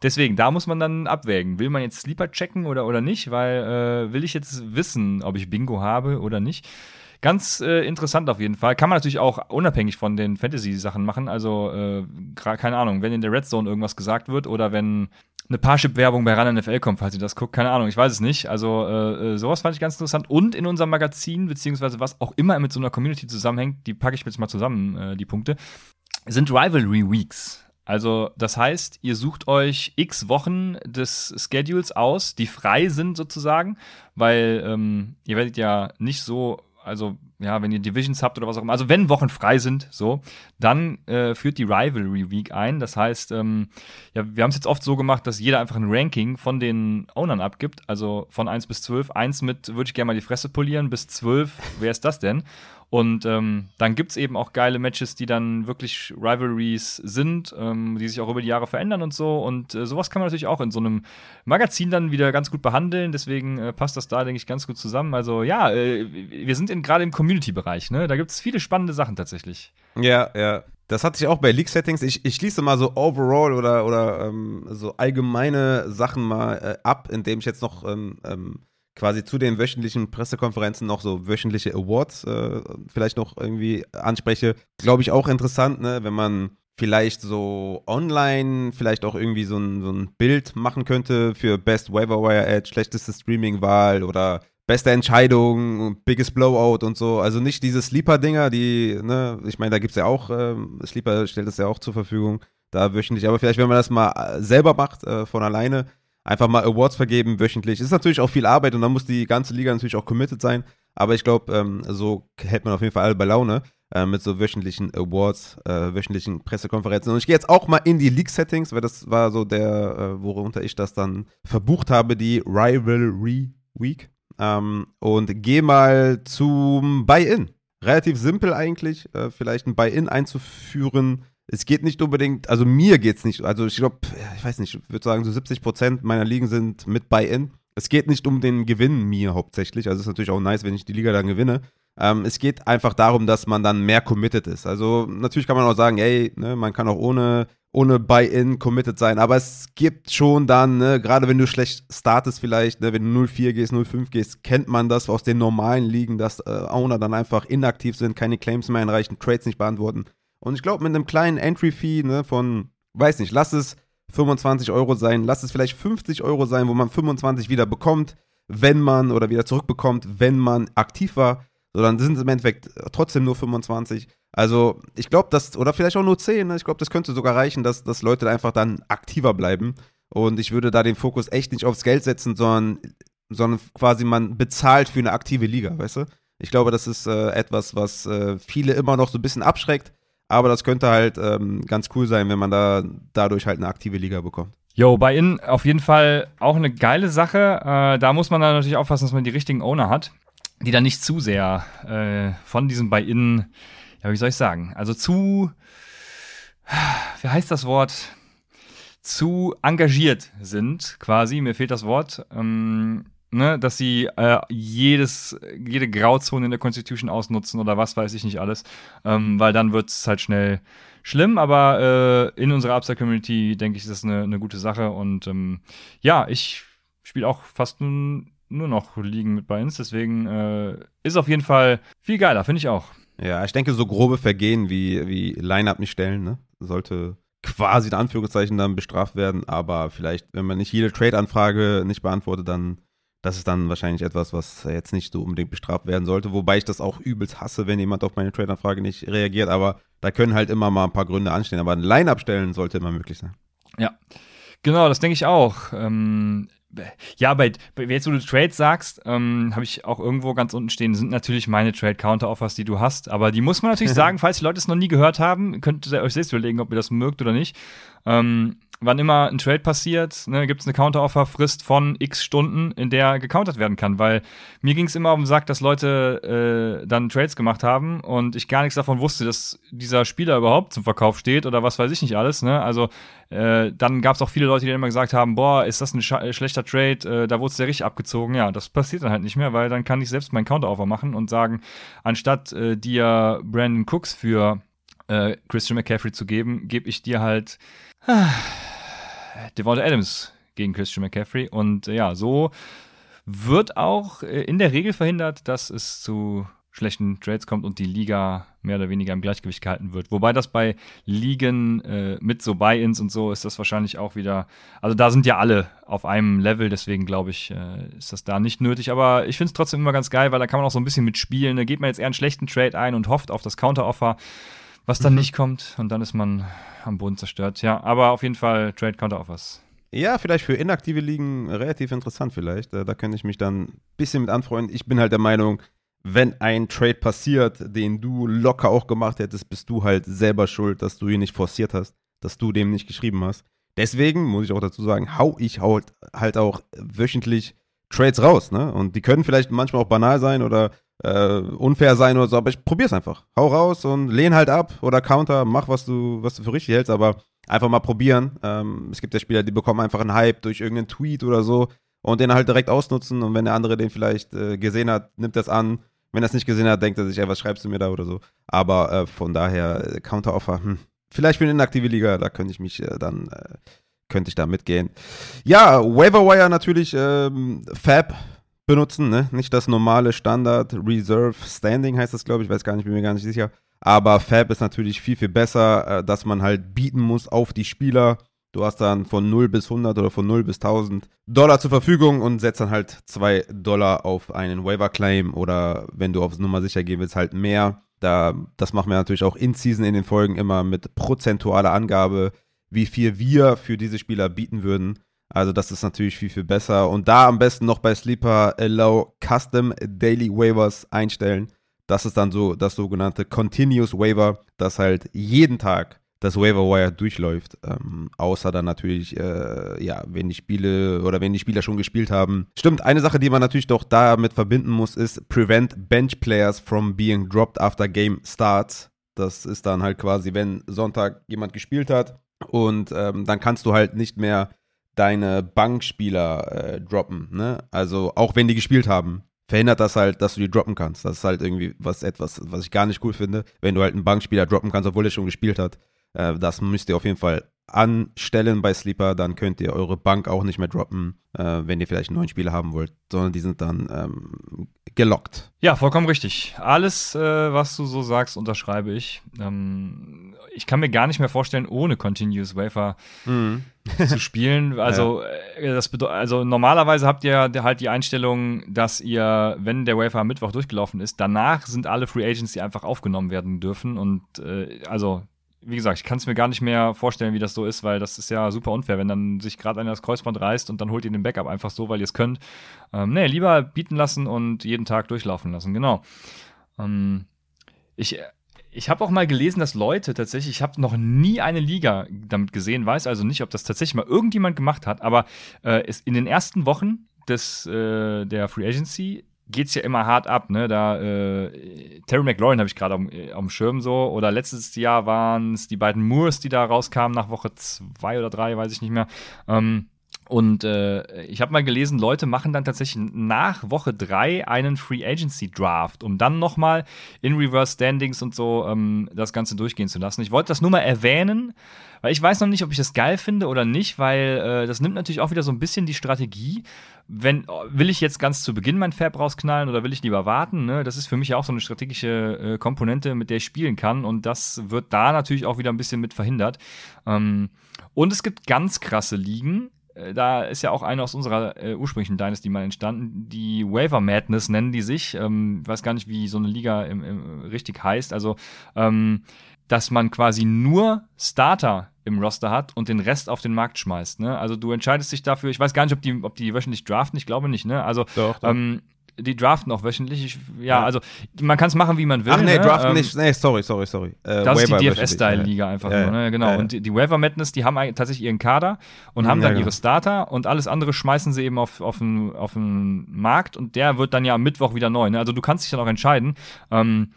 [SPEAKER 1] deswegen, da muss man dann abwägen. Will man jetzt Sleeper checken oder, oder nicht? Weil äh, will ich jetzt wissen, ob ich Bingo habe oder nicht? Ganz äh, interessant auf jeden Fall. Kann man natürlich auch unabhängig von den Fantasy-Sachen machen. Also, äh, keine Ahnung, wenn in der Red Zone irgendwas gesagt wird oder wenn eine Parship-Werbung bei Run NFL kommt, falls ihr das guckt. Keine Ahnung, ich weiß es nicht. Also, äh, äh, sowas fand ich ganz interessant. Und in unserem Magazin, beziehungsweise was auch immer mit so einer Community zusammenhängt, die packe ich jetzt mal zusammen, äh, die Punkte, sind Rivalry Weeks. Also, das heißt, ihr sucht euch x Wochen des Schedules aus, die frei sind sozusagen, weil ähm, ihr werdet ja nicht so also ja, wenn ihr Divisions habt oder was auch immer, also wenn Wochen frei sind, so, dann äh, führt die Rivalry Week ein. Das heißt, ähm, ja, wir haben es jetzt oft so gemacht, dass jeder einfach ein Ranking von den Ownern abgibt, also von 1 bis 12. 1 mit würde ich gerne mal die Fresse polieren, bis 12, wer ist das denn? Und ähm, dann gibt es eben auch geile Matches, die dann wirklich Rivalries sind, ähm, die sich auch über die Jahre verändern und so. Und äh, sowas kann man natürlich auch in so einem Magazin dann wieder ganz gut behandeln. Deswegen äh, passt das da, denke ich, ganz gut zusammen. Also ja, äh, wir sind gerade im Community-Bereich. Ne? Da gibt es viele spannende Sachen tatsächlich.
[SPEAKER 2] Ja, ja. Das hatte ich auch bei League-Settings. Ich, ich schließe mal so overall oder, oder ähm, so allgemeine Sachen mal äh, ab, indem ich jetzt noch ähm, ähm quasi zu den wöchentlichen Pressekonferenzen noch so wöchentliche Awards äh, vielleicht noch irgendwie anspreche. Glaube ich auch interessant, ne, wenn man vielleicht so online vielleicht auch irgendwie so ein, so ein Bild machen könnte für Best Waiver Wire Ad, schlechteste Streaming-Wahl oder beste Entscheidung, biggest Blowout und so. Also nicht diese Sleeper-Dinger, die, ne, ich meine, da gibt es ja auch, äh, Sleeper stellt es ja auch zur Verfügung, da wöchentlich. Aber vielleicht, wenn man das mal äh, selber macht, äh, von alleine, einfach mal Awards vergeben wöchentlich. Ist natürlich auch viel Arbeit und dann muss die ganze Liga natürlich auch committed sein. Aber ich glaube, ähm, so hält man auf jeden Fall alle bei Laune äh, mit so wöchentlichen Awards, äh, wöchentlichen Pressekonferenzen. Und ich gehe jetzt auch mal in die League-Settings, weil das war so der, äh, worunter ich das dann verbucht habe, die Rivalry Week. Ähm, und gehe mal zum Buy-In. Relativ simpel eigentlich, äh, vielleicht ein Buy-In einzuführen es geht nicht unbedingt, also mir geht es nicht, also ich glaube, ich weiß nicht, ich würde sagen, so 70 Prozent meiner Ligen sind mit Buy-In. Es geht nicht um den Gewinn mir hauptsächlich, also es ist natürlich auch nice, wenn ich die Liga dann gewinne. Ähm, es geht einfach darum, dass man dann mehr committed ist. Also natürlich kann man auch sagen, ey, ne, man kann auch ohne, ohne Buy-In committed sein, aber es gibt schon dann, ne, gerade wenn du schlecht startest vielleicht, ne, wenn du 0-4 gehst, 0-5 gehst, kennt man das aus den normalen Ligen, dass äh, Owner dann einfach inaktiv sind, keine Claims mehr einreichen, Trades nicht beantworten. Und ich glaube, mit einem kleinen Entry-Fee ne, von, weiß nicht, lass es 25 Euro sein, lass es vielleicht 50 Euro sein, wo man 25 wieder bekommt, wenn man oder wieder zurückbekommt, wenn man aktiv war. So, dann sind es im Endeffekt trotzdem nur 25. Also, ich glaube, das, oder vielleicht auch nur 10, ne? ich glaube, das könnte sogar reichen, dass, dass Leute einfach dann aktiver bleiben. Und ich würde da den Fokus echt nicht aufs Geld setzen, sondern, sondern quasi man bezahlt für eine aktive Liga, weißt du? Ich glaube, das ist äh, etwas, was äh, viele immer noch so ein bisschen abschreckt. Aber das könnte halt ähm, ganz cool sein, wenn man da dadurch halt eine aktive Liga bekommt.
[SPEAKER 1] Jo, bei Innen auf jeden Fall auch eine geile Sache. Äh, da muss man dann natürlich aufpassen, dass man die richtigen Owner hat, die dann nicht zu sehr äh, von diesem bei Innen, ja, wie soll ich sagen, also zu, wie heißt das Wort? Zu engagiert sind, quasi. Mir fehlt das Wort. Ähm, ne, dass sie äh, jedes, jede Grauzone in der Constitution ausnutzen oder was weiß ich nicht alles, ähm, weil dann wird es halt schnell schlimm, aber äh, in unserer Upside-Community, denke ich, ist das eine, eine gute Sache und ähm, ja, ich spiele auch fast nun, nur noch Ligen mit bei uns, deswegen äh, ist auf jeden Fall viel geiler, finde ich auch.
[SPEAKER 2] Ja, ich denke, so grobe Vergehen wie, wie Line-Up nicht stellen, ne? Sollte quasi in Anführungszeichen dann bestraft werden, aber vielleicht, wenn man nicht jede Trade-Anfrage nicht beantwortet, dann das ist dann wahrscheinlich etwas, was jetzt nicht so unbedingt bestraft werden sollte, wobei ich das auch übelst hasse, wenn jemand auf meine Trade-Anfrage nicht reagiert, aber da können halt immer mal ein paar Gründe anstehen, aber ein Line-Up stellen sollte immer möglich sein.
[SPEAKER 1] Ja, genau, das denke ich auch. Ähm, ja, bei, jetzt, wo du Trades sagst, ähm, habe ich auch irgendwo ganz unten stehen, sind natürlich meine Trade-Counter-Offers, die du hast. Aber die muss man natürlich sagen, falls die Leute es noch nie gehört haben, könnt ihr euch selbst überlegen, ob ihr das mögt oder nicht. Ähm, wann immer ein Trade passiert, ne, gibt es eine Counteroffer-Frist von x Stunden, in der gecountert werden kann. Weil mir ging es immer um den Sack, dass Leute äh, dann Trades gemacht haben und ich gar nichts davon wusste, dass dieser Spieler überhaupt zum Verkauf steht oder was weiß ich nicht alles. Ne? Also äh, dann gab es auch viele Leute, die dann immer gesagt haben, boah, ist das ein äh, schlechter Trade, äh, da wurde es ja richtig abgezogen. Ja, das passiert dann halt nicht mehr, weil dann kann ich selbst meinen Counteroffer machen und sagen, anstatt äh, dir Brandon Cooks für äh, Christian McCaffrey zu geben, gebe ich dir halt Devonta Adams gegen Christian McCaffrey. Und äh, ja, so wird auch äh, in der Regel verhindert, dass es zu schlechten Trades kommt und die Liga mehr oder weniger im Gleichgewicht gehalten wird. Wobei das bei Ligen äh, mit so Buy-ins und so ist das wahrscheinlich auch wieder, also da sind ja alle auf einem Level, deswegen glaube ich, äh, ist das da nicht nötig. Aber ich finde es trotzdem immer ganz geil, weil da kann man auch so ein bisschen mitspielen. Da geht man jetzt eher einen schlechten Trade ein und hofft auf das Counter-Offer, was dann mhm. nicht kommt und dann ist man am Boden zerstört. Ja, aber auf jeden Fall Trade Counter Offers.
[SPEAKER 2] Ja, vielleicht für inaktive Ligen relativ interessant vielleicht. Da, da könnte ich mich dann ein bisschen mit anfreunden. Ich bin halt der Meinung, wenn ein Trade passiert, den du locker auch gemacht hättest, bist du halt selber schuld, dass du ihn nicht forciert hast, dass du dem nicht geschrieben hast. Deswegen muss ich auch dazu sagen, hau ich halt, halt auch wöchentlich Trades raus, ne? Und die können vielleicht manchmal auch banal sein oder äh, unfair sein oder so, aber ich probier's einfach. Hau raus und lehn halt ab oder counter, mach, was du, was du für richtig hältst, aber einfach mal probieren. Ähm, es gibt ja Spieler, die bekommen einfach einen Hype durch irgendeinen Tweet oder so und den halt direkt ausnutzen und wenn der andere den vielleicht äh, gesehen hat, nimmt das an. Wenn er es nicht gesehen hat, denkt er sich, ey, was schreibst du mir da oder so. Aber äh, von daher, äh, Counter-Offer, hm, vielleicht für eine inaktive Liga, da könnte ich mich äh, dann, äh, könnte ich da mitgehen. Ja, Waiver natürlich, ähm, Fab, benutzen, ne? Nicht das normale Standard Reserve Standing heißt das, glaube ich, weiß gar nicht, bin mir gar nicht sicher. Aber Fab ist natürlich viel, viel besser, äh, dass man halt bieten muss auf die Spieler. Du hast dann von 0 bis 100 oder von 0 bis 1000 Dollar zur Verfügung und setzt dann halt 2 Dollar auf einen Waiver Claim oder wenn du aufs Nummer sicher gehen willst, halt mehr. Da, das machen wir natürlich auch in Season in den Folgen immer mit prozentualer Angabe, wie viel wir für diese Spieler bieten würden. Also das ist natürlich viel, viel besser. Und da am besten noch bei Sleeper Allow Custom Daily Waivers einstellen. Das ist dann so das sogenannte Continuous Waiver, das halt jeden Tag das Waiver Wire durchläuft. Ähm, außer dann natürlich, äh, ja, wenn die Spiele oder wenn die Spieler schon gespielt haben. Stimmt, eine Sache, die man natürlich doch damit verbinden muss, ist Prevent Bench Players from being dropped after Game Starts. Das ist dann halt quasi, wenn Sonntag jemand gespielt hat und ähm, dann kannst du halt nicht mehr deine Bankspieler äh, droppen, ne? Also auch wenn die gespielt haben, verhindert das halt, dass du die droppen kannst. Das ist halt irgendwie was etwas, was ich gar nicht cool finde, wenn du halt einen Bankspieler droppen kannst, obwohl er schon gespielt hat. Äh, das müsst ihr auf jeden Fall anstellen bei Sleeper, dann könnt ihr eure Bank auch nicht mehr droppen, äh, wenn ihr vielleicht einen neuen Spieler haben wollt, sondern die sind dann ähm, gelockt.
[SPEAKER 1] Ja, vollkommen richtig. Alles, äh, was du so sagst, unterschreibe ich. Ähm, ich kann mir gar nicht mehr vorstellen, ohne Continuous Wafer mhm. zu spielen. Also, ja. Äh, das also normalerweise habt ihr halt die Einstellung, dass ihr, wenn der Wafer am Mittwoch durchgelaufen ist, danach sind alle Free Agents, die einfach aufgenommen werden dürfen. Und äh, also wie gesagt, ich kann es mir gar nicht mehr vorstellen, wie das so ist, weil das ist ja super unfair, wenn dann sich gerade einer das Kreuzband reißt und dann holt ihr den Backup einfach so, weil ihr es könnt. Ähm, nee, lieber bieten lassen und jeden Tag durchlaufen lassen, genau. Ähm, ich ich habe auch mal gelesen, dass Leute tatsächlich, ich habe noch nie eine Liga damit gesehen, weiß also nicht, ob das tatsächlich mal irgendjemand gemacht hat, aber äh, in den ersten Wochen des, äh, der Free Agency geht es ja immer hart ab, ne? Da äh, Terry McLaurin habe ich gerade am, äh, Schirm so. Oder letztes Jahr waren es die beiden Moores, die da rauskamen nach Woche zwei oder drei, weiß ich nicht mehr. Ähm, Und äh, ich habe mal gelesen, Leute machen dann tatsächlich nach Woche 3 einen Free Agency Draft, um dann nochmal in Reverse Standings und so ähm, das Ganze durchgehen zu lassen. Ich wollte das nur mal erwähnen, weil ich weiß noch nicht, ob ich das geil finde oder nicht, weil äh, das nimmt natürlich auch wieder so ein bisschen die Strategie. Wenn, will ich jetzt ganz zu Beginn mein Fab rausknallen oder will ich lieber warten? Ne? Das ist für mich ja auch so eine strategische äh, Komponente, mit der ich spielen kann. Und das wird da natürlich auch wieder ein bisschen mit verhindert. Ähm, und es gibt ganz krasse Ligen, äh, da ist ja auch eine aus unserer äh, ursprünglichen Dynasty mal entstanden. Die Waiver Madness nennen die sich. Ähm, weiß gar nicht, wie so eine Liga im, im, richtig heißt. Also, ähm, dass man quasi nur Starter im Roster hat und den Rest auf den Markt schmeißt. Ne? Also du entscheidest dich dafür, ich weiß gar nicht, ob die, ob die wöchentlich draften, ich glaube nicht, ne? Also
[SPEAKER 2] doch, doch.
[SPEAKER 1] Ähm, die draften auch wöchentlich. Ich, ja, ja, also man kann es machen, wie man will.
[SPEAKER 2] Ach nee, ne? draften ähm, nicht. Nee, sorry, sorry, sorry.
[SPEAKER 1] Äh, das ist die DFS-Style-Liga einfach ja, nur, ne? Genau. Und die, die Waiver Madness, die haben tatsächlich ihren Kader und haben dann genau. ihre Starter und alles andere schmeißen sie eben auf, auf, den, auf den Markt und der wird dann ja am Mittwoch wieder neu. Ne? Also du kannst dich dann auch entscheiden. Ähm,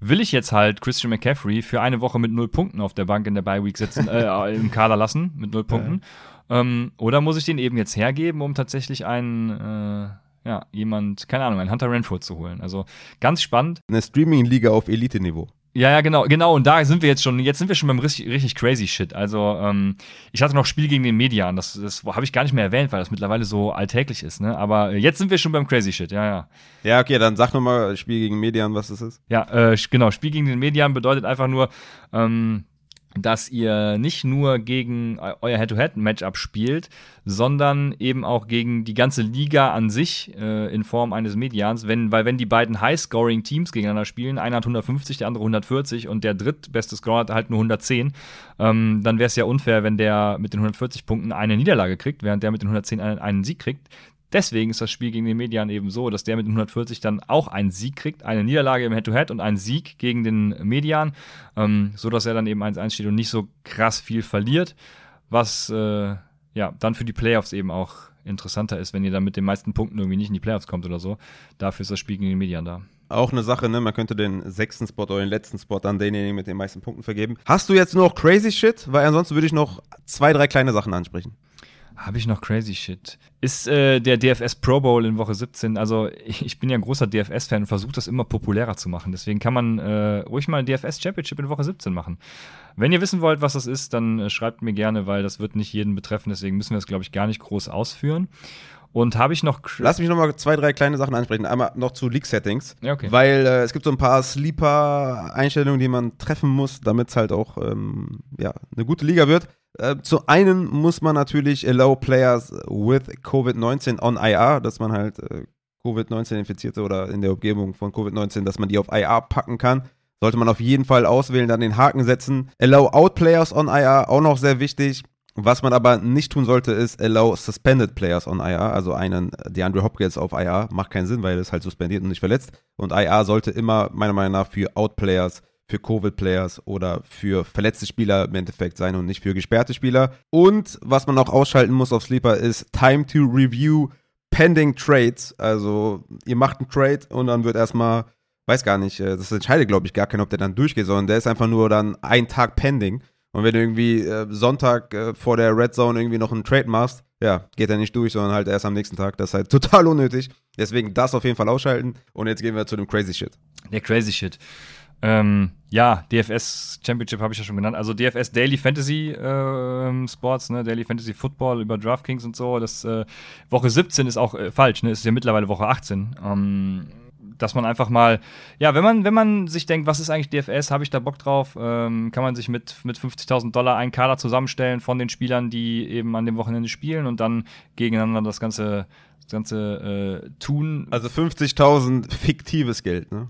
[SPEAKER 1] will ich jetzt halt Christian McCaffrey für eine Woche mit null Punkten auf der Bank in der Bye Week sitzen, äh, im Kader lassen mit null Punkten? Ähm, oder muss ich den eben jetzt hergeben, um tatsächlich einen äh, ja, jemand, keine Ahnung, einen Hunter Renfro zu holen. Also ganz spannend.
[SPEAKER 2] Eine Streaming-Liga auf Elite-Niveau.
[SPEAKER 1] Ja, ja, genau, genau. Und da sind wir jetzt schon, jetzt sind wir schon beim richtig, richtig crazy Shit. Also, ähm, ich hatte noch Spiel gegen den Median. Das, das habe ich gar nicht mehr erwähnt, weil das mittlerweile so alltäglich ist, ne? Aber jetzt sind wir schon beim crazy Shit, ja, ja.
[SPEAKER 2] Ja, okay, dann sag nochmal Spiel gegen Median, was das ist.
[SPEAKER 1] Ja, äh, genau, Spiel gegen den Median bedeutet einfach nur, ähm, dass ihr nicht nur gegen euer Head-to-Head-Matchup spielt, sondern eben auch gegen die ganze Liga an sich äh, in Form eines Medians. Wenn, weil wenn die beiden High-Scoring-Teams gegeneinander spielen, einer hat 150, der andere 140 und der drittbeste Scorer hat halt nur 110, ähm, dann wäre es ja unfair, wenn der mit den 140 Punkten eine Niederlage kriegt, während der mit den 110 einen, einen Sieg kriegt. Deswegen ist das Spiel gegen den Median eben so, dass der mit 140 dann auch einen Sieg kriegt, eine Niederlage im Head-to-Head -Head und einen Sieg gegen den Median, ähm, so dass er dann eben 1-1 steht und nicht so krass viel verliert, was äh, ja dann für die Playoffs eben auch interessanter ist, wenn ihr dann mit den meisten Punkten irgendwie nicht in die Playoffs kommt oder so. Dafür ist das Spiel gegen den Median da.
[SPEAKER 2] Auch eine Sache, ne? Man könnte den sechsten Spot oder den letzten Spot an denjenigen mit den meisten Punkten vergeben. Hast du jetzt noch crazy Shit? Weil ansonsten würde ich noch zwei, drei kleine Sachen ansprechen.
[SPEAKER 1] Habe ich noch crazy shit? Ist äh, der DFS Pro Bowl in Woche 17, also ich, bin ja ein großer DFS-Fan und versuche das immer populärer zu machen. Deswegen kann man äh, ruhig mal ein DFS Championship in Woche 17 machen. Wenn ihr wissen wollt, was das ist, dann äh, schreibt mir gerne, weil das wird nicht jeden betreffen. Deswegen müssen wir das, glaube ich, gar nicht groß ausführen. Und habe ich noch.
[SPEAKER 2] Lass mich noch mal zwei, drei kleine Sachen ansprechen. Einmal noch zu League-Settings.
[SPEAKER 1] Ja, okay.
[SPEAKER 2] Weil äh, es gibt so ein paar Sleeper-Einstellungen, die man treffen muss, damit es halt auch ähm, ja, eine gute Liga wird. Äh, zu einen muss man natürlich allow players with COVID-19 on IR, dass man halt äh, Covid-19 Infizierte oder in der Umgebung von Covid-19, dass man die auf IR packen kann. Sollte man auf jeden Fall auswählen, dann den Haken setzen. Allow out players on IR, auch noch sehr wichtig. Was man aber nicht tun sollte, ist allow suspended players on IR, also einen DeAndre Hopkins auf IR. Macht keinen Sinn, weil er ist halt suspendiert und nicht verletzt. Und IR sollte immer meiner Meinung nach für out players für Covid-Players oder für verletzte Spieler im Endeffekt sein und nicht für gesperrte Spieler. Und was man auch ausschalten muss auf Sleeper ist Time to Review Pending Trades. Also ihr macht einen Trade und dann wird erstmal, weiß gar nicht, äh, das entscheidet glaube ich gar keiner, ob der dann durchgeht, sondern der ist einfach nur dann ein Tag pending. Und wenn du irgendwie äh, Sonntag äh, vor der Red Zone irgendwie noch einen Trade machst, ja, geht er nicht durch, sondern halt erst am nächsten Tag. Das ist halt total unnötig. Deswegen das auf jeden Fall ausschalten. Und jetzt gehen wir zu dem Crazy Shit.
[SPEAKER 1] Der Crazy Shit. Ähm, ja, DFS Championship habe ich ja schon genannt. Also DFS Daily Fantasy äh, Sports, ne? Daily Fantasy Football über DraftKings und so. Das äh, Woche 17 ist auch äh, falsch, ne? Ist ja mittlerweile Woche 18. Ähm, dass man einfach mal, ja, wenn man, wenn man sich denkt, was ist eigentlich DFS, habe ich da Bock drauf, ähm, kann man sich mit, mit 50.000 Dollar einen Kader zusammenstellen von den Spielern, die eben an dem Wochenende spielen und dann gegeneinander das Ganze, das Ganze äh, tun.
[SPEAKER 2] Also 50.000 fiktives Geld, ne?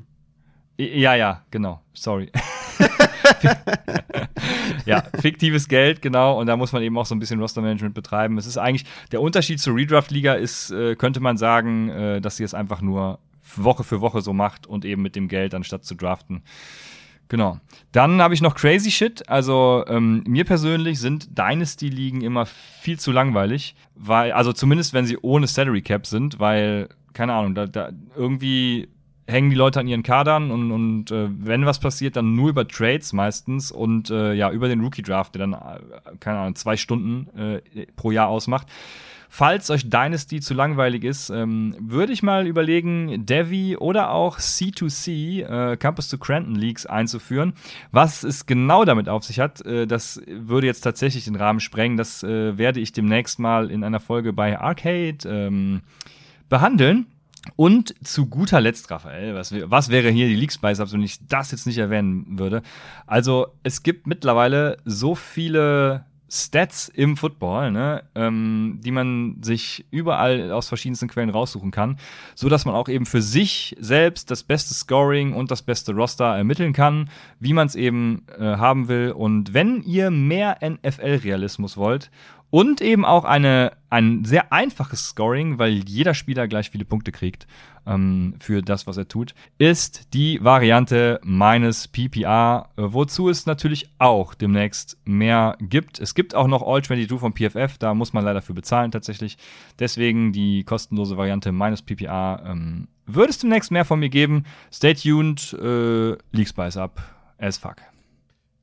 [SPEAKER 1] Ja, ja, genau. Sorry. ja, fiktives Geld, genau. Und da muss man eben auch so ein bisschen Rostermanagement betreiben. Es ist eigentlich, der Unterschied zur Redraft-Liga ist, äh, könnte man sagen, äh, dass sie es einfach nur Woche für Woche so macht und eben mit dem Geld anstatt zu draften. Genau. Dann habe ich noch Crazy Shit. Also ähm, mir persönlich sind Dynasty-Ligen immer viel zu langweilig, weil, also zumindest wenn sie ohne Salary Cap sind, weil, keine Ahnung, da, da irgendwie hängen die Leute an ihren Kadern und, und äh, wenn was passiert, dann nur über Trades meistens und äh, ja, über den Rookie-Draft, der dann, äh, keine Ahnung, zwei Stunden äh, pro Jahr ausmacht. Falls euch Dynasty zu langweilig ist, ähm, würde ich mal überlegen, Devi oder auch C2C, äh, Campus to Cranton Leagues einzuführen. Was es genau damit auf sich hat, äh, das würde jetzt tatsächlich den Rahmen sprengen. Das äh, werde ich demnächst mal in einer Folge bei Arcade ähm, behandeln. Und zu guter Letzt, Raphael, was, was wäre hier die League Spice wenn ich das jetzt nicht erwähnen würde? Also, es gibt mittlerweile so viele Stats im Football, ne, ähm, die man sich überall aus verschiedensten Quellen raussuchen kann, so dass man auch eben für sich selbst das beste Scoring und das beste Roster ermitteln kann, wie man es eben äh, haben will. Und wenn ihr mehr NFL-Realismus wollt und eben auch eine, ein sehr einfaches Scoring, weil jeder Spieler gleich viele Punkte kriegt ähm, für das, was er tut, ist die Variante meines PPA, äh, wozu es natürlich auch demnächst mehr gibt. Es gibt auch noch All 22 vom PFF, da muss man leider für bezahlen tatsächlich. Deswegen die kostenlose Variante meines PPA. Ähm, wird es demnächst mehr von mir geben. Stay tuned, äh, League Spice up as fuck.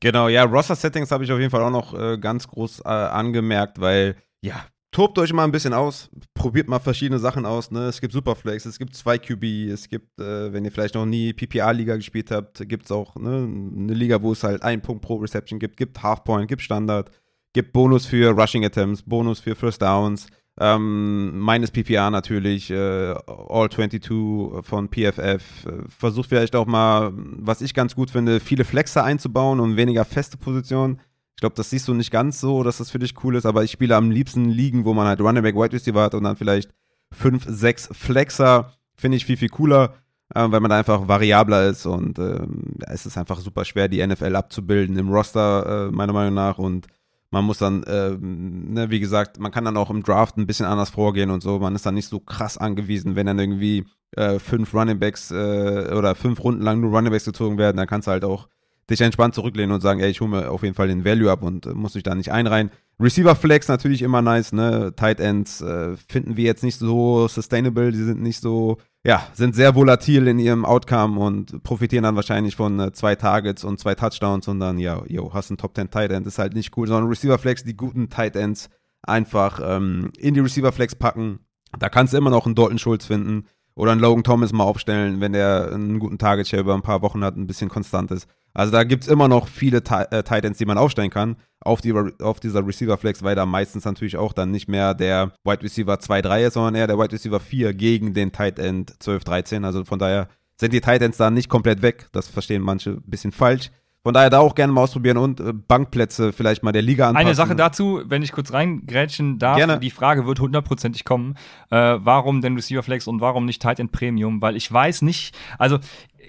[SPEAKER 2] Genau, ja, Roster-Settings habe ich auf jeden Fall auch noch äh, ganz groß äh, angemerkt, weil, ja, tobt euch mal ein bisschen aus, probiert mal verschiedene Sachen aus. Ne? Es gibt Superflex, es gibt 2 QB, es gibt, äh, wenn ihr vielleicht noch nie PPA-Liga gespielt habt, gibt es auch ne, eine Liga, wo es halt einen Punkt pro Reception gibt, gibt Halfpoint, gibt Standard, gibt Bonus für Rushing Attempts, Bonus für First Downs, ähm, meines PPA natürlich, äh, All 22 von PFF. Äh, versucht vielleicht auch mal, was ich ganz gut finde, viele Flexer einzubauen und weniger feste Positionen. Ich glaube, das siehst du nicht ganz so, dass das für dich cool ist, aber ich spiele am liebsten Ligen, wo man halt Running Back, Wide Receiver hat und dann vielleicht fünf, sechs Flexer. Finde ich viel, viel cooler, äh, weil man da einfach variabler ist und äh, es ist einfach super schwer, die NFL abzubilden im Roster, äh, meiner Meinung nach. Und man muss dann, äh, ne, wie gesagt, man kann dann auch im Draft ein bisschen anders vorgehen und so. Man ist dann nicht so krass angewiesen, wenn dann irgendwie äh, fünf Running Backs äh, oder fünf Runden lang nur Running Backs gezogen werden, dann kannst du halt auch dich entspannt zurücklehnen und sagen, ey, ich hole mir auf jeden Fall den Value ab und äh, muss mich da nicht einreihen. Receiver Flex natürlich immer nice, ne? Tight Ends äh, finden wir jetzt nicht so sustainable, die sind nicht so ja, sind sehr volatil in ihrem Outcome und profitieren dann wahrscheinlich von äh, zwei Targets und zwei Touchdowns und dann, ja, yo, hast einen Top 10 Tight End, ist halt nicht cool, sondern Receiver Flex, die guten Tight Ends einfach ähm, in die Receiver Flex packen. Da kannst du immer noch einen Dalton Schulz finden oder einen Logan Thomas mal aufstellen, wenn der einen guten Target Share über ein paar Wochen hat, ein bisschen konstant ist. Also da gibt es immer noch viele äh, Tight Ends, die man aufstellen kann auf, die, auf dieser Receiver Flex, weil da meistens natürlich auch dann nicht mehr der Wide Receiver 2-3 ist, sondern eher der Wide Receiver 4 gegen den Tight End 12-13. Also von daher sind die Tight Ends da nicht komplett weg. Das verstehen manche ein bisschen falsch. Von daher da auch gerne mal ausprobieren und äh, Bankplätze vielleicht mal der Liga anpassen.
[SPEAKER 1] Eine Sache dazu, wenn ich kurz reingrätschen darf, gerne. die Frage wird hundertprozentig kommen, äh, warum denn Receiver Flex und warum nicht Tight End Premium? Weil ich weiß nicht, also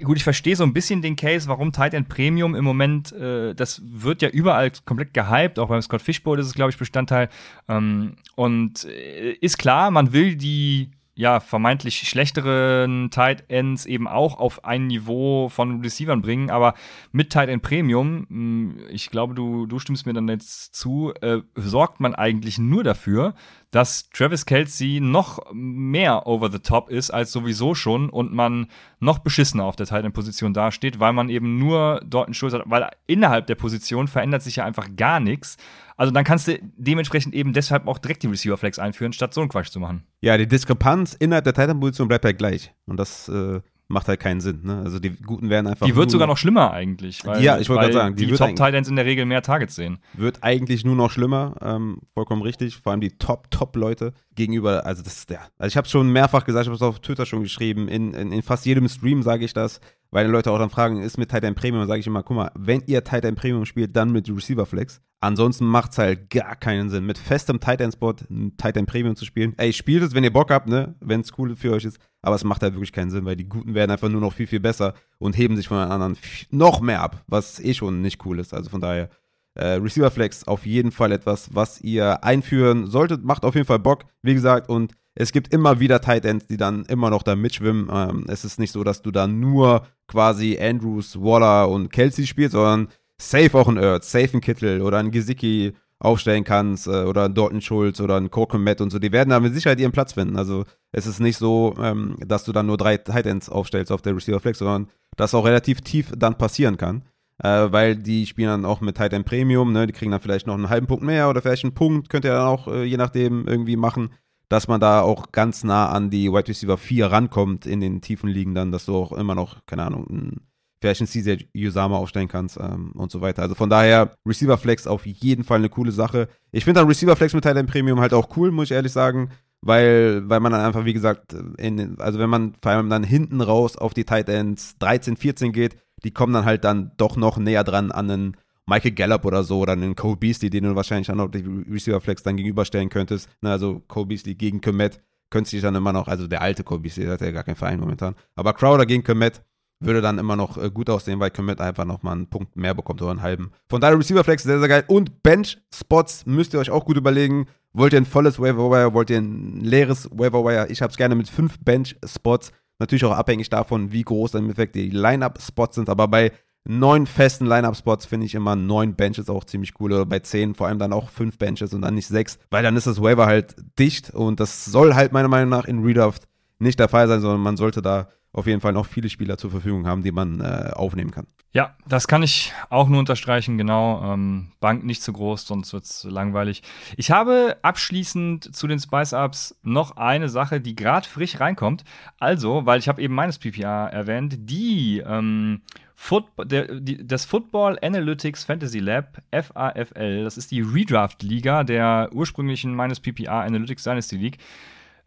[SPEAKER 1] gut, ich verstehe so ein bisschen den Case, warum Tight End Premium im Moment, äh, das wird ja überall komplett gehypt, auch beim Scott Fishbowl ist es, glaube ich, Bestandteil. Ähm, und äh, ist klar, man will die ja, vermeintlich schlechteren Tight Ends eben auch auf ein Niveau von Receivern bringen, aber mit Tight End Premium, hm, ich glaube, du, du stimmst mir dann jetzt zu, äh, sorgt man eigentlich nur dafür, dass Travis Kelsey noch mehr over the top ist als sowieso schon und man noch beschissener auf der Tight End Position dasteht, weil man eben nur dort einen Schulz hat, weil innerhalb der Position verändert sich ja einfach gar nichts. Also dann kannst du dementsprechend eben deshalb auch direkt die Receiver Flex einführen, statt so einen Quatsch zu machen.
[SPEAKER 2] Ja, die Diskrepanz innerhalb der Titan-Position bleibt halt gleich. Und das äh, macht halt keinen Sinn. Ne? Also die Guten werden einfach.
[SPEAKER 1] Die wird sogar noch schlimmer eigentlich.
[SPEAKER 2] Weil, ja, ich wollte gerade sagen,
[SPEAKER 1] die, die Top Titans in der Regel mehr Targets sehen.
[SPEAKER 2] Wird eigentlich nur noch schlimmer, ähm, vollkommen richtig. Vor allem die Top, Top Leute gegenüber. Also das ist der. Also ich habe es schon mehrfach gesagt, ich habe es auf Twitter schon geschrieben. In, in, in fast jedem Stream sage ich das, weil die Leute auch dann fragen, ist mit Titan Premium? sage ich immer, guck mal, wenn ihr Titan Premium spielt, dann mit Receiver Flex. Ansonsten macht es halt gar keinen Sinn, mit festem Titan Spot ein Titan Premium zu spielen. Ey, spielt es, wenn ihr Bock habt, ne? Wenn es cool für euch ist. Aber es macht halt wirklich keinen Sinn, weil die Guten werden einfach nur noch viel, viel besser und heben sich von den anderen noch mehr ab, was eh schon nicht cool ist. Also von daher, äh, Receiver Flex auf jeden Fall etwas, was ihr einführen solltet. Macht auf jeden Fall Bock, wie gesagt. Und es gibt immer wieder Tight Ends, die dann immer noch da mitschwimmen. Ähm, es ist nicht so, dass du da nur quasi Andrews, Waller und Kelsey spielst, sondern safe auch ein Ertz, safe ein Kittel oder ein Gesicki aufstellen kannst äh, oder ein Dalton Schulz oder ein Corcoran Matt und so, die werden da mit Sicherheit ihren Platz finden. Also es ist nicht so, ähm, dass du dann nur drei Tight Ends aufstellst auf der Receiver Flex, sondern das auch relativ tief dann passieren kann. Äh, weil die spielen dann auch mit Tight End Premium, ne? die kriegen dann vielleicht noch einen halben Punkt mehr oder vielleicht einen Punkt, könnt ihr dann auch äh, je nachdem irgendwie machen. dass man da auch ganz nah an die Wide Receiver 4 rankommt in den tiefen Ligen dann, dass du auch immer noch, keine Ahnung, ein, vielleicht ein CJ Usama aufstellen kannst ähm, und so weiter. Also von daher, Receiver Flex auf jeden Fall eine coole Sache. Ich finde dann Receiver Flex mit Tight Premium halt auch cool, muss ich ehrlich sagen, weil, weil man dann einfach, wie gesagt, in, also wenn man vor allem dann hinten raus auf die Tight Ends 13, 14 geht, die kommen dann halt dann doch noch näher dran an einen Michael Gallup oder so oder einen Cole Beasley, den du wahrscheinlich auch noch die Receiver Flex dann gegenüberstellen könntest. Na, also Cole Beasley gegen Komet könnte sich dann immer noch, also der alte Cole Beasley, der hat ja gar keinen Verein momentan. Aber Crowder gegen Komet würde dann immer noch äh, gut aussehen, weil Komet einfach noch mal einen Punkt mehr bekommt oder einen halben. Von daher Receiver Flex sehr, sehr geil. Und Bench Spots müsst ihr euch auch gut überlegen. Wollt ihr ein volles Waiver Wire? Wollt ihr ein leeres Waiver Wire? Ich habe es gerne mit fünf Bench Spots. Natürlich auch abhängig davon, wie groß dann im Endeffekt die Lineup Spots sind. Aber bei neun festen Line-Up-Spots finde ich immer neun Benches auch ziemlich cool. Oder bei zehn vor allem dann auch fünf Benches und dann nicht sechs, weil dann ist das Waiver halt dicht und das soll halt meiner Meinung nach in Redraft nicht der Fall sein, sondern man sollte da auf jeden Fall noch viele Spieler zur Verfügung haben, die man äh, aufnehmen kann.
[SPEAKER 1] Ja, das kann ich auch nur unterstreichen, genau. Ähm, Bank nicht zu groß, sonst wird es langweilig. Ich habe abschließend zu den Spice-Ups noch eine Sache, die gerade frisch reinkommt. Also, weil ich habe eben meines PPA erwähnt, die ähm, Foot, der, die, das Football Analytics Fantasy Lab, FAFL, das ist die Redraft-Liga der ursprünglichen meines PPA Analytics Dynasty League.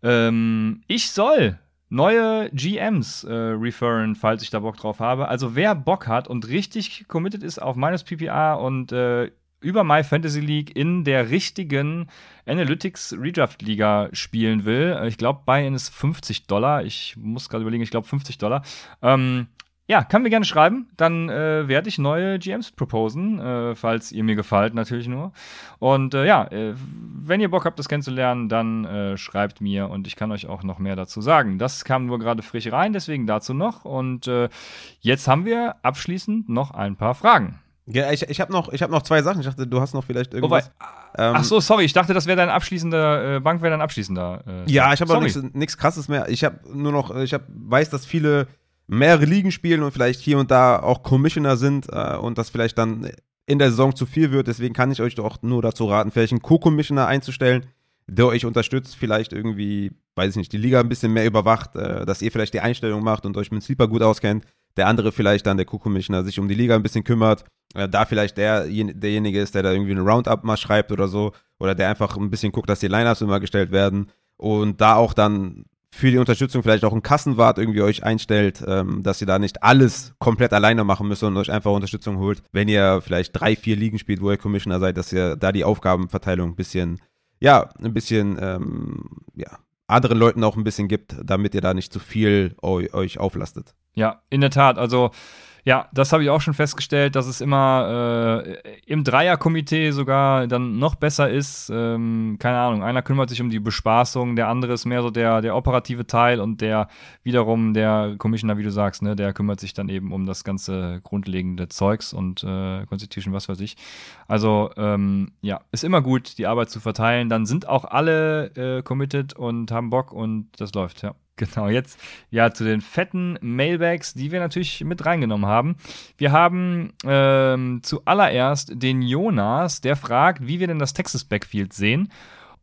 [SPEAKER 1] Ähm, ich soll neue GMs äh, referen, falls ich da Bock drauf habe. Also wer Bock hat und richtig committed ist auf meines PPA und äh, über My Fantasy League in der richtigen Analytics Redraft Liga spielen will. Ich glaube, ihnen ist 50 Dollar. Ich muss gerade überlegen, ich glaube 50 Dollar. Ähm, ja, kann mir gerne schreiben. Dann äh, werde ich neue GMs proposen, äh, falls ihr mir gefällt, natürlich nur. Und äh, ja, äh, wenn ihr Bock habt, das kennenzulernen, dann äh, schreibt mir und ich kann euch auch noch mehr dazu sagen. Das kam nur gerade frisch rein, deswegen dazu noch. Und äh, jetzt haben wir abschließend noch ein paar Fragen.
[SPEAKER 2] Ja, ich, ich habe noch, hab noch zwei Sachen. Ich dachte, du hast noch vielleicht irgendwas.
[SPEAKER 1] Oh, ähm, Ach so, sorry. Ich dachte, das wäre dein abschließender, Bank wäre dein abschließender.
[SPEAKER 2] ja, ich habe auch nichts krasses mehr. Ich habe nur noch, ich hab, weiß, dass viele mehrere Ligen spielen und vielleicht hier und da auch Commissioner sind äh, und das vielleicht dann in der Saison zu viel wird. Deswegen kann ich euch doch nur dazu raten, vielleicht einen Co-Commissioner einzustellen, der euch unterstützt, vielleicht irgendwie, weiß ich nicht, die Liga ein bisschen mehr überwacht, äh, dass ihr vielleicht die Einstellung macht und euch mit Sleeper gut auskennt. Der andere vielleicht dann, der Co-Commissioner, sich um die Liga ein bisschen kümmert. Äh, da vielleicht der, derjenige ist, der da irgendwie ein Roundup mal schreibt oder so. Oder der einfach ein bisschen guckt, dass die Lineups immer gestellt werden. Und da auch dann für die Unterstützung vielleicht auch einen Kassenwart irgendwie euch einstellt, ähm, dass ihr da nicht alles komplett alleine machen müsst und euch einfach Unterstützung holt, wenn ihr vielleicht drei, vier Ligen spielt, wo ihr Commissioner seid, dass ihr da die Aufgabenverteilung ein bisschen, ja, ein bisschen, ähm, ja, anderen Leuten auch ein bisschen gibt, damit ihr da nicht zu viel euch auflastet.
[SPEAKER 1] Ja, in der Tat. Also ja, das habe ich auch schon festgestellt, dass es immer äh, im Dreierkomitee sogar dann noch besser ist. Ähm, keine Ahnung, einer kümmert sich um die Bespaßung, der andere ist mehr so der, der operative Teil und der wiederum der Commissioner, wie du sagst, ne, der kümmert sich dann eben um das ganze grundlegende Zeugs und äh, Constitution, was weiß ich. Also ähm, ja, ist immer gut, die Arbeit zu verteilen. Dann sind auch alle äh, committed und haben Bock und das läuft, ja. Genau, jetzt ja zu den fetten Mailbags, die wir natürlich mit reingenommen haben. Wir haben ähm, zuallererst den Jonas, der fragt, wie wir denn das Texas Backfield sehen.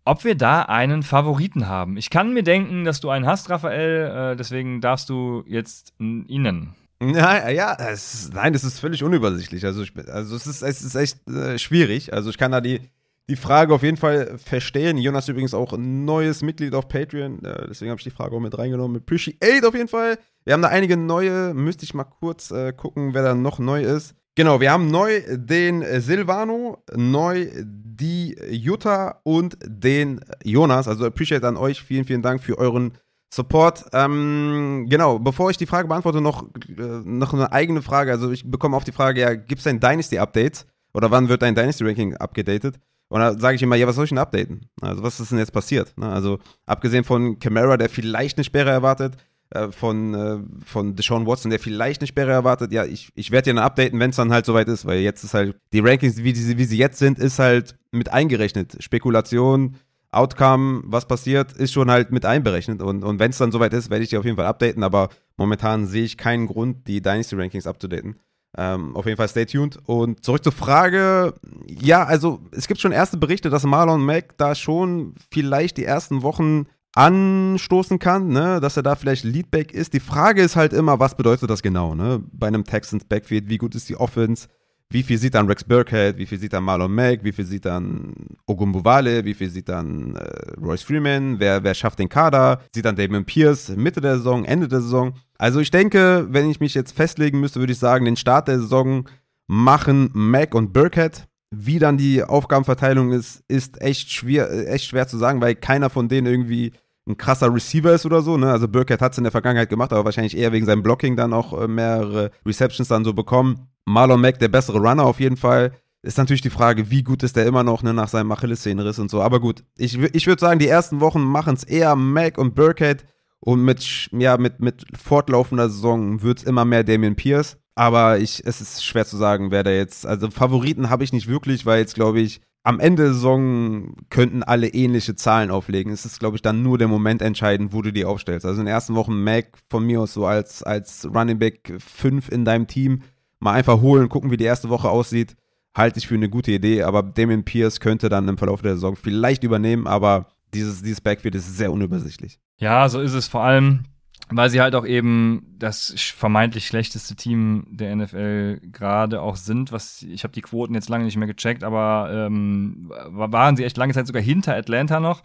[SPEAKER 1] Ob wir da einen Favoriten haben. Ich kann mir denken, dass du einen hast, Raphael, äh, deswegen darfst du jetzt ihn nennen.
[SPEAKER 2] Ja, ja, es, nein, das ist völlig unübersichtlich. Also, ich, also es, ist, es ist echt äh, schwierig. Also ich kann da die, die Frage auf jeden Fall verstehen. Jonas übrigens auch ein neues Mitglied auf Patreon, äh, deswegen habe ich die Frage auch mit reingenommen. Appreciate auf jeden Fall. Wir haben da einige neue, müsste ich mal kurz äh, gucken, wer da noch neu ist. Genau, wir haben neu den Silvano, neu die Jutta und den Jonas. Also appreciate an euch. Vielen, vielen Dank für euren Support. Ähm, genau, bevor ich die Frage beantworte, noch, äh, noch eine eigene Frage. Also ich bekomme auf die Frage, ja, gibt es ein Dynasty-Update? Oder wann wird dein Dynasty-Ranking abgedatet? Und da sage ich immer, ja, was soll ich denn updaten? Also, was ist denn jetzt passiert? Ne? Also, abgesehen von Camara, der vielleicht eine Sperre erwartet, äh, von, äh, von Deshaun Watson, der vielleicht eine Sperre erwartet, ja, ich, ich werde dann updaten, wenn es dann halt soweit ist, weil jetzt ist halt, die Rankings, wie, die, wie sie jetzt sind, ist halt mit eingerechnet. Spekulation, Outcome, was passiert, ist schon halt mit einberechnet. Und, und wenn es dann soweit ist, werde ich die auf jeden Fall updaten, aber momentan sehe ich keinen Grund, die Dynasty Rankings abzudaten. Ähm, auf jeden Fall stay tuned. Und zurück zur Frage. Ja, also es gibt schon erste Berichte, dass Marlon Mack da schon vielleicht die ersten Wochen anstoßen kann, ne? dass er da vielleicht Leadback ist. Die Frage ist halt immer, was bedeutet das genau? Ne? Bei einem Texans Backfield, wie gut ist die Offense? Wie viel sieht dann Rex Burkhead? Wie viel sieht dann Marlon Mack? Wie viel sieht dann Ogumbuvale? Wie viel sieht dann äh, Royce Freeman? Wer, wer schafft den Kader? Sieht dann Damon Pierce Mitte der Saison, Ende der Saison? Also ich denke, wenn ich mich jetzt festlegen müsste, würde ich sagen, den Start der Saison machen Mac und Burkhead. Wie dann die Aufgabenverteilung ist, ist echt schwer, echt schwer zu sagen, weil keiner von denen irgendwie ein krasser Receiver ist oder so. Ne? Also Burkhead hat es in der Vergangenheit gemacht, aber wahrscheinlich eher wegen seinem Blocking dann auch äh, mehrere Receptions dann so bekommen. Marlon Mack, der bessere Runner auf jeden Fall. Ist natürlich die Frage, wie gut ist der immer noch ne, nach seinem Achillessehnenriss und so. Aber gut, ich, ich würde sagen, die ersten Wochen machen es eher Mack und Burkhead. Und mit, ja, mit, mit fortlaufender Saison wird es immer mehr Damian Pierce. Aber ich, es ist schwer zu sagen, wer da jetzt. Also Favoriten habe ich nicht wirklich, weil jetzt, glaube ich, am Ende der Saison könnten alle ähnliche Zahlen auflegen. Es ist, glaube ich, dann nur der Moment entscheidend, wo du die aufstellst. Also in den ersten Wochen Mac von mir aus so als, als Running Back 5 in deinem Team mal einfach holen, gucken, wie die erste Woche aussieht, halte ich für eine gute Idee. Aber Damien Pierce könnte dann im Verlauf der Saison vielleicht übernehmen, aber dieses, dieses Backfield ist sehr unübersichtlich.
[SPEAKER 1] Ja, so ist es vor allem, weil sie halt auch eben das vermeintlich schlechteste Team der NFL gerade auch sind. Was ich habe die Quoten jetzt lange nicht mehr gecheckt, aber ähm, waren sie echt lange Zeit sogar hinter Atlanta noch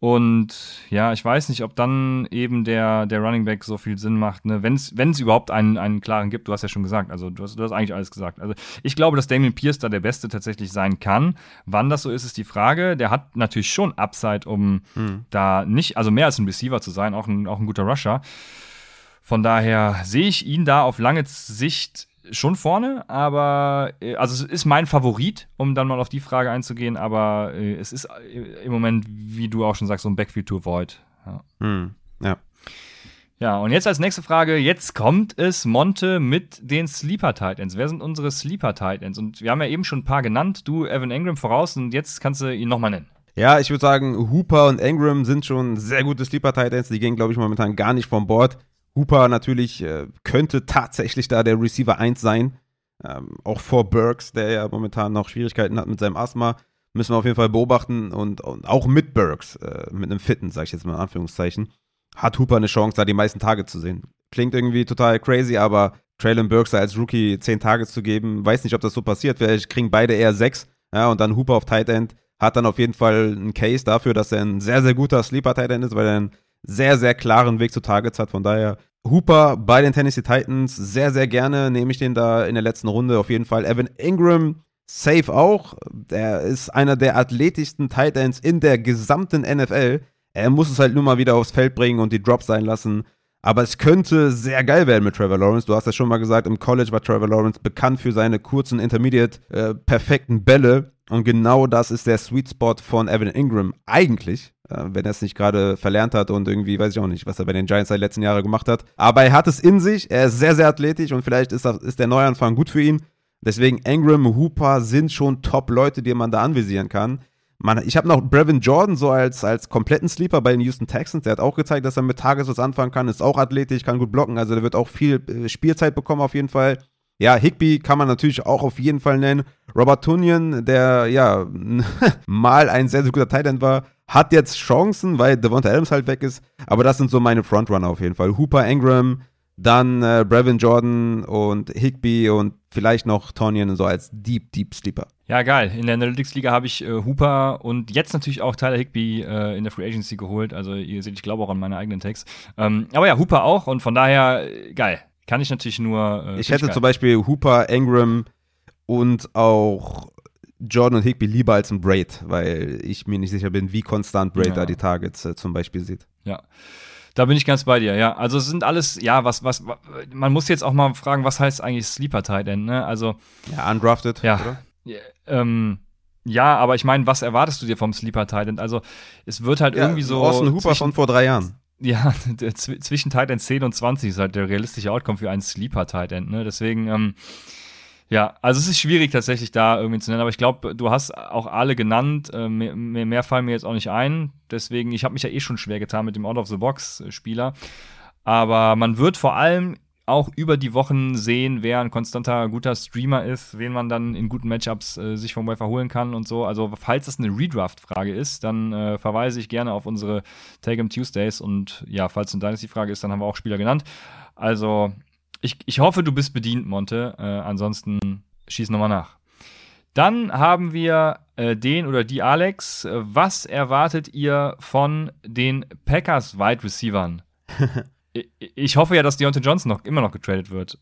[SPEAKER 1] und ja, ich weiß nicht, ob dann eben der, der Running Back so viel Sinn macht, ne? wenn es überhaupt einen, einen klaren gibt. Du hast ja schon gesagt, also du hast, du hast eigentlich alles gesagt. Also ich glaube, dass Damien Pierce da der Beste tatsächlich sein kann. Wann das so ist, ist die Frage. Der hat natürlich schon Upside, um hm. da nicht, also mehr als ein Receiver zu sein, auch ein, auch ein guter Rusher. Von daher sehe ich ihn da auf lange Sicht schon vorne, aber äh, also es ist mein Favorit, um dann mal auf die Frage einzugehen, aber äh, es ist äh, im Moment, wie du auch schon sagst, so ein Backfield to avoid.
[SPEAKER 2] Ja. Hm, ja.
[SPEAKER 1] Ja, und jetzt als nächste Frage, jetzt kommt es Monte mit den Sleeper Titans. Wer sind unsere Sleeper Titans? Und wir haben ja eben schon ein paar genannt, du Evan Ingram voraus und jetzt kannst du ihn nochmal nennen.
[SPEAKER 2] Ja, ich würde sagen, Hooper und Ingram sind schon sehr gute Sleeper Titans. Die gehen, glaube ich, momentan gar nicht vom Bord. Hooper natürlich äh, könnte tatsächlich da der Receiver 1 sein. Ähm, auch vor Burks, der ja momentan noch Schwierigkeiten hat mit seinem Asthma. Müssen wir auf jeden Fall beobachten. Und, und auch mit Burks, äh, mit einem Fitten, sage ich jetzt mal in Anführungszeichen, hat Hooper eine Chance, da die meisten Tage zu sehen. Klingt irgendwie total crazy, aber Traylon Burks da als Rookie 10 Tage zu geben, weiß nicht, ob das so passiert. Vielleicht kriegen beide eher 6. Ja, und dann Hooper auf Tight End hat dann auf jeden Fall einen Case dafür, dass er ein sehr, sehr guter Sleeper Tight End ist, weil er einen sehr, sehr klaren Weg zu Targets hat. Von daher Hooper bei den Tennessee Titans, sehr, sehr gerne nehme ich den da in der letzten Runde auf jeden Fall. Evan Ingram, safe auch. Der ist einer der athletischsten Titans in der gesamten NFL. Er muss es halt nur mal wieder aufs Feld bringen und die Drops sein lassen. Aber es könnte sehr geil werden mit Trevor Lawrence. Du hast ja schon mal gesagt, im College war Trevor Lawrence bekannt für seine kurzen, intermediate, äh, perfekten Bälle. Und genau das ist der Sweet Spot von Evan Ingram eigentlich, äh, wenn er es nicht gerade verlernt hat und irgendwie, weiß ich auch nicht, was er bei den Giants seit letzten Jahren gemacht hat. Aber er hat es in sich, er ist sehr, sehr athletisch und vielleicht ist, das, ist der Neuanfang gut für ihn. Deswegen Ingram, Hooper sind schon Top-Leute, die man da anvisieren kann. Man, ich habe noch Brevin Jordan so als, als kompletten Sleeper bei den Houston Texans. Der hat auch gezeigt, dass er mit Tages was anfangen kann, ist auch athletisch, kann gut blocken. Also der wird auch viel äh, Spielzeit bekommen auf jeden Fall. Ja, Higby kann man natürlich auch auf jeden Fall nennen. Robert Tunyon, der ja mal ein sehr, sehr guter Tight war, hat jetzt Chancen, weil Devonta Adams halt weg ist. Aber das sind so meine Frontrunner auf jeden Fall. Hooper Ingram, dann äh, Brevin Jordan und Higby und vielleicht noch Tonyan so als Deep, Deep Sleeper.
[SPEAKER 1] Ja, geil. In der Analytics-Liga habe ich äh, Hooper und jetzt natürlich auch Tyler Higby äh, in der Free Agency geholt. Also ihr seht, ich glaube auch an meine eigenen Tags. Ähm, aber ja, Hooper auch und von daher äh, geil. Kann ich natürlich nur.
[SPEAKER 2] Äh, ich hätte geil. zum Beispiel Hooper, Ingram und auch Jordan und Higby lieber als ein Braid, weil ich mir nicht sicher bin, wie konstant Braid ja. da die Targets äh, zum Beispiel sieht.
[SPEAKER 1] Ja. Da bin ich ganz bei dir, ja. Also es sind alles, ja, was, was, man muss jetzt auch mal fragen, was heißt eigentlich Sleeper Tight End, ne? Also.
[SPEAKER 2] Ja, undrafted,
[SPEAKER 1] ja, oder? Ja, ähm, ja, aber ich meine, was erwartest du dir vom Sleeper Tight End? Also, es wird halt ja, irgendwie so.
[SPEAKER 2] Austin Hooper von vor drei Jahren.
[SPEAKER 1] Ja, zwischen Tight End 10 und 20 ist halt der realistische Outcome für einen Sleeper Tight End, ne? Deswegen, ähm, ja, also es ist schwierig tatsächlich da irgendwie zu nennen, aber ich glaube, du hast auch alle genannt. Äh, mehr, mehr, fallen mir jetzt auch nicht ein. Deswegen, ich habe mich ja eh schon schwer getan mit dem Out-of-the-Box-Spieler. Aber man wird vor allem auch über die Wochen sehen, wer ein konstanter, guter Streamer ist, wen man dann in guten Matchups äh, sich vom Waiver holen kann und so. Also, falls das eine Redraft-Frage ist, dann äh, verweise ich gerne auf unsere Take 'em Tuesdays und ja, falls es eine Dynasty-Frage ist, dann haben wir auch Spieler genannt. Also, ich, ich hoffe, du bist bedient, Monte. Äh, ansonsten schieß nochmal nach. Dann haben wir äh, den oder die Alex. Was erwartet ihr von den Packers Wide Receivern? ich hoffe ja, dass Deontay Johnson noch, immer noch getradet wird.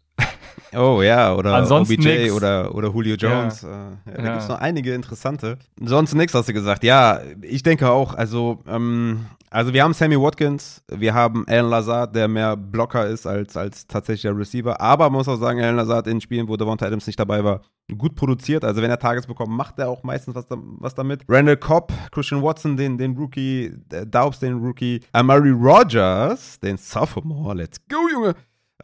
[SPEAKER 2] Oh ja, oder
[SPEAKER 1] Ansonsten
[SPEAKER 2] OBJ oder, oder Julio Jones. Ja. Äh, ja, da ja. gibt es noch einige interessante. Sonst nichts hast du gesagt. Ja, ich denke auch, also, ähm, also wir haben Sammy Watkins, wir haben Alan Lazard, der mehr Blocker ist als, als tatsächlicher Receiver. Aber man muss auch sagen, Alan Lazard in Spielen, wo Devonta Adams nicht dabei war, gut produziert. Also wenn er Tages bekommt, macht er auch meistens was, da, was damit. Randall Cobb, Christian Watson, den, den Rookie, Daubs, den Rookie, Amari Rogers, den Sophomore. Let's go, Junge!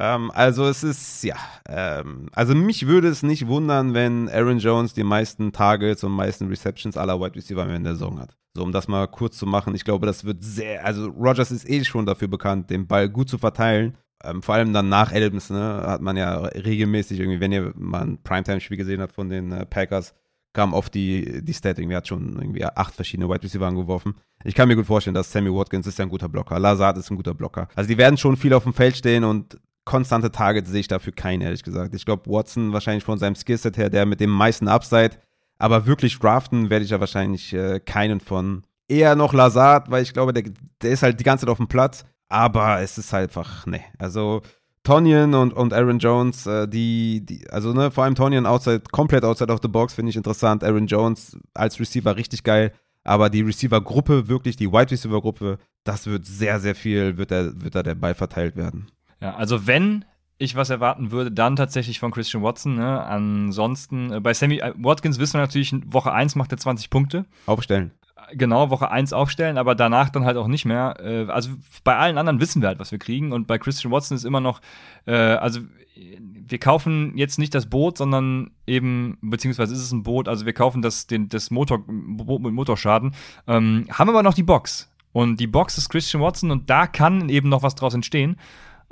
[SPEAKER 2] Ähm, also es ist, ja, ähm, also mich würde es nicht wundern, wenn Aaron Jones die meisten Targets und meisten Receptions aller Wide Receiver in der Saison hat. So, um das mal kurz zu machen, ich glaube, das wird sehr, also Rogers ist eh schon dafür bekannt, den Ball gut zu verteilen. Ähm, vor allem dann nach Adams, ne, hat man ja regelmäßig irgendwie, wenn ihr mal ein Primetime-Spiel gesehen habt von den äh, Packers, kam oft die, die Stat irgendwie, hat schon irgendwie acht verschiedene Wide Receiver angeworfen. Ich kann mir gut vorstellen, dass Sammy Watkins ist ja ein guter Blocker, Lazard ist ein guter Blocker. Also die werden schon viel auf dem Feld stehen und konstante Targets sehe ich dafür keinen, ehrlich gesagt. Ich glaube, Watson wahrscheinlich von seinem Skillset her der mit dem meisten Upside, aber wirklich draften werde ich ja wahrscheinlich äh, keinen von. Eher noch Lazard, weil ich glaube, der, der ist halt die ganze Zeit auf dem Platz, aber es ist halt einfach, ne. Also Tonyan und, und Aaron Jones, äh, die, die, also ne, vor allem Tonyan outside, komplett outside of the box, finde ich interessant. Aaron Jones als Receiver richtig geil. Aber die Receiver-Gruppe, wirklich die Wide Receiver-Gruppe, das wird sehr, sehr viel, wird da, wird da der Ball verteilt werden.
[SPEAKER 1] Ja, also wenn ich was erwarten würde, dann tatsächlich von Christian Watson. Ne? Ansonsten, äh, bei Sammy äh, Watkins wissen wir natürlich, Woche 1 macht er 20 Punkte.
[SPEAKER 2] Aufstellen.
[SPEAKER 1] Genau, Woche 1 aufstellen, aber danach dann halt auch nicht mehr. Äh, also bei allen anderen wissen wir halt, was wir kriegen. Und bei Christian Watson ist immer noch, äh, also wir kaufen jetzt nicht das Boot, sondern eben, beziehungsweise ist es ein Boot, also wir kaufen das, den, das Motor, Boot mit Motorschaden, ähm, haben aber noch die Box. Und die Box ist Christian Watson und da kann eben noch was draus entstehen.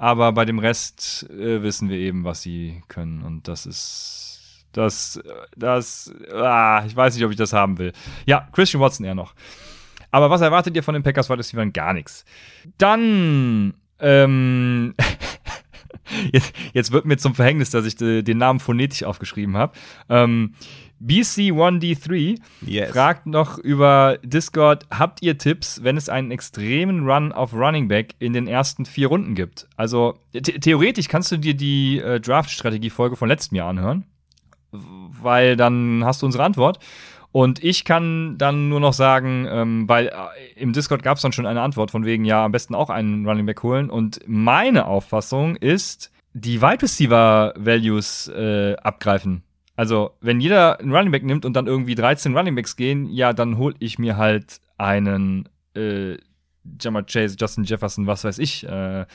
[SPEAKER 1] Aber bei dem Rest äh, wissen wir eben, was sie können. Und das ist. Das. Das. Ah, ich weiß nicht, ob ich das haben will. Ja, Christian Watson eher noch. Aber was erwartet ihr von den Packers Wide Receivers? Gar nichts. Dann. Ähm, jetzt, jetzt wird mir zum Verhängnis, dass ich den Namen phonetisch aufgeschrieben habe. Ähm, BC1D3 yes. fragt noch über Discord: Habt ihr Tipps, wenn es einen extremen Run auf Running Back in den ersten vier Runden gibt? Also theoretisch kannst du dir die äh, Draft-Strategie-Folge von letztem Jahr anhören, weil dann hast du unsere Antwort. Und ich kann dann nur noch sagen, ähm, weil äh, im Discord gab es dann schon eine Antwort von wegen, ja, am besten auch einen Running Back holen. Und meine Auffassung ist, die Wide Receiver Values äh, abgreifen. Also, wenn jeder einen Running Back nimmt und dann irgendwie 13 Running Backs gehen, ja, dann hole ich mir halt einen äh, Jammer Chase, Justin Jefferson, was weiß ich, äh,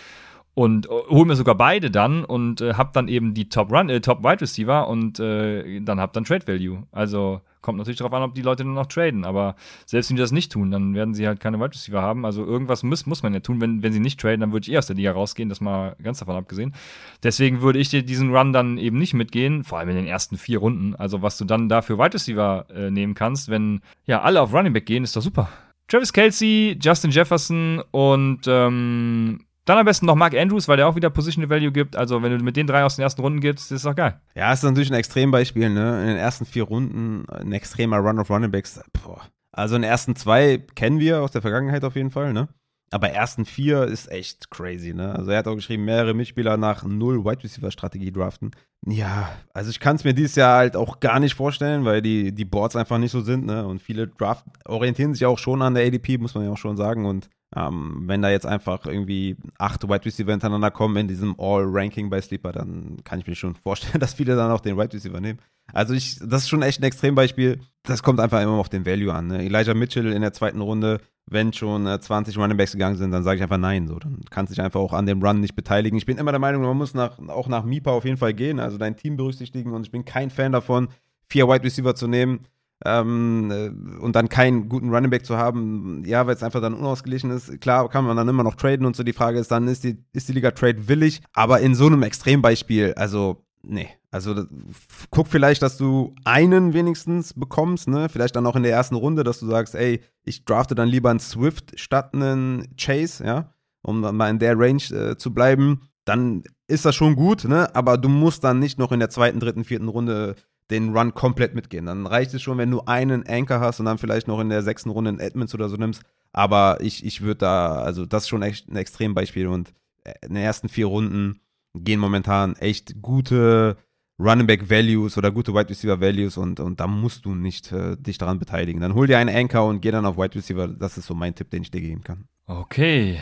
[SPEAKER 1] und äh, hol mir sogar beide dann und äh, hab dann eben die Top Run, äh, Top Wide Receiver und äh, dann hab dann Trade Value. Also kommt natürlich darauf an, ob die Leute nur noch traden. Aber selbst wenn die das nicht tun, dann werden sie halt keine Wide Receiver haben. Also irgendwas muss, muss man ja tun. Wenn, wenn sie nicht traden, dann würde ich eh aus der Liga rausgehen, das mal ganz davon abgesehen. Deswegen würde ich dir diesen Run dann eben nicht mitgehen, vor allem in den ersten vier Runden. Also was du dann da für Wide Receiver äh, nehmen kannst, wenn ja alle auf Running Back gehen, ist doch super. Travis Kelsey, Justin Jefferson und ähm, dann am besten noch Mark Andrews, weil der auch wieder Positional Value gibt. Also, wenn du mit den drei aus den ersten Runden gibst, ist das geil.
[SPEAKER 2] Ja, ist natürlich ein Extrembeispiel, ne? In den ersten vier Runden ein extremer Run of Running Backs. Boah. Also, in den ersten zwei kennen wir aus der Vergangenheit auf jeden Fall, ne? Aber ersten vier ist echt crazy, ne? Also, er hat auch geschrieben, mehrere Mitspieler nach null Wide Receiver Strategie draften. Ja, also ich kann es mir dieses Jahr halt auch gar nicht vorstellen, weil die, die Boards einfach nicht so sind, ne? Und viele Draft orientieren sich auch schon an der ADP, muss man ja auch schon sagen. Und ähm, wenn da jetzt einfach irgendwie acht Wide Receiver hintereinander kommen in diesem All-Ranking bei Sleeper, dann kann ich mir schon vorstellen, dass viele dann auch den Wide Receiver nehmen. Also ich, das ist schon echt ein Extrembeispiel. Das kommt einfach immer auf den Value an. Ne? Elijah Mitchell in der zweiten Runde, wenn schon äh, 20 Running Backs gegangen sind, dann sage ich einfach nein. So, dann kannst du dich einfach auch an dem Run nicht beteiligen. Ich bin immer der Meinung, man muss nach, auch nach MIPA auf jeden Fall gehen, also dein Team berücksichtigen und ich bin kein Fan davon, vier Wide Receiver zu nehmen ähm, äh, und dann keinen guten Running Back zu haben, ja, weil es einfach dann unausgeglichen ist. Klar kann man dann immer noch traden und so. Die Frage ist dann, ist die, ist die Liga Trade willig? Aber in so einem Extrembeispiel, also nee. Also guck vielleicht, dass du einen wenigstens bekommst, ne? Vielleicht dann auch in der ersten Runde, dass du sagst, ey, ich drafte dann lieber einen Swift statt einen Chase, ja, um dann mal in der Range äh, zu bleiben. Dann ist das schon gut, ne? Aber du musst dann nicht noch in der zweiten, dritten, vierten Runde den Run komplett mitgehen. Dann reicht es schon, wenn du einen Anchor hast und dann vielleicht noch in der sechsten Runde einen Edmonds oder so nimmst. Aber ich, ich würde da, also das ist schon echt ein Extrembeispiel und äh, in den ersten vier Runden gehen momentan echt gute Running Back Values oder gute Wide Receiver Values und, und da musst du nicht äh, dich daran beteiligen. Dann hol dir einen Anchor und geh dann auf Wide Receiver. Das ist so mein Tipp, den ich dir geben kann.
[SPEAKER 1] Okay.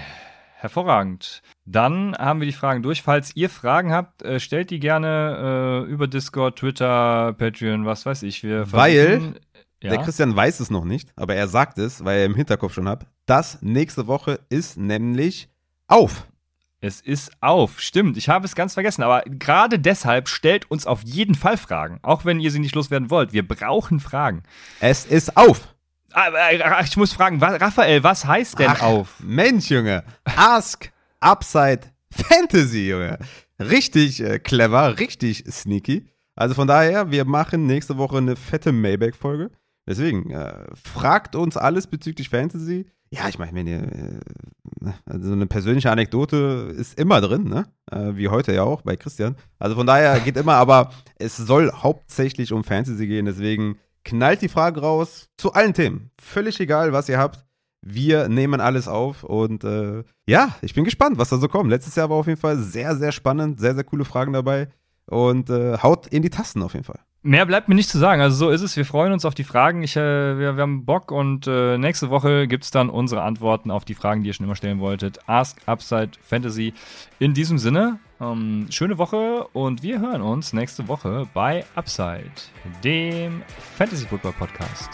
[SPEAKER 1] Hervorragend. Dann haben wir die Fragen durch. Falls ihr Fragen habt, äh, stellt die gerne äh, über Discord, Twitter, Patreon, was weiß ich. Wir
[SPEAKER 2] weil ja. der Christian weiß es noch nicht, aber er sagt es, weil er im Hinterkopf schon hat. Das nächste Woche ist nämlich auf.
[SPEAKER 1] Es ist auf, stimmt. Ich habe es ganz vergessen. Aber gerade deshalb stellt uns auf jeden Fall Fragen. Auch wenn ihr sie nicht loswerden wollt. Wir brauchen Fragen.
[SPEAKER 2] Es ist auf.
[SPEAKER 1] Ah, äh, ich muss fragen, was, Raphael, was heißt denn Ach, auf?
[SPEAKER 2] Mensch, Junge. Ask Upside Fantasy, Junge. Richtig äh, clever, richtig sneaky. Also von daher, wir machen nächste Woche eine fette Maybach-Folge. Deswegen, äh, fragt uns alles bezüglich Fantasy. Ja, ich meine, äh, also eine persönliche Anekdote ist immer drin, ne? Äh, wie heute ja auch bei Christian. Also von daher geht immer, aber es soll hauptsächlich um Fantasy gehen. Deswegen knallt die Frage raus zu allen Themen. Völlig egal, was ihr habt. Wir nehmen alles auf und äh, ja, ich bin gespannt, was da so kommt. Letztes Jahr war auf jeden Fall sehr, sehr spannend, sehr, sehr coole Fragen dabei und äh, haut in die Tasten auf jeden Fall.
[SPEAKER 1] Mehr bleibt mir nicht zu sagen. Also so ist es. Wir freuen uns auf die Fragen. Ich, äh, wir, wir, haben Bock und äh, nächste Woche gibt es dann unsere Antworten auf die Fragen, die ihr schon immer stellen wolltet. Ask Upside Fantasy. In diesem Sinne, ähm, schöne Woche und wir hören uns nächste Woche bei Upside, dem Fantasy Football Podcast.